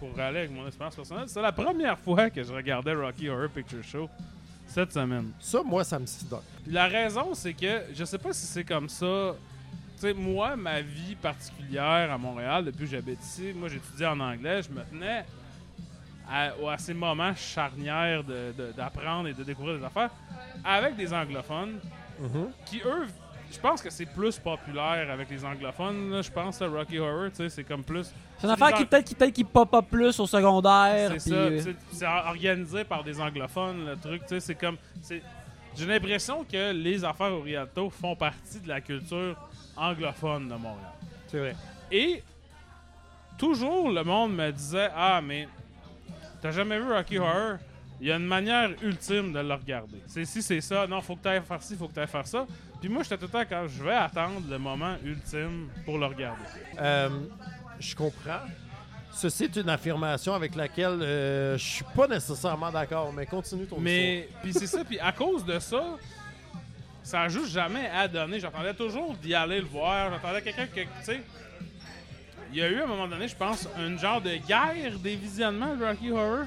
Speaker 2: pour aller avec mon expérience personnelle, c'est la première fois que je regardais Rocky Horror Picture Show cette semaine.
Speaker 3: Ça, moi, ça me sidonne.
Speaker 2: La raison, c'est que je sais pas si c'est comme ça. Tu sais, moi, ma vie particulière à Montréal, depuis que j'habite ici, moi j'étudiais en anglais, je me tenais à, à ces moments charnières de- de- d'apprendre et de découvrir des affaires avec des anglophones
Speaker 3: Mhm.
Speaker 2: qui, eux, je pense que c'est plus populaire avec les anglophones. là. Je pense que Rocky Horror, tu sais, c'est comme plus.
Speaker 1: C'est une affaire qui peut-être qui, peut qui pop up plus au secondaire.
Speaker 2: C'est
Speaker 1: puis,
Speaker 2: ça.
Speaker 1: euh,
Speaker 2: c'est- C'est organisé par des anglophones, le truc. Tu sais, c'est comme. c'est- J'ai l'impression que les affaires au Rialto font partie de la culture anglophone de Montréal.
Speaker 3: C'est vrai.
Speaker 2: Et toujours, le monde me disait Ah, mais t'as jamais vu Rocky Horror? Il y a une manière ultime de le regarder. C'est si c'est ça, non, faut que t'ailles faire ci, faut que t'ailles faire ça. Puis moi, j'étais tout le temps quand je vais attendre le moment ultime pour le regarder.
Speaker 3: Euh, je comprends. Ceci est une affirmation avec laquelle euh, je suis pas nécessairement d'accord, mais continue ton
Speaker 2: Mais, puis c'est ça, puis à cause de ça, ça a juste jamais à donner. J'attendais toujours d'y aller le voir. J'attendais quelqu'un que, tu sais. Il y a eu à un moment donné, je pense, un genre de guerre des visionnements de Rocky Horror.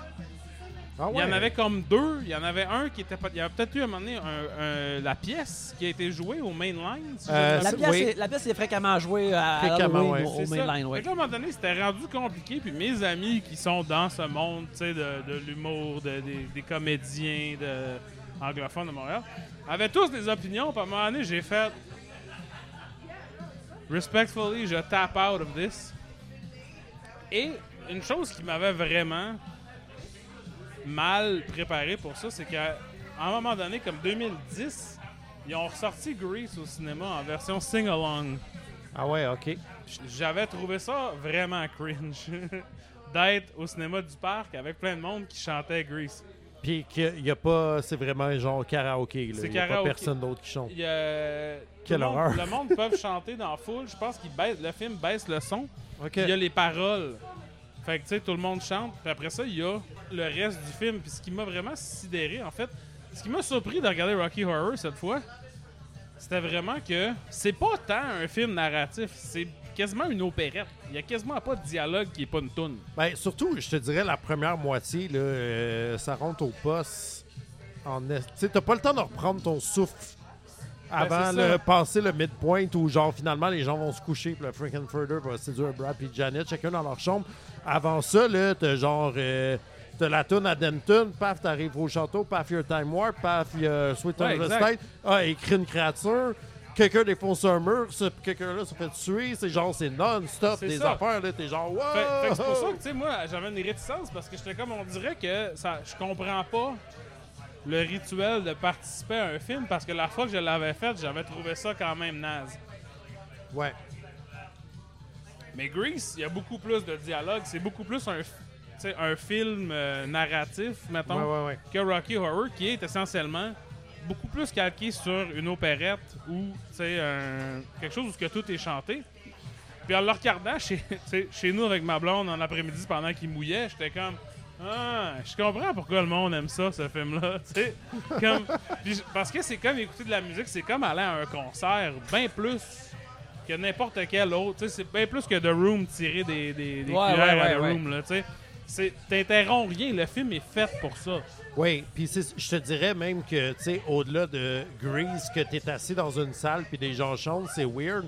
Speaker 3: Ah
Speaker 2: Il y en avait comme deux. Il y en avait un qui était pas. Il y a peut-être eu à un moment donné un- un- la pièce qui a été jouée au mainline. Si
Speaker 3: Euh,
Speaker 1: La pièce,
Speaker 3: oui.
Speaker 1: est, la pièce est fréquemment jouée à,
Speaker 3: Fréquemment, ouais.
Speaker 1: au, mainline. Ouais.
Speaker 2: à un moment donné, c'était rendu compliqué. Puis mes amis qui sont dans ce monde tu sais, de, de l'humour, de- des, des comédiens de, anglophones de Montréal, avaient tous des opinions. Puis à un moment donné, j'ai fait. Respectfully, je tap out of this. Et une chose qui m'avait vraiment mal préparé pour ça, c'est qu'à un moment donné, comme 2010, ils ont ressorti Grease au cinéma en version sing-along.
Speaker 3: Ah ouais, ok.
Speaker 2: J'avais trouvé ça vraiment cringe d'être au cinéma du parc avec plein de monde qui chantait Grease.
Speaker 3: Puis qu'il y a pas. C'est vraiment genre karaoké. Il y a pas personne d'autre qui chante.
Speaker 2: Il a-
Speaker 3: Quelle
Speaker 2: tout le monde-
Speaker 3: horreur.
Speaker 2: Le monde peut chanter dans la foule. Je pense baisse, le film baisse le son.
Speaker 3: Ok.
Speaker 2: Puis Il y a les paroles. Fait que tu sais, tout le monde chante. Puis après ça, il y a le reste du film. Puis ce qui m'a vraiment sidéré, en fait, ce qui m'a surpris de regarder Rocky Horror cette fois, c'était vraiment que c'est pas tant un film narratif, c'est quasiment une opérette. Il y a quasiment pas de dialogue qui est pas une toune.
Speaker 3: Ben, surtout, je te dirais, la première moitié, là, euh, ça rentre au poste. En est- Tu t'as pas le temps de reprendre ton souffle avant
Speaker 2: Ben, c'est
Speaker 3: le passer le midpoint où, genre, finalement, les gens vont se coucher, puis le Frankenfurter va séduire Brad et Janet, chacun dans leur chambre. Avant ça, là, t'as genre. euh, T'as la toune à Denton, paf, t'arrives au château, paf, your time warp, paf, a Sweet
Speaker 2: Ouais.
Speaker 3: State. Ah, écrit une créature. Quelqu'un défonce un mur, quelqu'un-là se fait tuer. C'est genre, c'est non-stop des
Speaker 2: ça.
Speaker 3: affaires, là. T'es genre, wow!
Speaker 2: Fait, fait que c'est pour ça que, tu sais, moi, j'avais une réticence parce que j'étais comme, on dirait que ça, je comprends pas le rituel de participer à un film parce que la fois que je l'avais fait, j'avais trouvé ça quand même naze.
Speaker 3: Ouais.
Speaker 2: Mais Grease, il y a beaucoup plus de dialogue. C'est beaucoup plus un, un film euh, narratif, mettons,
Speaker 3: Ouais, ouais, ouais.
Speaker 2: que Rocky Horror, qui est essentiellement beaucoup plus calqué sur une opérette ou un- quelque chose où que tout est chanté. Puis en le regardant chez, chez nous avec ma blonde en après-midi pendant qu'il mouillait, j'étais comme Ah, je comprends pourquoi le monde aime ça, ce film-là. Comme, parce que c'est comme écouter de la musique, c'est comme aller à un concert, bien plus que n'importe quel autre. C'est bien plus que The Room tirer des, des, des
Speaker 1: Ouais,
Speaker 2: cuillères
Speaker 1: ouais,
Speaker 2: à The. Room. Là, T'interromps rien, le film est fait pour ça.
Speaker 3: Oui, puis je te dirais même que, tu sais, au-delà de Grease, que tu es assis dans une salle puis des gens chantent, c'est weird.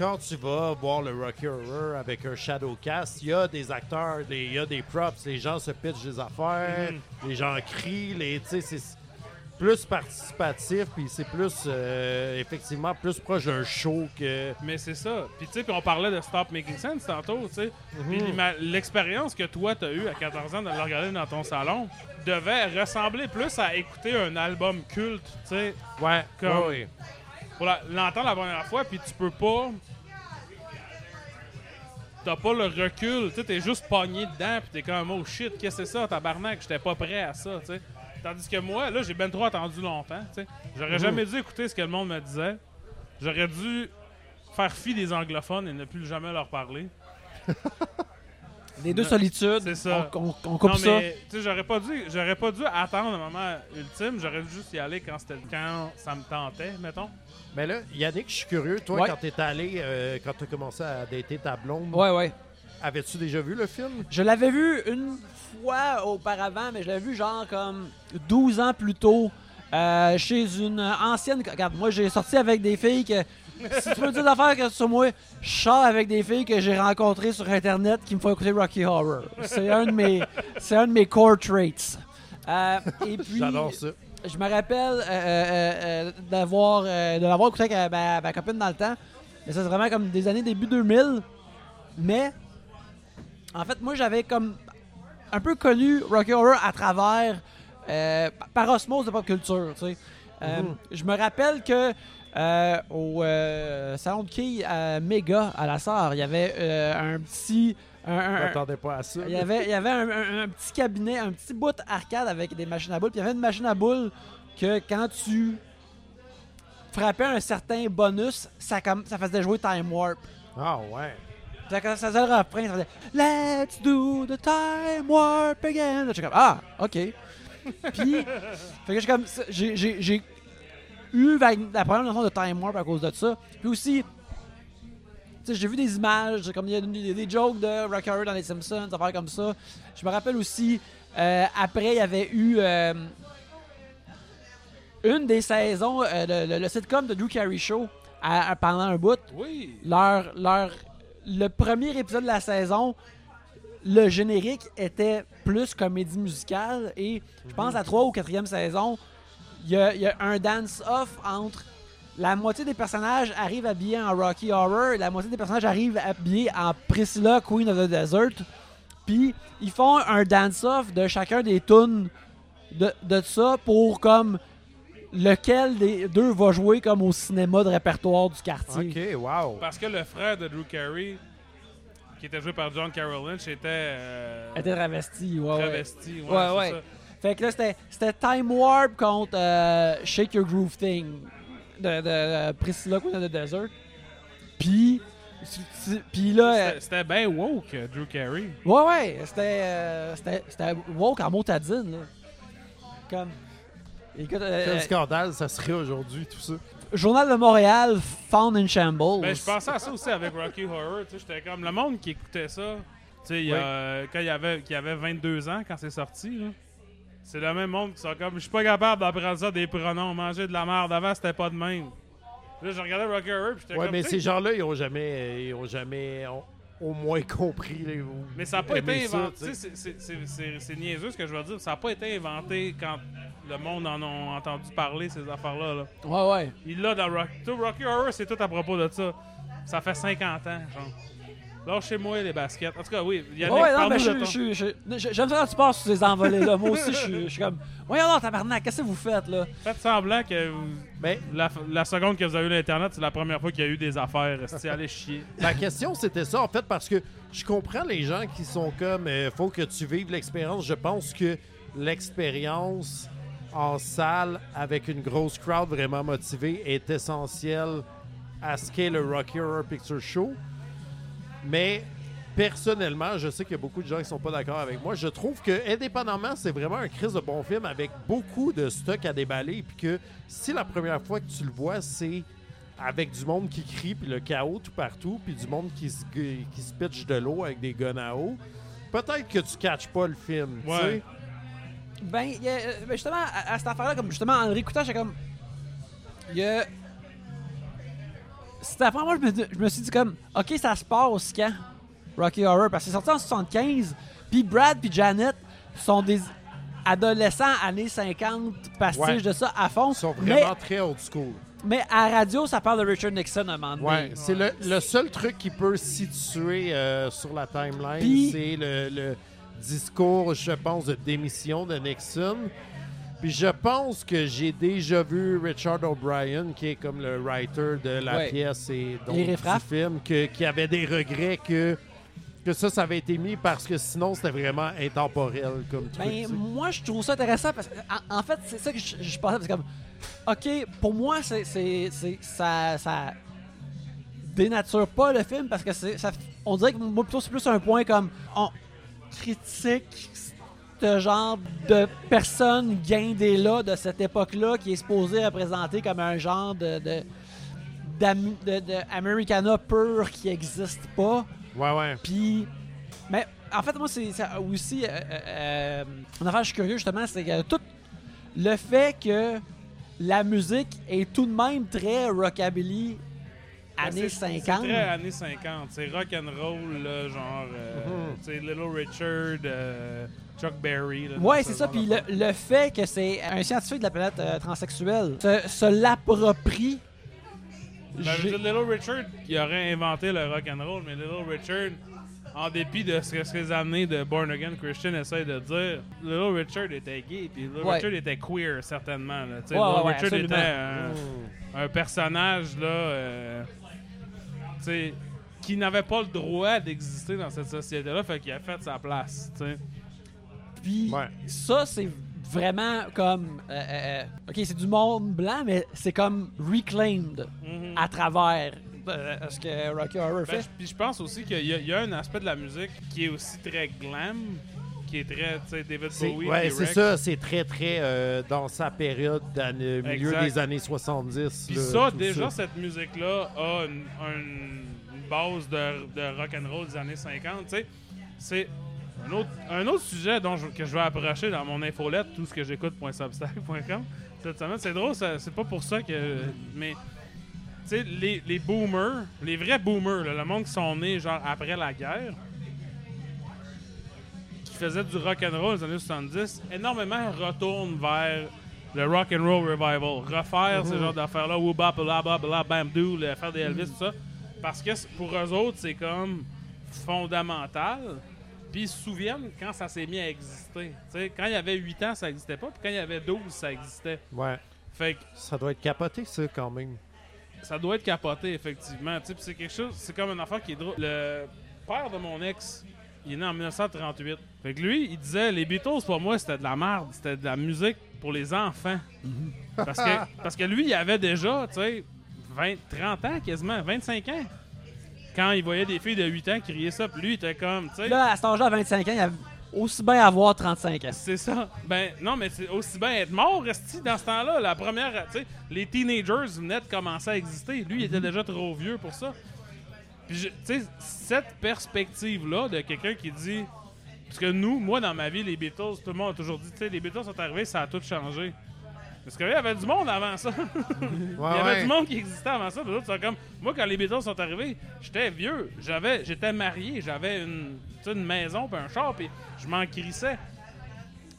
Speaker 3: Quand tu vas voir le Rocky Horror avec un shadow cast, il y a des acteurs, il y a des props, les gens se pitchent des affaires, les gens crient, les, c'est plus participatif puis c'est plus, euh, effectivement, plus proche d'un show que...
Speaker 2: Mais c'est ça. Puis tu sais, puis on parlait de Stop Making Sense tantôt, tu sais.
Speaker 3: Mhm.
Speaker 2: l'expérience que toi t'as eue à 14 ans de le regarder dans ton salon devait ressembler plus à écouter un album culte, tu sais,
Speaker 3: Ouais,
Speaker 2: Comme-
Speaker 3: ouais, ouais.
Speaker 2: Pour l'entendre la première fois, puis tu peux pas. T'as pas le recul, tu sais, t'es juste pogné dedans, puis t'es comme, oh shit, qu'est-ce que c'est ça, tabarnak, j'étais pas prêt à ça, tu sais. Tandis que moi, là, j'ai ben trop attendu longtemps, tu sais. J'aurais jamais dû écouter ce que le monde me disait. J'aurais dû faire fi des anglophones et ne plus jamais leur parler.
Speaker 1: Les deux solitudes.
Speaker 2: C'est ça.
Speaker 1: On, on- on coupe
Speaker 2: non,
Speaker 1: ça.
Speaker 2: mais tu sais, j'aurais pas dû, j'aurais pas dû attendre le moment ultime. J'aurais dû juste y aller quand c'était, quand ça me tentait, mettons.
Speaker 3: Mais là, Yannick, je suis curieux. Toi,
Speaker 1: Ouais.
Speaker 3: quand t'es allé, euh, quand t'as commencé à dater ta blonde,
Speaker 1: Ouais, ouais.
Speaker 3: avais-tu déjà vu le film?
Speaker 1: Je l'avais vu une fois auparavant, mais je l'avais vu genre comme 12 ans plus tôt euh, chez une ancienne. Regarde, moi j'ai sorti avec des filles que. Si tu veux dire d'affaires que sur moi, je sors avec des filles que j'ai rencontrées sur internet qui me font écouter Rocky Horror. C'est un de mes, c'est un de mes core traits. Euh, et puis,
Speaker 3: J'adore ça.
Speaker 1: Je me rappelle euh, euh, euh, d'avoir euh, de l'avoir écouté avec ma, ma copine dans le temps. Mais ça, c'est vraiment comme des années début 2000. Mais, en fait, moi, j'avais comme un peu connu Rocky Horror à travers, euh, par osmose de pop culture, tu sais.
Speaker 3: Mhm.
Speaker 1: Je me rappelle que euh, au euh, salon de quilles à Mega, à la Sarre, il y avait euh, un petit...
Speaker 3: m'attendais pas à ça.
Speaker 1: il y avait, il y avait un, un- un petit cabinet, un petit bout arcade avec des machines à boules. Puis il y avait une machine à boules que quand tu frappais un certain bonus, ça, comme, ça faisait jouer Time Warp.
Speaker 3: Ah ouais.
Speaker 1: Quand ça faisait le refrain, ça faisait Let's do the Time Warp again. Comme Ah, ok. Puis, fait que j'ai comme. Eu la première notion de Time Warp à cause de ça. Puis aussi, j'ai vu des images, comme il y a des, des jokes de Rock Horror dans les Simpsons, des affaires comme ça. Je me rappelle aussi, euh, après, il y avait eu euh, une des saisons, euh, le, le- le sitcom de Drew Carey Show, à- à- pendant un bout
Speaker 2: Oui.
Speaker 1: leur, leur, le premier épisode de la saison, le générique était plus comédie musicale et je pense à la troisième ou quatrième saison, il y a, il y a un dance-off entre la moitié des personnages arrivent habillés en Rocky Horror et la moitié des personnages arrivent habillés en Priscilla, Queen of the Desert. Puis ils font un dance-off de chacun des tunes de, de ça pour comme lequel des deux va jouer comme au cinéma de répertoire du quartier.
Speaker 3: Ok, wow.
Speaker 2: Parce que le frère de Drew Carey, qui était joué par John Carroll Lynch, était euh,
Speaker 1: était travestie, ouais, ouais.
Speaker 2: travesti. Ouais,
Speaker 1: Ouais, ouais.
Speaker 2: ça.
Speaker 1: Fait que là, c'était, c'était Time Warp contre euh, Shake Your Groove Thing de, de, euh, Priscilla Queen of the Desert. Puis, puis là, euh,
Speaker 2: C'était- C'était bien woke, euh, Drew Carey.
Speaker 1: ouais, ouais, c'était, euh, c'était, c'était woke en motadine, là. Comme, écoute, euh,
Speaker 3: Quel scandale ça serait aujourd'hui, tout ça.
Speaker 1: Journal de Montréal, Found in Shambles.
Speaker 2: Ben, je pensais à ça aussi avec Rocky Horror. tu sais, J'étais comme le monde qui écoutait ça. Tu sais, il y a,
Speaker 3: Oui.
Speaker 2: euh, quand il y avait, qui avait 22 ans quand c'est sorti. là. C'est le même monde qui sont comme je suis pas capable d'apprendre ça des pronoms. Manger de la merde avant, c'était pas de même. Là, je regardais Rocky Horror puis j'étais
Speaker 3: Ouais,
Speaker 2: comme.
Speaker 3: mais ces gens-là, ils ont jamais, ils ont jamais ont au moins compris. ou
Speaker 2: Mais ça n'a pas été inventé. c'est- niaiseux ce que je veux dire. Ça n'a pas été inventé quand le monde en a entendu parler, ces affaires-là. Là.
Speaker 1: Ouais, ouais.
Speaker 2: Il l'a dans Rocky. Tout Rocky Horror, c'est tout à propos de ça. Ça fait 50 ans, genre. Lâchez-moi les baskets. En tout cas, oui. Yannick,
Speaker 1: Ouais, ouais, non, mais je, je, je, je- j'aime ça quand tu passes sur ces envolées-là. Moi aussi, je suis- je suis comme, voyons alors, tabarnak, qu'est-ce que vous faites, là?
Speaker 2: Faites semblant que vous-
Speaker 3: Mais
Speaker 2: la, la seconde que vous avez eu l'Internet, c'est la première fois qu'il y a eu des affaires. Restez allez chier.
Speaker 3: la question, c'était ça, en fait, parce que je comprends les gens qui sont comme euh, faut que tu vives l'expérience. Je pense que l'expérience en salle avec une grosse crowd vraiment motivée est essentielle à ce qu'est le Rocky Horror Picture Show. Mais personnellement, je sais qu'il y a beaucoup de gens qui sont pas d'accord avec moi. Je trouve que, indépendamment, c'est vraiment un crise de bon film avec beaucoup de stock à déballer. Puis que si la première fois que tu le vois, c'est avec du monde qui crie, puis le chaos tout partout, puis du monde qui se, qui se pitch de l'eau avec des guns à eau, peut-être que tu catches pas le film. tu
Speaker 2: Ouais.
Speaker 3: sais.
Speaker 1: Ben, a, euh, ben, justement, à, à cette affaire-là, comme justement, en le réécoutant, j'étais comme. Il y a. C'était après moi, je me, je me suis dit comme, ok, ça se passe quand? Rocky Horror Parce que c'est sorti en 75, puis Brad puis Janet sont des adolescents années 50, pastiches
Speaker 3: Ouais.
Speaker 1: de ça à fond.
Speaker 3: Ils sont
Speaker 1: mais,
Speaker 3: vraiment très old school.
Speaker 1: mais à la radio, ça parle de Richard Nixon à un moment donné.
Speaker 3: Ouais, c'est le, le seul truc qui peut situer euh, sur la timeline, c'est le, le discours, je pense, de démission de Nixon. Puis je pense que j'ai déjà vu Richard O'Brien, qui est comme le writer de la
Speaker 1: Ouais.
Speaker 3: pièce et donc du film, que- qui avait des regrets que, que ça, ça avait été mis parce que sinon c'était vraiment intemporel comme truc.
Speaker 1: Ben,
Speaker 3: tu sais.
Speaker 1: moi, je trouve ça intéressant parce que, en, en fait, c'est ça que je, je pensais. C'est comme, OK, pour moi, c'est, c'est, c'est- ça, ça dénature pas le film parce que c'est, ça, on dirait que moi, plutôt, c'est plus un point comme, on, critique ce genre de personne guindée-là de cette époque-là qui est supposé représenter comme un genre de, de, de- de Americana pur qui existe pas.
Speaker 3: Ouais, ouais.
Speaker 1: Puis, mais en fait, moi, c'est aussi. Euh, euh, euh, une affaire, je suis curieux justement, c'est que tout le fait que la musique est tout de même très rockabilly années
Speaker 2: c'est-
Speaker 1: 50.
Speaker 2: C'est très années 50. C'est rock and roll, là, genre. euh, tu sais, Little Richard, euh, Chuck Berry. là,
Speaker 1: Ouais, c'est
Speaker 2: ce
Speaker 1: ça. Puis le, le fait que c'est un scientifique de la planète euh, transsexuelle se, se l'approprie.
Speaker 2: Ben, Little Richard, il aurait inventé le rock and roll, mais Little Richard, en dépit de ce que ce que les années de Born Again Christian essayent de dire, Little Richard était gay, puis Little
Speaker 1: Ouais.
Speaker 2: Richard était queer, certainement. là.
Speaker 1: Ouais,
Speaker 2: Little
Speaker 1: ouais,
Speaker 2: Richard
Speaker 1: absolument.
Speaker 2: était un,
Speaker 3: Hmm.
Speaker 2: un personnage là, euh, sais, qui n'avait pas le droit d'exister dans cette société-là, fait qu'il a fait sa place. tu sais.
Speaker 1: Puis
Speaker 3: Ouais.
Speaker 1: ça, c'est vraiment comme. euh, euh, euh, ok, c'est du monde blanc, mais c'est comme reclaimed
Speaker 2: Mhm.
Speaker 1: à travers euh, ce que Rocky Horror
Speaker 2: Ben,
Speaker 1: fait.
Speaker 2: Puis je pense aussi qu'il y a un aspect de la musique qui est aussi très glam, qui est très, tu sais, David Bowie. T-Rex.
Speaker 3: c'est ça, c'est très, très euh, dans sa période, dans le milieu
Speaker 2: Exact.
Speaker 3: des années 70.
Speaker 2: Puis
Speaker 3: là,
Speaker 2: ça, déjà, cette musique-là a une, base de, de rock'n'roll des années 50. tu sais. C'est un autre, un autre sujet dont je- que je vais approcher dans mon infolette, tout ce que j'écoute.substack.com. Cette semaine, c'est drôle, c'est pas pour ça que. Mais, tu sais, les, les boomers, les vrais boomers, là, le monde qui sont nés genre après la guerre, qui faisaient du rock'n'roll dans les années 70, énormément retournent vers le rock and roll revival, refaire ce genre d'affaires-là, whoop bla bla bla bam doo, le- faire des Elvis, tout ça, parce que pour eux autres c'est comme fondamental. Puis ils se souviennent quand ça s'est mis à exister. Quand il y avait 8 ans, ça n'existait pas, puis quand il y avait 12, ça existait.
Speaker 3: Ouais.
Speaker 2: Fait que
Speaker 3: Ça doit être capoté, ça, quand même.
Speaker 2: ça doit être capoté, effectivement. C'est quelque chose, c'est comme une affaire qui est drôle. Le père de mon ex, il est né en 1938. Fait que lui, il disait les Beatles, pour moi, c'était de la merde. C'était de la musique pour les enfants. parce, que, parce que lui, il avait déjà, tu sais, 20, 30 ans quasiment, 25 ans. Quand il voyait des filles de 8 ans crier ça, puis lui, il était comme, tu sais.
Speaker 1: Là, à cet âge-là, à 25 ans, il y a aussi bien avoir 35 ans.
Speaker 2: C'est ça. Ben non, mais c'est aussi bien être mort, resti dans ce temps-là. La première, tu sais, les teenagers venaient de commencer à exister. Lui, il était déjà trop vieux pour ça. Puis, tu sais, cette perspective-là de quelqu'un qui dit. Parce que nous, moi, dans ma vie, les Beatles, tout le monde a toujours dit, tu sais, les Beatles sont arrivés, ça a tout changé. Parce qu'il y avait du monde avant ça. Il y avait
Speaker 3: ouais.
Speaker 2: du monde qui existait avant ça. comme moi quand les Beatles sont arrivés, j'étais vieux, j'avais, j'étais marié, j'avais une, une maison puis un char puis je m'en crissais.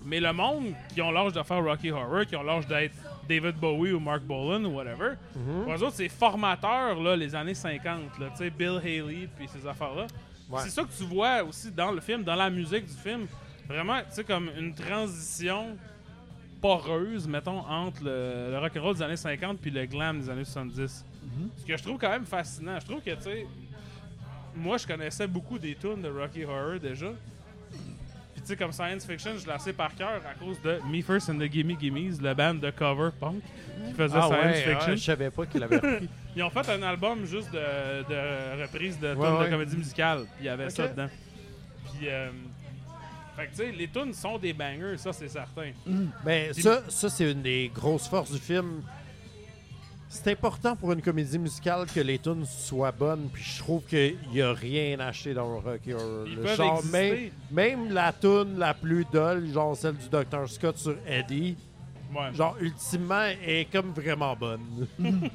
Speaker 2: Mais le monde qui ont l'âge de faire Rocky Horror, qui ont l'âge d'être David Bowie ou Mark Bolan ou whatever,
Speaker 3: Mhm.
Speaker 2: pour eux autres c'est formateur là, les années 50 là, tu sais Bill Haley puis ces affaires là.
Speaker 3: Ouais.
Speaker 2: C'est ça que tu vois aussi dans le film, dans la musique du film, vraiment tu sais comme une transition poreuse, mettons, entre le, le rock'n'roll des années 50 puis le glam des années 70. Ce que je trouve quand même fascinant. Je trouve que, tu sais, moi, je connaissais beaucoup des tunes de Rocky Horror déjà. Puis, tu sais, comme science fiction, je la sais par cœur à cause de Me First and the Gimme Gimmes, le band de cover punk qui faisait
Speaker 3: Ah
Speaker 2: science
Speaker 3: ouais,
Speaker 2: fiction.
Speaker 3: ouais, je savais pas qu'il avait repris.
Speaker 2: Ils ont fait un album juste de, de reprise de
Speaker 3: Ouais, ouais.
Speaker 2: de comédie musicale. Puis il y avait ça dedans. Puis, euh, fait que, tu sais, les tunes sont des bangers, ça, c'est certain.
Speaker 3: Ben, ça, ça c'est une des grosses forces du film. C'est important pour une comédie musicale que les tunes soient bonnes, puis je trouve qu'il n'y a rien acheté dans Rocky Horror.
Speaker 2: Ils peuvent
Speaker 3: Genre, même, même la tune la plus dolle, genre celle du Dr. Scott sur Eddie,
Speaker 2: Ouais.
Speaker 3: genre, ultimement, est comme vraiment bonne.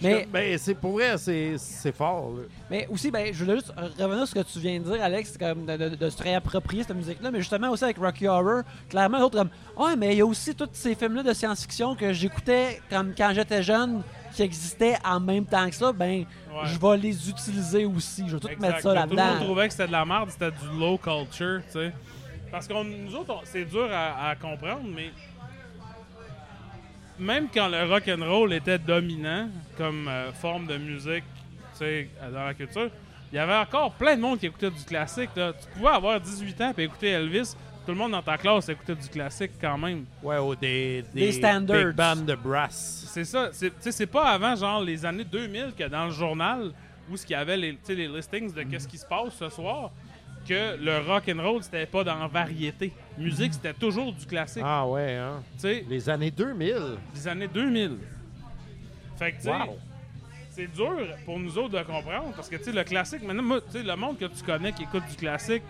Speaker 1: Mais,
Speaker 3: Ben, c'est pour vrai, c'est c'est fort. là.
Speaker 1: mais aussi, ben, je voulais juste revenir sur ce que tu viens de dire, Alex, c'est comme de, de- de se réapproprier cette musique-là, mais justement aussi avec Rocky Horror, clairement, l'autre comme, ouais, mais il y a aussi tous ces films-là de science-fiction que j'écoutais comme quand j'étais jeune, qui existaient en même temps que ça, ben,
Speaker 2: Ouais.
Speaker 1: je vais les utiliser aussi. Je vais tout
Speaker 2: Exact.
Speaker 1: mettre ça
Speaker 2: Que Tout le monde
Speaker 1: là-dedans.
Speaker 2: trouvait que c'était de la merde, c'était du low culture, tu sais. Parce que nous autres, c'est dur à, à comprendre, mais même quand le rock and roll était dominant comme euh, forme de musique, tu sais, dans la culture, il y avait encore plein de monde qui écoutait du classique. là. Tu pouvais avoir 18 ans et écouter Elvis. Tout le monde dans ta classe écoutait du classique quand même.
Speaker 3: Ouais, ou des,
Speaker 1: Des standards.
Speaker 3: big bands de brass.
Speaker 2: C'est ça. C'est, tu sais, c'est pas avant genre les années 2000 que dans le journal où ce qu'il y avait les, tu sais, les listings de qu'est-ce qui se passe ce soir que le rock and roll c'était pas dans la variété. Musique c'était toujours du classique.
Speaker 3: Ah ouais, hein?
Speaker 2: Tu sais,
Speaker 3: Les années 2000.
Speaker 2: des années 2000. Fait que tu sais,
Speaker 3: Wow.
Speaker 2: c'est dur pour nous autres de comprendre parce que tu sais le classique maintenant moi, tu sais le monde que tu connais qui écoute du classique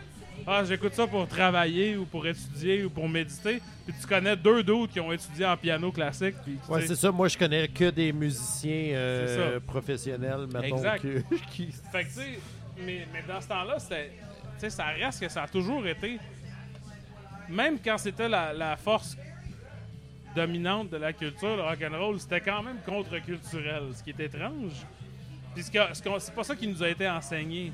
Speaker 2: ah j'écoute ça pour travailler ou pour étudier ou pour méditer puis tu connais deux d'autres qui ont étudié en piano classique puis
Speaker 3: Ouais, c'est ça. Moi, je connais que des musiciens euh, professionnels, mettons.
Speaker 2: Exact.
Speaker 3: que- qui...
Speaker 2: Fait que, tu sais, mais, mais dans ce temps-là, c'était. Ça reste que ça a toujours été. Même quand c'était la, force dominante de la culture, le rock'n'roll, c'était quand même contre-culturel, ce qui est étrange. Puis c'est pas ça qui nous a été enseigné.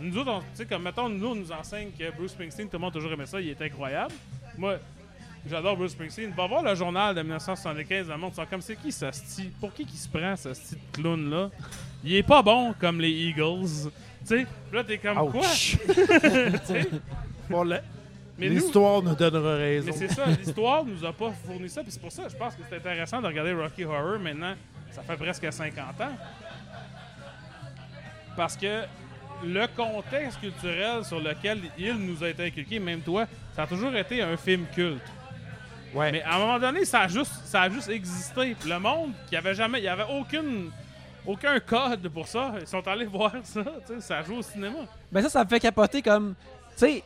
Speaker 2: Nous autres, on- comme mettons, nous, on nous enseigne que Bruce Springsteen, tout le monde a toujours aimé ça, il est incroyable. Moi, j'adore Bruce Springsteen. Va voir le journal de 1975, le monde comme c'est qui ce style Pour qui qui se prend ce style clown-là? Il est pas bon comme les Eagles. Tu sais, là, t'es comme quoi?
Speaker 3: Ouch!
Speaker 2: Sais,
Speaker 3: Bon, la-
Speaker 2: Mais nous,
Speaker 3: L'histoire nous donnera raison.
Speaker 2: mais c'est ça, l'histoire nous a pas fourni ça. Puis c'est pour ça, je pense que c'est intéressant de regarder Rocky Horror maintenant. Ça fait presque 50 ans. Parce que le contexte culturel sur lequel il nous a été inculqué, même toi, ça a toujours été un film culte.
Speaker 3: Ouais.
Speaker 2: Mais à un moment donné, ça a juste, ça a juste existé. Puis Le monde qui avait jamais, il y avait aucune, aucun code pour ça. Ils sont allés voir ça. Ça joue au cinéma.
Speaker 1: Ben ça, ça me fait capoter comme. Tu sais,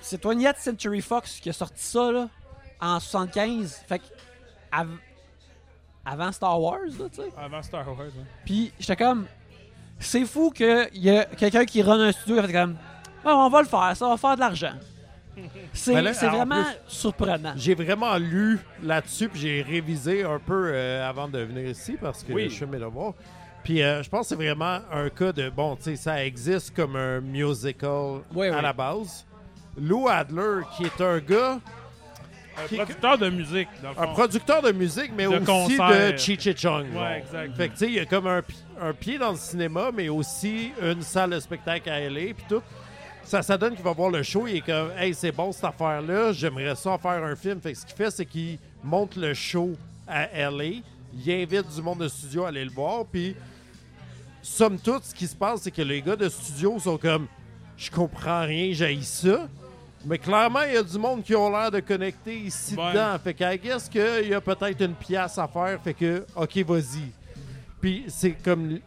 Speaker 1: c'est 20th Century Fox qui a sorti ça, là, en 75. Fait que. av- avant Star Wars, là, tu sais.
Speaker 2: Avant Star Wars. hein.
Speaker 1: Puis j'étais comme. C'est fou qu'il y a quelqu'un qui run un studio et fait comme. Ouais, on va le faire, ça va faire de l'argent. C'est
Speaker 3: Ben
Speaker 1: vraiment
Speaker 3: plus-
Speaker 1: surprenant.
Speaker 3: J'ai vraiment lu là-dessus, puis j'ai révisé un peu euh, avant de venir ici parce que
Speaker 2: Oui.
Speaker 3: je fais mes devoirs. Puis euh, je pense que c'est vraiment un cas de bon, tu sais, ça existe comme un musical
Speaker 1: Oui,
Speaker 3: à
Speaker 1: oui.
Speaker 3: la base. Lou Adler, qui est un gars,
Speaker 2: Un
Speaker 3: Qui-
Speaker 2: producteur de musique, dans le
Speaker 3: un producteur de musique, mais
Speaker 2: De
Speaker 3: aussi
Speaker 2: concert.
Speaker 3: de Cheech et Chong.
Speaker 2: Ouais, exact.
Speaker 3: Fait que tu sais, il y a comme un, un pied dans le cinéma, mais aussi une salle de spectacle à LA, puis tout. Ça, ça donne qu'il va voir le show, il est comme, hey, c'est bon cette affaire-là, j'aimerais ça en faire un film. Fait que ce qu'il fait, c'est qu'il monte le show à LA, il invite du monde de studio à aller le voir, puis somme toute, ce qui se passe, c'est que les gars de studio sont comme, je comprends rien, j'ai ça. Mais clairement, il y a du monde qui ont l'air de connecter ici
Speaker 2: Ouais.
Speaker 3: dedans. Fait qu'à guess qu'il y a peut-être une pièce à faire. Fait que, OK, vas-y. Puis c'est comme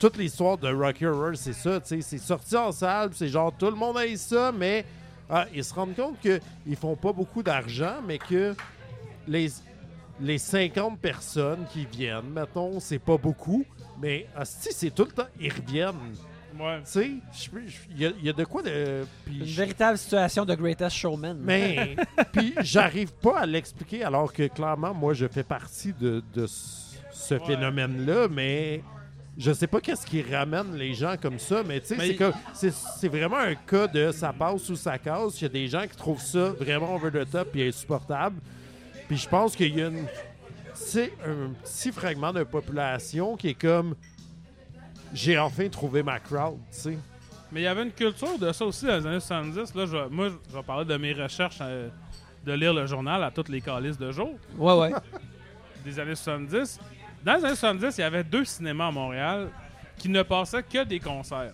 Speaker 3: toute l'histoire de Rocky Horror, c'est ça, tu sais. C'est sorti en salle, puis c'est genre tout le monde a ça, mais ah, ils se rendent compte qu'ils font pas beaucoup d'argent, mais que les, les 50 personnes qui viennent, mettons, c'est pas beaucoup, mais si c'est tout le temps, ils reviennent.
Speaker 2: Ouais.
Speaker 3: Tu sais, il y, a- il y a de quoi de.
Speaker 1: Une
Speaker 3: je-
Speaker 1: véritable situation de Greatest Showman.
Speaker 3: mais, puis j'arrive pas à l'expliquer alors que clairement, moi, je fais partie de, de ce ce
Speaker 2: Ouais.
Speaker 3: phénomène-là, mais je sais pas qu'est-ce qui ramène les gens comme ça, mais tu sais, c'est vraiment un cas de ça passe ou ça casse. Il y a des gens qui trouvent ça vraiment over the top et insupportable. Puis je pense qu'il y a une, c'est un petit fragment de population qui est comme j'ai enfin trouvé ma crowd, tu sais.
Speaker 2: Mais il y avait une culture de ça aussi dans les années 70. Là, je vais- moi, je vais parler de mes recherches euh, de lire le journal à toutes les calices de jour
Speaker 1: Ouais, ouais.
Speaker 2: des années 70. Dans les années 70, il y avait deux cinémas à Montréal qui ne passaient que des concerts,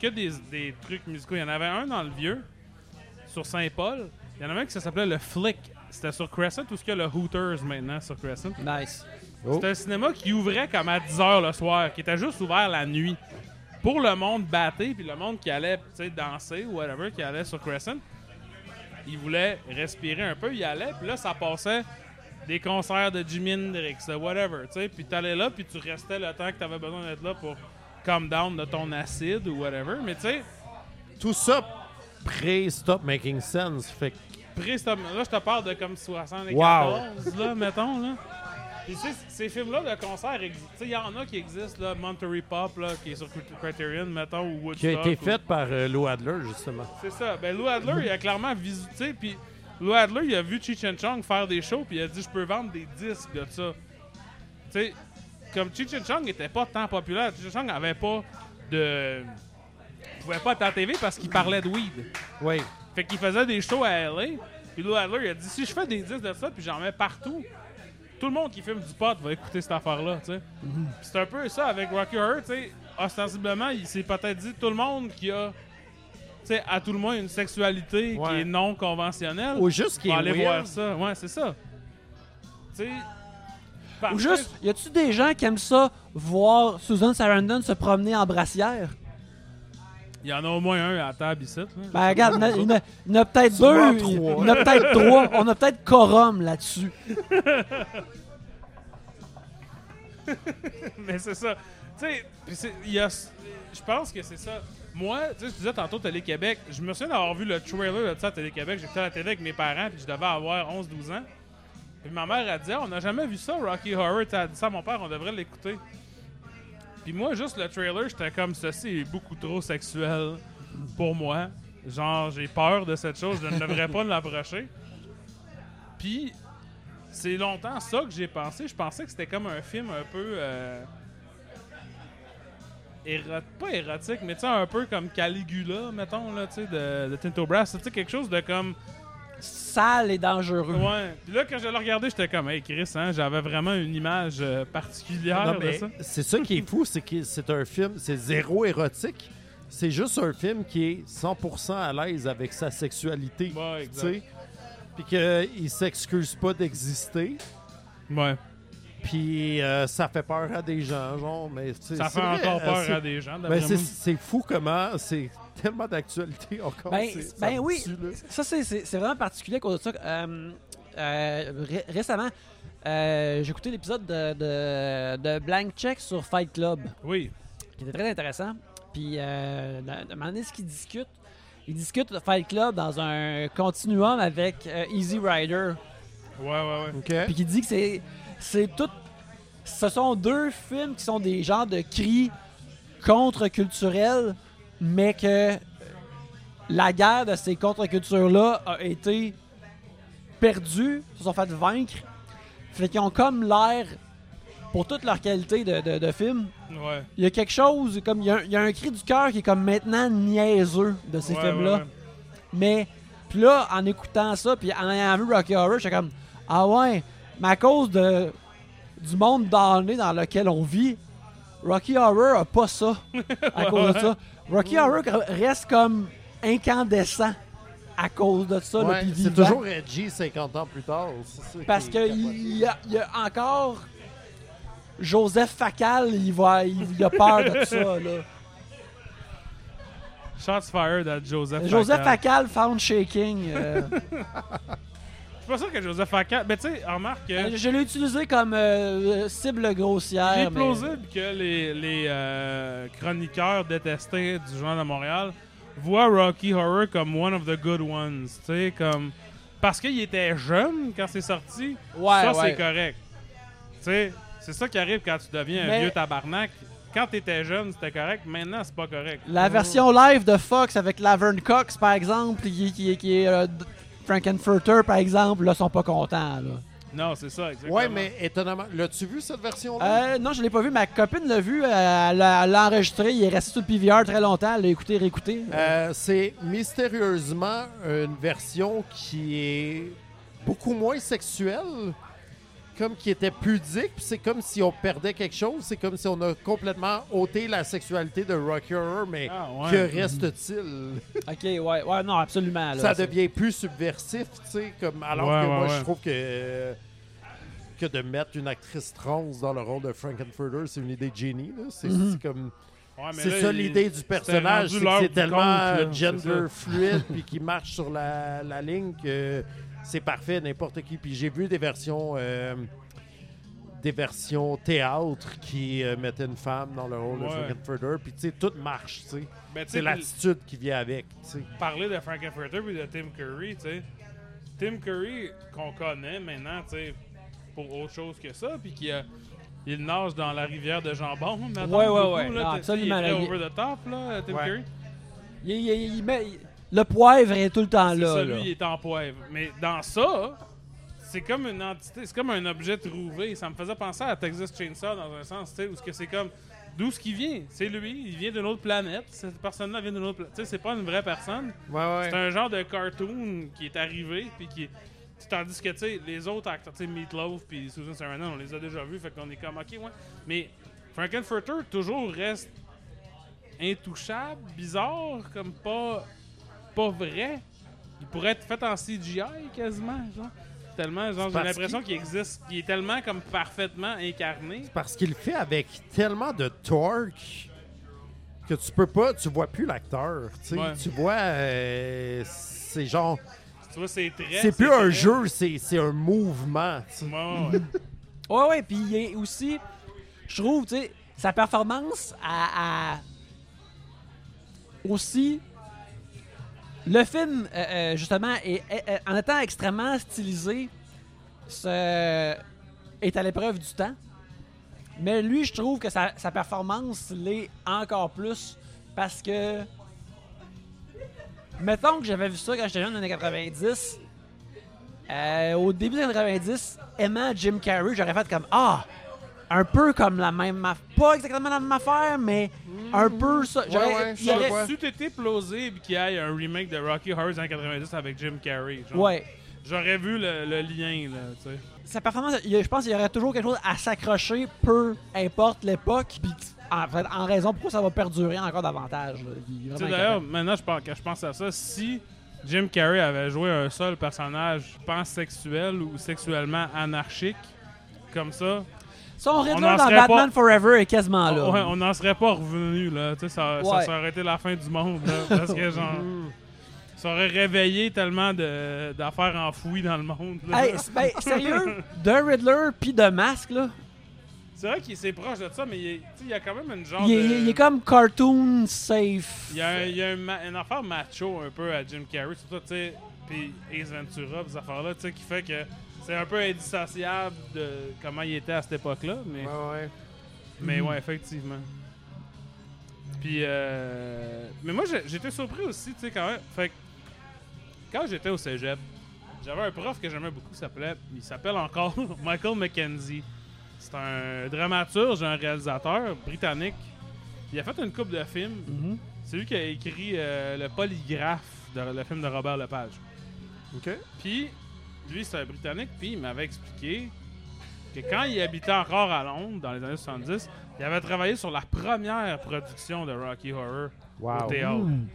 Speaker 2: que des, des trucs musicaux. Il y en avait un dans le vieux, sur Saint-Paul. Il y en avait un qui s'appelait le Flick. C'était sur Crescent, tout ce qu'il y a le Hooters maintenant sur Crescent.
Speaker 1: Nice.
Speaker 3: Oh.
Speaker 2: C'était un cinéma qui ouvrait comme à 10h le soir, qui était juste ouvert la nuit. Pour le monde batté, puis le monde qui allait tu sais, danser ou whatever, qui allait sur Crescent, il voulait respirer un peu, il allait, puis là, ça passait des concerts de Jimi Hendrix, de whatever, tu sais, puis t'allais là, puis tu restais le temps que t'avais besoin d'être là pour calm down de ton acide ou whatever, mais tu sais,
Speaker 3: Tout ça pré-stop making sense. Fait que
Speaker 2: Pré- là, je te parle de comme 74, là, mettons, là. Puis, tu sais, ces films-là de concert, exi- tu sais, il y en a qui existent, là, Monterey Pop, là, qui est sur Crit- Criterion, mettons, ou Woodstock.
Speaker 3: qui a été
Speaker 2: ou-
Speaker 3: fait par euh, Lou Adler, justement.
Speaker 2: C'est ça. Ben, Lou Adler, il a clairement visité, puis Lou Adler, il a vu Cheech and Chong faire des shows, puis il a dit, je peux vendre des disques de ça. Tu sais, comme Cheech and Chong était pas tant populaire, Cheech and Chong avait pas de... Il pouvait pas être à la TV parce qu'il parlait de weed.
Speaker 3: Oui.
Speaker 2: Fait qu'il faisait des shows à LA. Puis Lou Adler, il a dit si je fais des disques de ça, puis j'en mets partout, tout le monde qui fume du pot va écouter cette affaire-là, tu sais. Puis C'est un peu ça avec Rocky Horror, tu sais. Ostensiblement, il s'est peut-être dit tout le monde qui a sais, à tout le moins une sexualité qui est non conventionnelle,
Speaker 3: Ou juste qui est
Speaker 2: aller
Speaker 3: weird.
Speaker 2: voir ça. Ouais, c'est ça. Tu sais.
Speaker 1: Ou juste, y a-tu des gens qui aiment ça voir Susan Sarandon se promener en brassière?
Speaker 2: Il y en a au moins un à la table ici. là.
Speaker 1: Ben regarde, il y en a- a, peut-être deux, il
Speaker 3: trois.
Speaker 1: y en a peut-être trois, on a peut-être quorum là-dessus.
Speaker 2: Mais c'est ça. Tu sais. Je pense que c'est ça. Moi, tu sais, je disais tantôt Télé-Québec, je me souviens d'avoir vu le trailer de ça à Télé-Québec. J'étais à la télé avec mes parents, puis je devais avoir 11-12 ans. Puis ma mère a dit Ah, On n'a jamais vu ça, Rocky Horror. T'as dit ça à mon père, on devrait l'écouter. Puis moi, juste le trailer, j'étais comme Ceci est beaucoup trop sexuel pour moi. Genre, j'ai peur de cette chose, je ne devrais pas l'approcher. Puis, c'est longtemps ça que j'ai pensé. Je pensais que c'était comme un film un peu. Euh, éro- pas érotique, mais tu sais, un peu comme Caligula, mettons, là, tu sais, de, de Tinto Brass. Tu sais, quelque chose de comme.
Speaker 1: Sale et dangereux.
Speaker 2: Ouais. Puis là, quand je l'ai regardé, j'étais comme, hey Chris, hein, j'avais vraiment une image euh, particulière
Speaker 3: Non,
Speaker 2: de ça.
Speaker 3: c'est ça qui est fou, c'est que c'est un film, c'est zéro érotique. C'est juste un film qui est 100% à l'aise avec sa sexualité.
Speaker 2: Ouais, exact.
Speaker 3: Puis qu'il s'excuse pas d'exister.
Speaker 2: Ouais.
Speaker 3: Puis euh, ça fait peur à des gens, genre, mais
Speaker 2: Ça fait
Speaker 3: vrai,
Speaker 2: encore peur à des gens,
Speaker 3: Ben, c'est, fou comment c'est tellement d'actualité encore.
Speaker 1: Ben,
Speaker 3: ça
Speaker 1: ben oui.
Speaker 3: tue.
Speaker 1: Ça, c'est- vraiment particulier à cause de ça. Euh, euh, ré- récemment, euh, j'ai écouté l'épisode de, de, de Blank Check sur Fight Club,
Speaker 2: Oui.
Speaker 1: qui était très intéressant. Puis, euh, à un moment donné, ce qu'ils discutent, ils discutent de Fight Club dans un continuum avec euh, Easy Rider.
Speaker 2: Ouais, ouais, ouais.
Speaker 3: OK.
Speaker 1: Puis qui dit que c'est c'est tout ce sont deux films qui sont des genres de cris contre-culturels mais que la guerre de ces contre-cultures là a été perdue, se sont fait vaincre. Fait qu'ils ont comme l'air pour toute leur qualité de, de, de film,
Speaker 2: Ouais.
Speaker 1: il y a quelque chose comme il y a, un- il y a un cri du cœur qui est comme maintenant niaiseux de ces
Speaker 2: Ouais,
Speaker 1: films
Speaker 2: ouais,
Speaker 1: là.
Speaker 2: ouais.
Speaker 1: Mais, puis là, en écoutant ça, puis en ayant vu Rocky Horror, j'étais comme, ah ouais, mais à cause de, du monde donné dans lequel on vit, Rocky Horror a pas ça à cause de ça. Rocky Horror reste comme incandescent à cause de ça.
Speaker 3: Ouais, c'est toujours edgy 50 ans plus tard.
Speaker 1: Parce
Speaker 3: est
Speaker 1: que
Speaker 3: capoté.
Speaker 1: il y, y a encore Joseph Facal, il va, il, il a peur de ça. Là.
Speaker 2: Shots fired à Joseph
Speaker 1: Joseph
Speaker 2: Facal.
Speaker 1: Facal found shaking. euh,
Speaker 2: C'est pas ça que Joseph Facal. Mais tu sais, remarque que.
Speaker 1: je l'ai utilisé comme euh, cible grossière.
Speaker 2: Il est
Speaker 1: mais-
Speaker 2: plausible que les, les euh, chroniqueurs détestés du Journal de Montréal voient Rocky Horror comme one of the good ones. Tu sais, comme. Parce qu'il était jeune quand c'est sorti,
Speaker 1: Ouais,
Speaker 2: ça
Speaker 1: ouais.
Speaker 2: c'est correct. Tu sais, c'est ça qui arrive quand tu deviens un vieux tabarnak. Quand t'étais jeune, c'était correct. Maintenant, c'est pas correct.
Speaker 1: La version live de Fox avec Laverne Cox, par exemple, qui, qui, qui est euh, Frankenfurter, par exemple, là, sont pas contents. Là.
Speaker 2: Non, c'est ça, exactement.
Speaker 3: Ouais, mais étonnamment. L'as-tu vu cette version-là?
Speaker 1: Euh, non, je l'ai pas vu. Ma copine l'a vu. euh, Elle l'a elle l'a enregistré. Il est resté sur le PVR très longtemps. Elle l'a écouté, réécouté.
Speaker 3: Euh, c'est mystérieusement une version qui est beaucoup moins sexuelle, comme qui était pudique, puis c'est comme si on perdait quelque chose, c'est comme si on a complètement ôté la sexualité de Rocky Horror, mais
Speaker 2: Ah, ouais.
Speaker 3: que reste-t-il?
Speaker 1: ok, ouais, ouais, non, absolument. là.
Speaker 3: Ça devient plus subversif, tu sais, comme alors
Speaker 2: Ouais,
Speaker 3: que
Speaker 2: ouais,
Speaker 3: moi
Speaker 2: ouais.
Speaker 3: je trouve que que de mettre une actrice trans dans le rôle de Frankenfurter, c'est une idée de génie, là. C'est
Speaker 1: Mhm.
Speaker 3: c'est comme c'est ça l'idée du personnage, c'est tellement
Speaker 2: compte, là, c'est
Speaker 3: gender fluide puis qui marche sur la, la ligne que c'est parfait n'importe qui. Puis j'ai vu des versions euh, des versions théâtre qui euh, mettaient une femme dans le rôle de
Speaker 2: Ouais.
Speaker 3: Frankenfurter, puis tu sais tout marche, tu sais.
Speaker 2: Ben,
Speaker 3: C'est l'attitude qui vient avec, tu sais.
Speaker 2: parler de Frankenfurter puis de Tim Curry, tu sais. Tim Curry, qu'on connaît maintenant, tu sais, pour autre chose que ça, puis qui a. Il nage dans la rivière de jambon, mettons,
Speaker 1: Ouais, ouais,
Speaker 2: beaucoup,
Speaker 1: ouais.
Speaker 2: là,
Speaker 1: Non,
Speaker 2: t'as-
Speaker 1: absolument,
Speaker 2: Il est over the top, là, Tim
Speaker 3: Ouais.
Speaker 2: Curry.
Speaker 1: Il- il- il met- il- le poivre est tout le temps là.
Speaker 2: ça,
Speaker 1: là.
Speaker 2: il est en poivre. Mais dans ça, c'est comme une entité, c'est comme un objet trouvé. Ça me faisait penser à Texas Chainsaw dans un sens, tu sais, où ce que c'est comme d'où ce qui vient? C'est lui, il vient d'une autre planète. Cette personne-là vient d'une autre planète. Tu sais, c'est pas une vraie personne.
Speaker 3: Ouais,
Speaker 2: C'est un genre de cartoon qui est arrivé, puis qui. Tandis que, tu sais, les autres acteurs, tu sais, Meatloaf puis Susan Sarandon, on les a déjà vus, fait qu'on est comme, ok, ouais. Mais Frankenfurter toujours reste intouchable, bizarre, comme pas pas vrai. Il pourrait être fait en CGI quasiment, genre. Tellement, genre, j'ai l'impression qu'il existe, qu'il est tellement comme parfaitement incarné.
Speaker 3: Parce qu'il le fait avec tellement de torque que tu peux pas, tu vois plus l'acteur. tu sais.
Speaker 2: Ouais.
Speaker 3: Tu vois, euh, c'est genre,
Speaker 2: Tu vois, c'est très.
Speaker 3: c'est plus un jeu, c'est c'est un mouvement. tu sais.
Speaker 2: Ouais, ouais, ouais.
Speaker 1: Ouais, ouais, puis il est aussi, je trouve, tu sais, sa performance à, à- aussi. Le film, euh, euh, justement, est, est- en étant extrêmement stylisé, est à l'épreuve du temps. Mais lui, je trouve que sa, sa performance l'est encore plus parce que. Mettons que j'avais vu ça quand j'étais jeune dans les années 90. Euh, au début des années 90, aimant Jim Carrey, j'aurais fait comme Ah! Un peu comme la même affaire. Pas exactement la même affaire, mais un peu ça. J'aurais-
Speaker 3: ouais,
Speaker 1: il
Speaker 3: je
Speaker 1: y.
Speaker 2: Si été plausible qu'il y ait un remake de Rocky Horror en 90 avec Jim Carrey, genre,
Speaker 1: Ouais.
Speaker 2: j'aurais vu le, le lien, là, tu sais.
Speaker 1: Sa performance, il y a- je pense qu'il y aurait toujours quelque chose à s'accrocher, peu importe l'époque. Puis en, fait, en raison pourquoi ça va perdurer encore davantage. là. Il est
Speaker 2: Tu sais,
Speaker 1: vraiment
Speaker 2: d'ailleurs,
Speaker 1: incroyable.
Speaker 2: maintenant, je pense, quand je pense à ça, si Jim Carrey avait joué un seul personnage pansexuel ou sexuellement anarchique, comme ça,
Speaker 1: Son Riddler dans Batman
Speaker 2: pas-
Speaker 1: Forever est quasiment là.
Speaker 2: ouais, on n'en serait pas revenu, là. Tu sais, ça, ça,
Speaker 1: Ouais.
Speaker 2: ça aurait été la fin du monde, là, parce que, genre,
Speaker 3: Mm.
Speaker 2: ça aurait réveillé tellement d'affaires enfouies dans le monde. là.
Speaker 1: Hey, ben, sérieux, de Riddler puis de Mask, là,
Speaker 2: C'est vrai qu'il est proche de ça, mais il, est- y a quand même une genre
Speaker 1: il est,
Speaker 2: de...
Speaker 1: il est comme cartoon safe.
Speaker 2: Il y a, un- il y a un ma- une affaire macho un peu à Jim Carrey, surtout, tu sais, puis Ace Ventura, ces affaires-là, tu sais, qui fait que c'est un peu indissociable de comment il était à cette époque-là, mais,
Speaker 3: Ouais, ouais.
Speaker 2: mais ouais, effectivement. Puis, euh, mais moi, j'étais surpris aussi, tu sais, quand même. Fait que quand j'étais au cégep, j'avais un prof que j'aimais beaucoup, s'appelait, il s'appelle encore Michael McKenzie. C'est un dramaturge, un réalisateur britannique. Il a fait une coupe de films.
Speaker 1: Mhm.
Speaker 2: C'est lui qui a écrit euh, le polygraphe, de, le film de Robert Lepage.
Speaker 3: OK.
Speaker 2: Puis, lui, c'est un Britannique, puis il m'avait expliqué que quand il habitait encore à Londres, dans les années 70, il avait travaillé sur la première production de Rocky Horror
Speaker 3: Wow.
Speaker 2: au théâtre.
Speaker 1: Mm.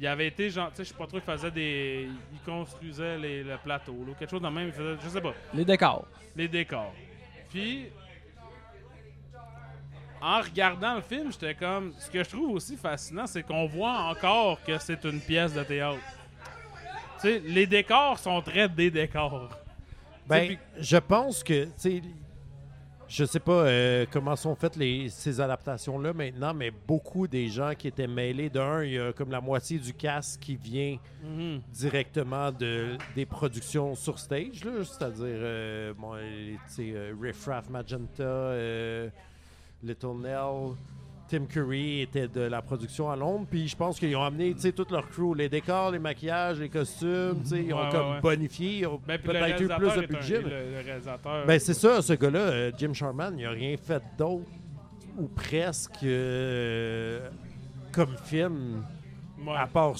Speaker 2: Il avait été, genre, tu sais, je sais pas trop, il faisait des. Il construisait les, le plateau, là, ou quelque chose de même, il faisait, je sais pas,
Speaker 1: Les décors.
Speaker 2: les décors. Puis, en regardant le film, j'étais comme. Ce que je trouve aussi fascinant, c'est qu'on voit encore que c'est une pièce de théâtre. Les décors sont très des décors.
Speaker 3: Ben, je pense que, tu sais, je sais pas euh, comment sont faites les, ces adaptations-là maintenant, mais beaucoup des gens qui étaient mêlés d'un, il y a comme la moitié du cast qui vient
Speaker 2: Mhm.
Speaker 3: directement de, des productions sur stage, c'est-à-dire euh, bon, sais, euh, Riff Raff Magenta, euh, Little Nell, Tim Curry était de la production à Londres, puis je pense qu'ils ont amené toute leur crew, les décors, les maquillages, les costumes, ils ont
Speaker 2: Ouais,
Speaker 3: comme
Speaker 2: ouais.
Speaker 3: bonifié, ils ont
Speaker 2: Ben,
Speaker 3: peut-être eu plus de
Speaker 2: un-
Speaker 3: budget.
Speaker 2: le, réalisateur.
Speaker 3: Ben c'est ça, ce gars-là, euh, Jim Sharman, il a rien fait d'autre ou presque euh, comme film
Speaker 2: Ouais.
Speaker 3: à part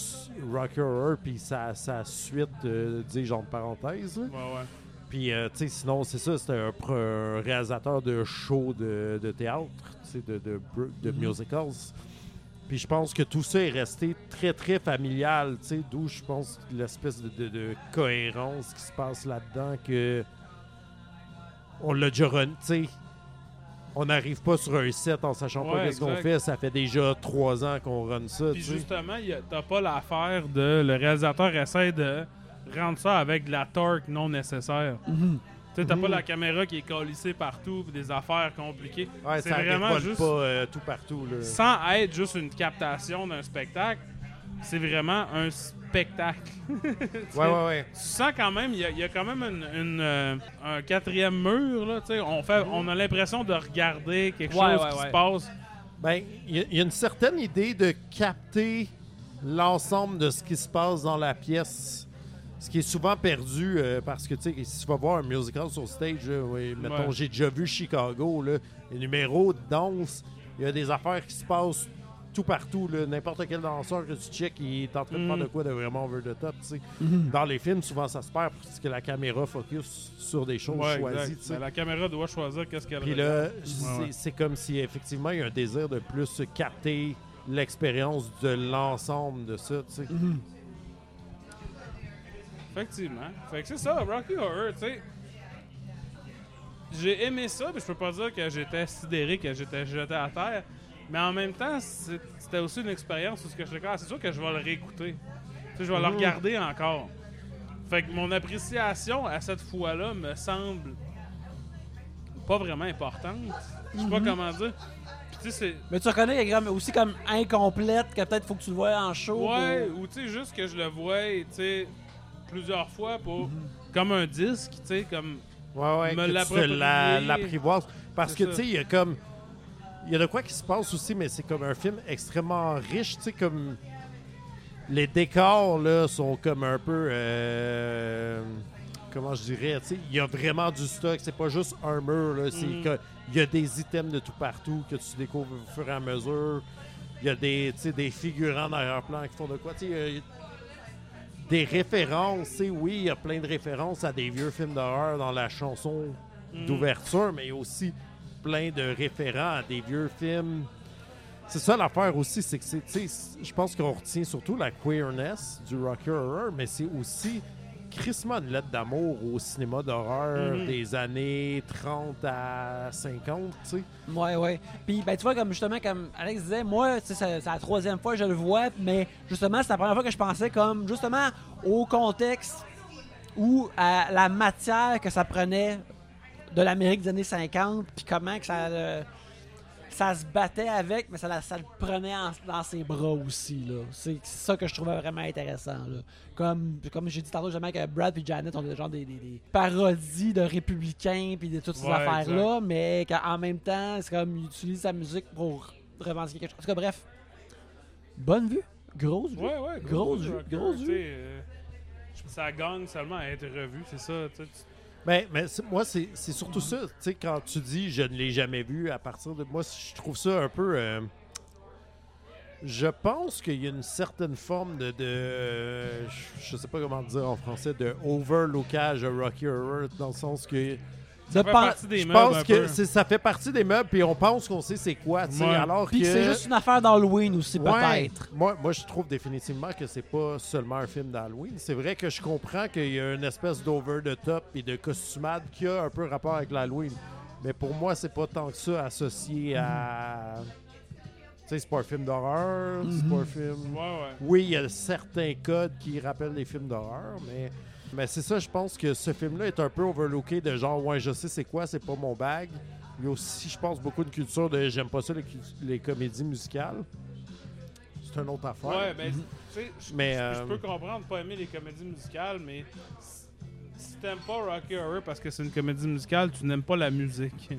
Speaker 3: Rocky Horror puis sa, sa suite, euh, dis entre parenthèses. là.
Speaker 2: Ouais, ouais.
Speaker 3: Puis, euh, tu sais, sinon, c'est ça, c'était un, réalisateur de shows de, de théâtre, tu sais, de, de,
Speaker 2: Mhm.
Speaker 3: musicals. Puis je pense que tout ça est resté très, très familial, tu sais, d'où je pense l'espèce de, de- de cohérence qui se passe là-dedans, que on l'a déjà run, tu sais. On n'arrive pas sur un set en sachant pas qu'est-ce qu'on fait. Ça fait déjà trois ans qu'on run ça,
Speaker 2: Puis justement, t'as pas l'affaire de. Le réalisateur essaie de rendre ça avec de la torque non nécessaire.
Speaker 1: Mhm.
Speaker 2: Tu sais, t'as pas
Speaker 3: Mhm.
Speaker 2: la caméra qui est collissée partout, pis des affaires compliquées.
Speaker 3: Ouais,
Speaker 2: c'est vraiment juste-
Speaker 3: pas euh, tout partout, là.
Speaker 2: Sans être juste une captation d'un spectacle, c'est vraiment un spectacle.
Speaker 3: Ouais, ouais, ouais.
Speaker 2: Tu sens quand même, il y, a- il y a quand même une, une, euh, un quatrième mur, là, tu sais. On, fait, on a l'impression de regarder quelque
Speaker 1: Ouais,
Speaker 2: chose
Speaker 1: ouais,
Speaker 2: qui
Speaker 1: ouais.
Speaker 2: se passe.
Speaker 3: Ben, il y, a- il y a une certaine idée de capter l'ensemble de ce qui se passe dans la pièce. Ce qui est souvent perdu euh, parce que, tu sais, si tu vas voir un musical sur stage, là, oui, mettons,
Speaker 2: Ouais.
Speaker 3: j'ai déjà vu Chicago, là, les numéros de danse, il y a des affaires qui se passent tout partout. N'importe quel danseur que tu check, il est en train de faire
Speaker 2: Mm.
Speaker 3: de quoi de vraiment over the top, tu sais.
Speaker 1: Mhm.
Speaker 3: Dans les films, souvent, ça se perd parce que la caméra focus sur des choses
Speaker 2: Ouais,
Speaker 3: choisies.
Speaker 2: Ben, la caméra doit choisir qu'est-ce qu'elle
Speaker 3: Puis là, c'est
Speaker 2: Ouais,
Speaker 3: comme si effectivement il y a un désir de plus capter l'expérience de l'ensemble de ça, tu sais.
Speaker 2: Effectivement. Fait que c'est ça, Rocky Horror, tu sais. J'ai aimé ça, mais je peux pas dire que j'étais sidéré, que j'étais jeté à terre. Mais en même temps, c'était aussi une expérience où ce que je suis ah, c'est sûr que je vais le réécouter. Tu sais, je vais le
Speaker 3: Mhm.
Speaker 2: regarder encore. Fait que mon appréciation à cette fois-là me semble pas vraiment importante. Je sais pas
Speaker 1: Mhm.
Speaker 2: comment dire. Puis tu.
Speaker 1: Mais tu reconnais qu'elle est aussi comme incomplète, que peut-être faut que tu le vois en show.
Speaker 2: Ouais,
Speaker 1: ou-
Speaker 2: ou tu sais, juste que je le vois, tu sais, plusieurs fois pour. Comme un disque, tu sais, comme.
Speaker 3: Ouais, ouais,
Speaker 2: Me
Speaker 3: que la-. Parce que, tu sais, il y a comme. Il y a de quoi qui se passe aussi, mais c'est comme un film extrêmement riche, tu sais, comme. Les décors, là, sont comme un peu. euh, Comment je dirais, tu sais, il y a vraiment du stock, c'est pas juste un mur, là, c'est que il y a des items de tout partout que tu découvres au fur et à mesure. Il y a des, tu sais, des figurants d'arrière-plan qui font de quoi, tu sais, il y a- des références, sais, oui, il y a plein de références à des vieux films d'horreur dans la chanson
Speaker 2: mm,
Speaker 3: d'ouverture, mais il y a aussi plein de référents à des vieux films. C'est ça l'affaire aussi, c'est que c'est, tu sais, je pense qu'on retient surtout la queerness du Rocky Horror, mais c'est aussi crissement une lettre d'amour au cinéma d'horreur
Speaker 2: Mhm.
Speaker 3: des années 30 à 50, tu sais.
Speaker 1: Ouais, ouais. Puis, ben, tu vois, comme justement, comme Alex disait, moi, c'est la troisième fois que je le vois, mais justement, c'est la première fois que je pensais comme, justement, au contexte ou à la matière que ça prenait de l'Amérique des années 50, puis comment que ça, euh, ça se battait avec, mais ça, la- ça le prenait en- dans ses bras aussi. C'est ça que je trouvais vraiment intéressant, là. Comme, comme j'ai dit tantôt, justement, que Brad et Janet ont des, genre des, des- des parodies de républicains, puis de toutes ces
Speaker 2: Ouais,
Speaker 1: affaires-là, mais qu'en même temps, c'est comme, ils utilisent sa musique pour revendiquer quelque chose. En tout cas, bref. Bonne vue. Grosse vue.
Speaker 2: Ouais, ouais.
Speaker 1: Grosse vue,
Speaker 2: Rocker,
Speaker 1: grosse vue.
Speaker 2: euh, ça gagne seulement à être revu, c'est ça. tu-
Speaker 3: Mais, mais c'est- moi, c'est surtout ça. Tu sais, quand tu dis je ne l'ai jamais vu, à partir de moi, je trouve ça un peu. euh, je pense qu'il y a une certaine forme de. de je- je sais pas comment dire en français, de overlookage de Rocky Horror, dans le sens que.
Speaker 1: De
Speaker 2: fait partie des
Speaker 3: Je
Speaker 2: meubles
Speaker 3: pense
Speaker 2: un
Speaker 3: que
Speaker 2: peu.
Speaker 3: c'est- ça fait partie des meubles, puis on pense qu'on sait c'est quoi, tu sais,
Speaker 2: Ouais.
Speaker 3: alors
Speaker 1: Puis
Speaker 3: que.
Speaker 1: que c'est juste une affaire d'Halloween aussi,
Speaker 3: Ouais.
Speaker 1: peut-être.
Speaker 3: Moi, moi, je trouve définitivement que c'est pas seulement un film d'Halloween. C'est vrai que je comprends qu'il y a une espèce d'over the top et de costumade qui a un peu rapport avec l'Halloween. Mais pour moi, c'est pas tant que ça associé à. Tu sais, c'est pas un film d'horreur, c'est
Speaker 1: Mhm.
Speaker 3: pas un film.
Speaker 2: Ouais, ouais.
Speaker 3: Oui, il y a certains codes qui rappellent les films d'horreur, mais. Mais c'est ça, je pense que ce film-là est un peu overlooké de genre, ouais, je sais c'est quoi, c'est pas mon bag. Il y a aussi, je pense, beaucoup de culture de j'aime pas ça, les, comédies musicales. C'est une autre affaire.
Speaker 2: Ouais, ben, tu sais, je-
Speaker 3: Mais,
Speaker 2: je-
Speaker 3: euh,
Speaker 2: je peux comprendre pas aimer les comédies musicales, mais si- t'aimes pas Rocky Horror parce que c'est une comédie musicale, tu n'aimes pas la musique.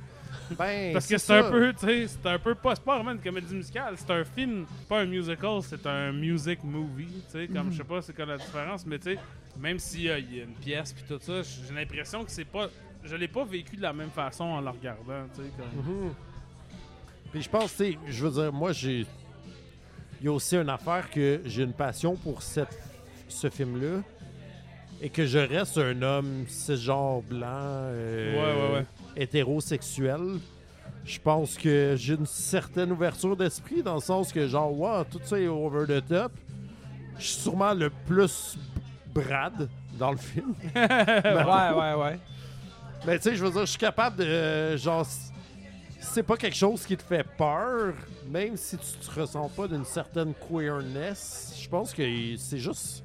Speaker 3: Ben,
Speaker 2: Parce que c'est un peu, tu sais, c'est un peu pas, c'est pas vraiment une comédie musicale, c'est un film, pas un musical, c'est un music movie, tu sais, comme je sais pas c'est quoi la différence, mais tu sais, même s'il y, a il y a une pièce puis tout ça, j'ai l'impression que c'est pas, je l'ai pas vécu de la même façon en le regardant, tu sais, comme.
Speaker 3: Mhm. Puis je pense, tu sais, je veux dire, moi, j'ai. Il y a aussi une affaire que j'ai une passion pour cette... ce film-là. Et que je reste un homme cisgenre blanc, euh,
Speaker 2: Ouais, ouais, ouais.
Speaker 3: hétérosexuel. Je pense que j'ai une certaine ouverture d'esprit dans le sens que, genre, wow, tout ça est over the top. Je suis sûrement le plus Brad dans le film.
Speaker 1: ouais, ouais, ouais.
Speaker 3: Mais tu sais, je veux dire, je suis capable de. euh, genre, c'est pas quelque chose qui te fait peur, même si tu te ressens pas d'une certaine queerness, je pense que c'est juste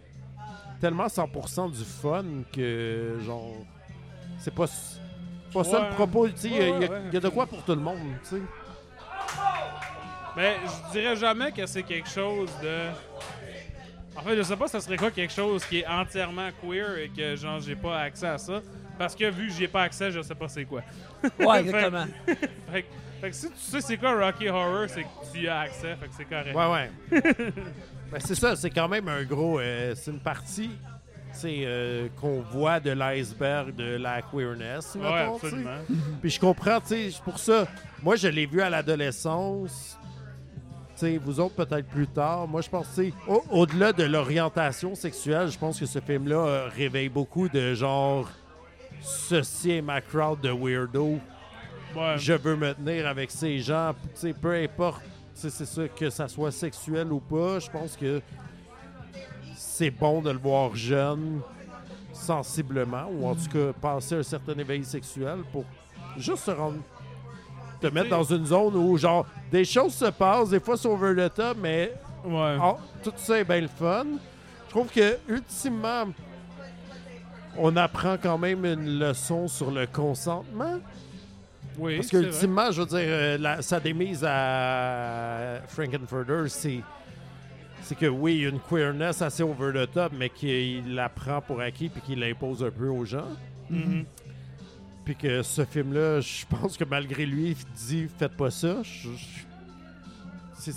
Speaker 3: tellement 100% du fun que, genre, c'est pas. Pas ça le propos, tu sais, il y
Speaker 2: Ouais,
Speaker 3: y, a-
Speaker 2: ouais,
Speaker 3: il y a de quoi pour tout le monde, tu sais.
Speaker 2: Mais je dirais jamais que c'est quelque chose de. En fait, je sais pas, ça serait quoi quelque chose qui est entièrement queer et que genre j'ai pas accès à ça. Parce que vu que j'ai pas accès, je sais pas c'est quoi.
Speaker 1: Ouais, exactement.
Speaker 2: Fait, que- fait que si tu sais c'est quoi Rocky Horror, c'est que tu y as accès, fait que c'est correct.
Speaker 3: Ouais, ouais. ben, c'est ça, c'est quand même un gros. euh, c'est une partie euh, qu'on voit de l'iceberg de la queerness.
Speaker 2: Ouais,
Speaker 3: mettons,
Speaker 2: absolument.
Speaker 3: Puis je comprends, tu pour ça. Moi, je l'ai vu à l'adolescence. Tu sais, vous autres, peut-être plus tard. Moi, je pense, au- au-delà de l'orientation sexuelle, je pense que ce film-là euh, réveille beaucoup de genre. Ceci est ma crowd de weirdo.
Speaker 2: Ouais.
Speaker 3: Je veux me tenir avec ces gens. Tu sais, peu importe, c'est ça, que ça soit sexuel ou pas, je pense que c'est bon de le voir jeune. sensiblement, ou en tout cas passer un certain éveil sexuel pour juste se rendre. te mettre dans une zone où, genre, des choses se passent, des fois c'est over the top, mais
Speaker 2: Ouais.
Speaker 3: ah, tout ça est bien le fun. Je trouve que, ultimement, on apprend quand même une leçon sur le consentement.
Speaker 2: Oui,
Speaker 3: Parce
Speaker 2: c'est
Speaker 3: que,
Speaker 2: vrai.
Speaker 3: ultimement, je veux dire, euh, la- sa démise à Frankenfurter, c'est. C'est que oui, il y a une queerness assez over the top, mais qu'il la prend pour acquis puis qu'il l'impose un peu aux gens.
Speaker 2: Mhm.
Speaker 3: Puis que ce film-là, je pense que malgré lui, il dit faites pas ça.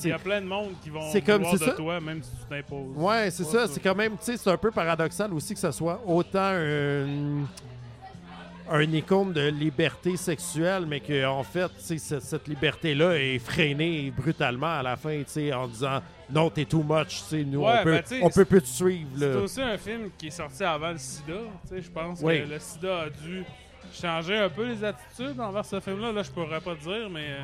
Speaker 2: Il y a plein de monde qui vont
Speaker 3: comme-
Speaker 2: de
Speaker 3: ça.
Speaker 2: toi, même si tu t'imposes.
Speaker 3: Ouais, c'est ça. C'est quand même, tu sais, c'est un peu paradoxal aussi que ça soit autant un, un icône de liberté sexuelle, mais que en fait, cette, cette liberté-là est freinée brutalement à la fin, en disant non, t'es too much, nous,
Speaker 2: Ouais,
Speaker 3: on peut,
Speaker 2: ben,
Speaker 3: on peut plus te suivre.
Speaker 2: C'est aussi un film qui est sorti avant le sida. Je pense
Speaker 3: Oui.
Speaker 2: que le sida a dû changer un peu les attitudes envers ce film-là. Là, je pourrais pas te dire, mais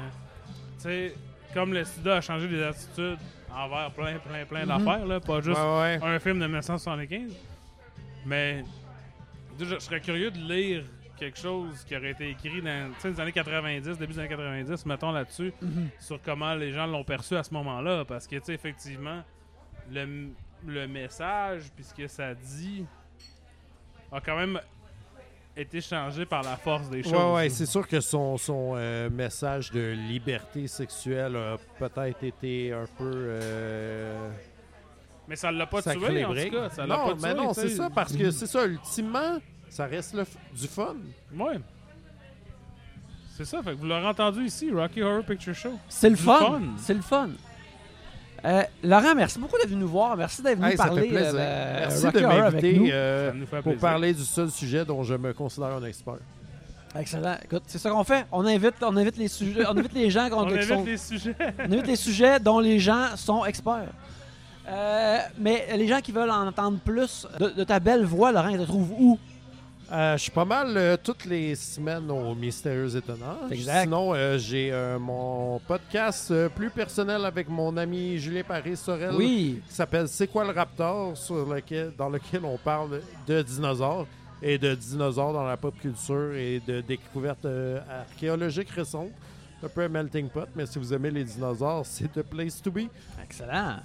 Speaker 2: euh, comme le sida a changé les attitudes envers plein, plein, plein
Speaker 1: Mhm.
Speaker 2: d'affaires, là, pas juste
Speaker 3: Ouais, ouais.
Speaker 2: un film de 1975. Mais je, je serais curieux de lire quelque chose qui aurait été écrit dans les années 90, début des années 90, mettons là-dessus,
Speaker 1: Mhm.
Speaker 2: sur comment les gens l'ont perçu à ce moment-là. Parce que, tu sais, effectivement, le, le message, puis ce que ça dit, a quand même été changé par la force des choses.
Speaker 3: Ouais, ouais, c'est sûr que son, son euh, message de liberté sexuelle a peut-être été un peu. euh,
Speaker 2: Mais ça l'a pas tué, en tout cas. Ça l'a
Speaker 3: non,
Speaker 2: pas
Speaker 3: mais
Speaker 2: tué,
Speaker 3: non,
Speaker 2: tu
Speaker 3: c'est ça, parce que c'est ça, ultimement, ça reste le f- du fun.
Speaker 2: Ouais. C'est ça, fait que vous l'aurez entendu ici, Rocky Horror Picture Show.
Speaker 1: C'est le fun.
Speaker 2: fun.
Speaker 1: C'est le fun. Euh, Laurent, merci beaucoup d'être venu nous voir. Merci d'être venu
Speaker 3: Hey, ça
Speaker 1: parler
Speaker 3: fait plaisir.
Speaker 1: euh,
Speaker 3: Merci
Speaker 1: Rocky
Speaker 3: de m'inviter
Speaker 1: nous.
Speaker 3: euh,
Speaker 2: ça nous fait
Speaker 3: pour parler du seul sujet dont je me considère un expert.
Speaker 1: Excellent. Écoute, c'est ça qu'on fait. On invite, on invite les sujets, on invite les gens qu'on-
Speaker 2: On
Speaker 1: sont-
Speaker 2: les sujets.
Speaker 1: on invite les sujets dont les gens sont experts. Euh, mais les gens qui veulent en entendre plus de, de ta belle voix, Laurent, ils te trouvent où?
Speaker 3: Euh, je suis pas mal euh, toutes les semaines au Mystérieux Étonnant.
Speaker 1: Exact.
Speaker 3: Sinon, euh, j'ai euh, mon podcast euh, plus personnel avec mon ami Julien Paris-Sorel
Speaker 1: Oui.
Speaker 3: qui s'appelle C'est quoi le Raptor sur lequel, dans lequel on parle de dinosaures et de dinosaures dans la pop culture et de découvertes euh, archéologiques récentes. Un peu un melting pot, mais si vous aimez les dinosaures, c'est the place to be.
Speaker 1: Excellent.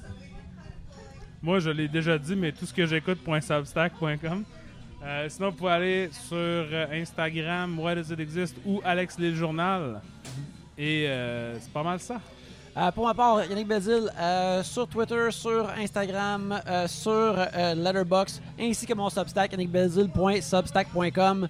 Speaker 2: Moi, je l'ai déjà dit, mais tout ce que j'écoute.substack.com. Euh, sinon, vous pouvez aller sur euh, Instagram, Why Does It Exist ou Alex Journal. Et euh, c'est pas mal ça.
Speaker 1: Euh, pour ma part, Yannick Bézil, euh, sur Twitter, sur Instagram, euh, sur Letterboxd, ainsi que mon Substack, yannickbelzil.substack.com.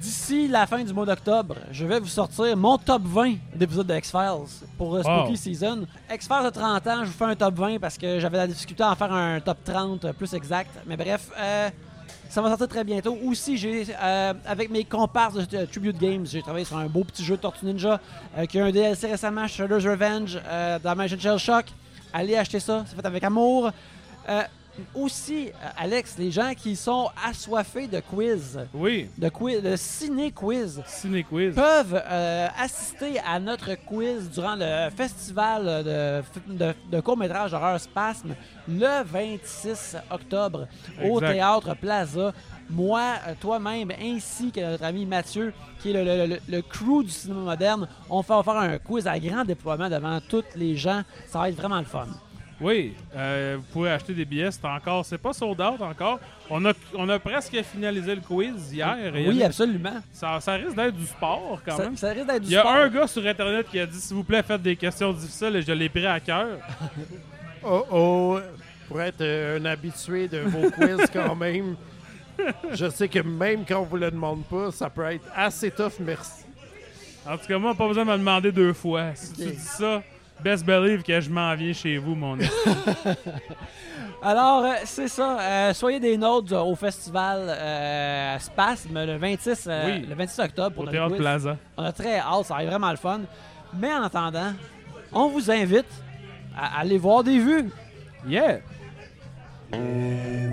Speaker 1: D'ici la fin du mois d'octobre, je vais vous sortir mon top 20 d'épisodes de X-Files pour Spooky
Speaker 2: Wow.
Speaker 1: Season. X-Files de 30 ans, je vous fais un top 20 parce que j'avais la difficulté à en faire un top 30 plus exact. Mais bref, ça va sortir très bientôt. Aussi, j'ai euh, avec mes comparses de euh, Tribute Games, j'ai travaillé sur un beau petit jeu de Tortue Ninja euh, qui a un DLC récemment, Shredder's Revenge, dans Dimension Shell Shock. Allez acheter ça, c'est fait avec amour. Aussi, euh, Alex, les gens qui sont assoiffés de quiz,
Speaker 2: Oui,
Speaker 1: de quiz, de ciné-quiz,
Speaker 2: Ciné Quiz.
Speaker 1: peuvent euh, assister à notre quiz durant le festival de, de, de court-métrage d'horreur Spasme le 26 octobre au. Théâtre Plaza. Moi, euh, toi-même, ainsi que notre ami Mathieu, qui est le, le- le- le crew du cinéma moderne, on va faire un quiz à grand déploiement devant tous les gens. Ça va être vraiment le fun.
Speaker 2: Oui, euh, vous pouvez acheter des billets. C'est encore, c'est pas sold out encore. On a, on a presque finalisé le quiz hier.
Speaker 1: Oui, absolument.
Speaker 2: ça, ça risque d'être du sport quand
Speaker 1: Ça,
Speaker 2: même.
Speaker 1: ça risque d'être du
Speaker 2: Il y a
Speaker 1: sport.
Speaker 2: un gars sur Internet qui a dit S'il vous plaît, faites des questions difficiles et je l'ai pris à cœur.
Speaker 3: Oh oh, pour être euh, un habitué de vos quiz quand même, je sais que même quand on vous le demande pas, ça peut être assez tough, merci.
Speaker 2: En tout cas, moi, pas besoin de me demander deux fois. Si tu dis ça, best believe que je m'en viens chez vous, mon ami.
Speaker 1: Alors, euh, c'est ça. Euh, soyez des nôtres euh, au festival euh, Spasme le 26, euh,
Speaker 2: Oui.
Speaker 1: le 26 octobre pour
Speaker 2: Au
Speaker 1: notre.
Speaker 2: Plaza.
Speaker 1: On a très hâte, ça va être vraiment le fun. Mais en attendant, on vous invite à aller voir des vues.
Speaker 2: Yeah!
Speaker 4: Et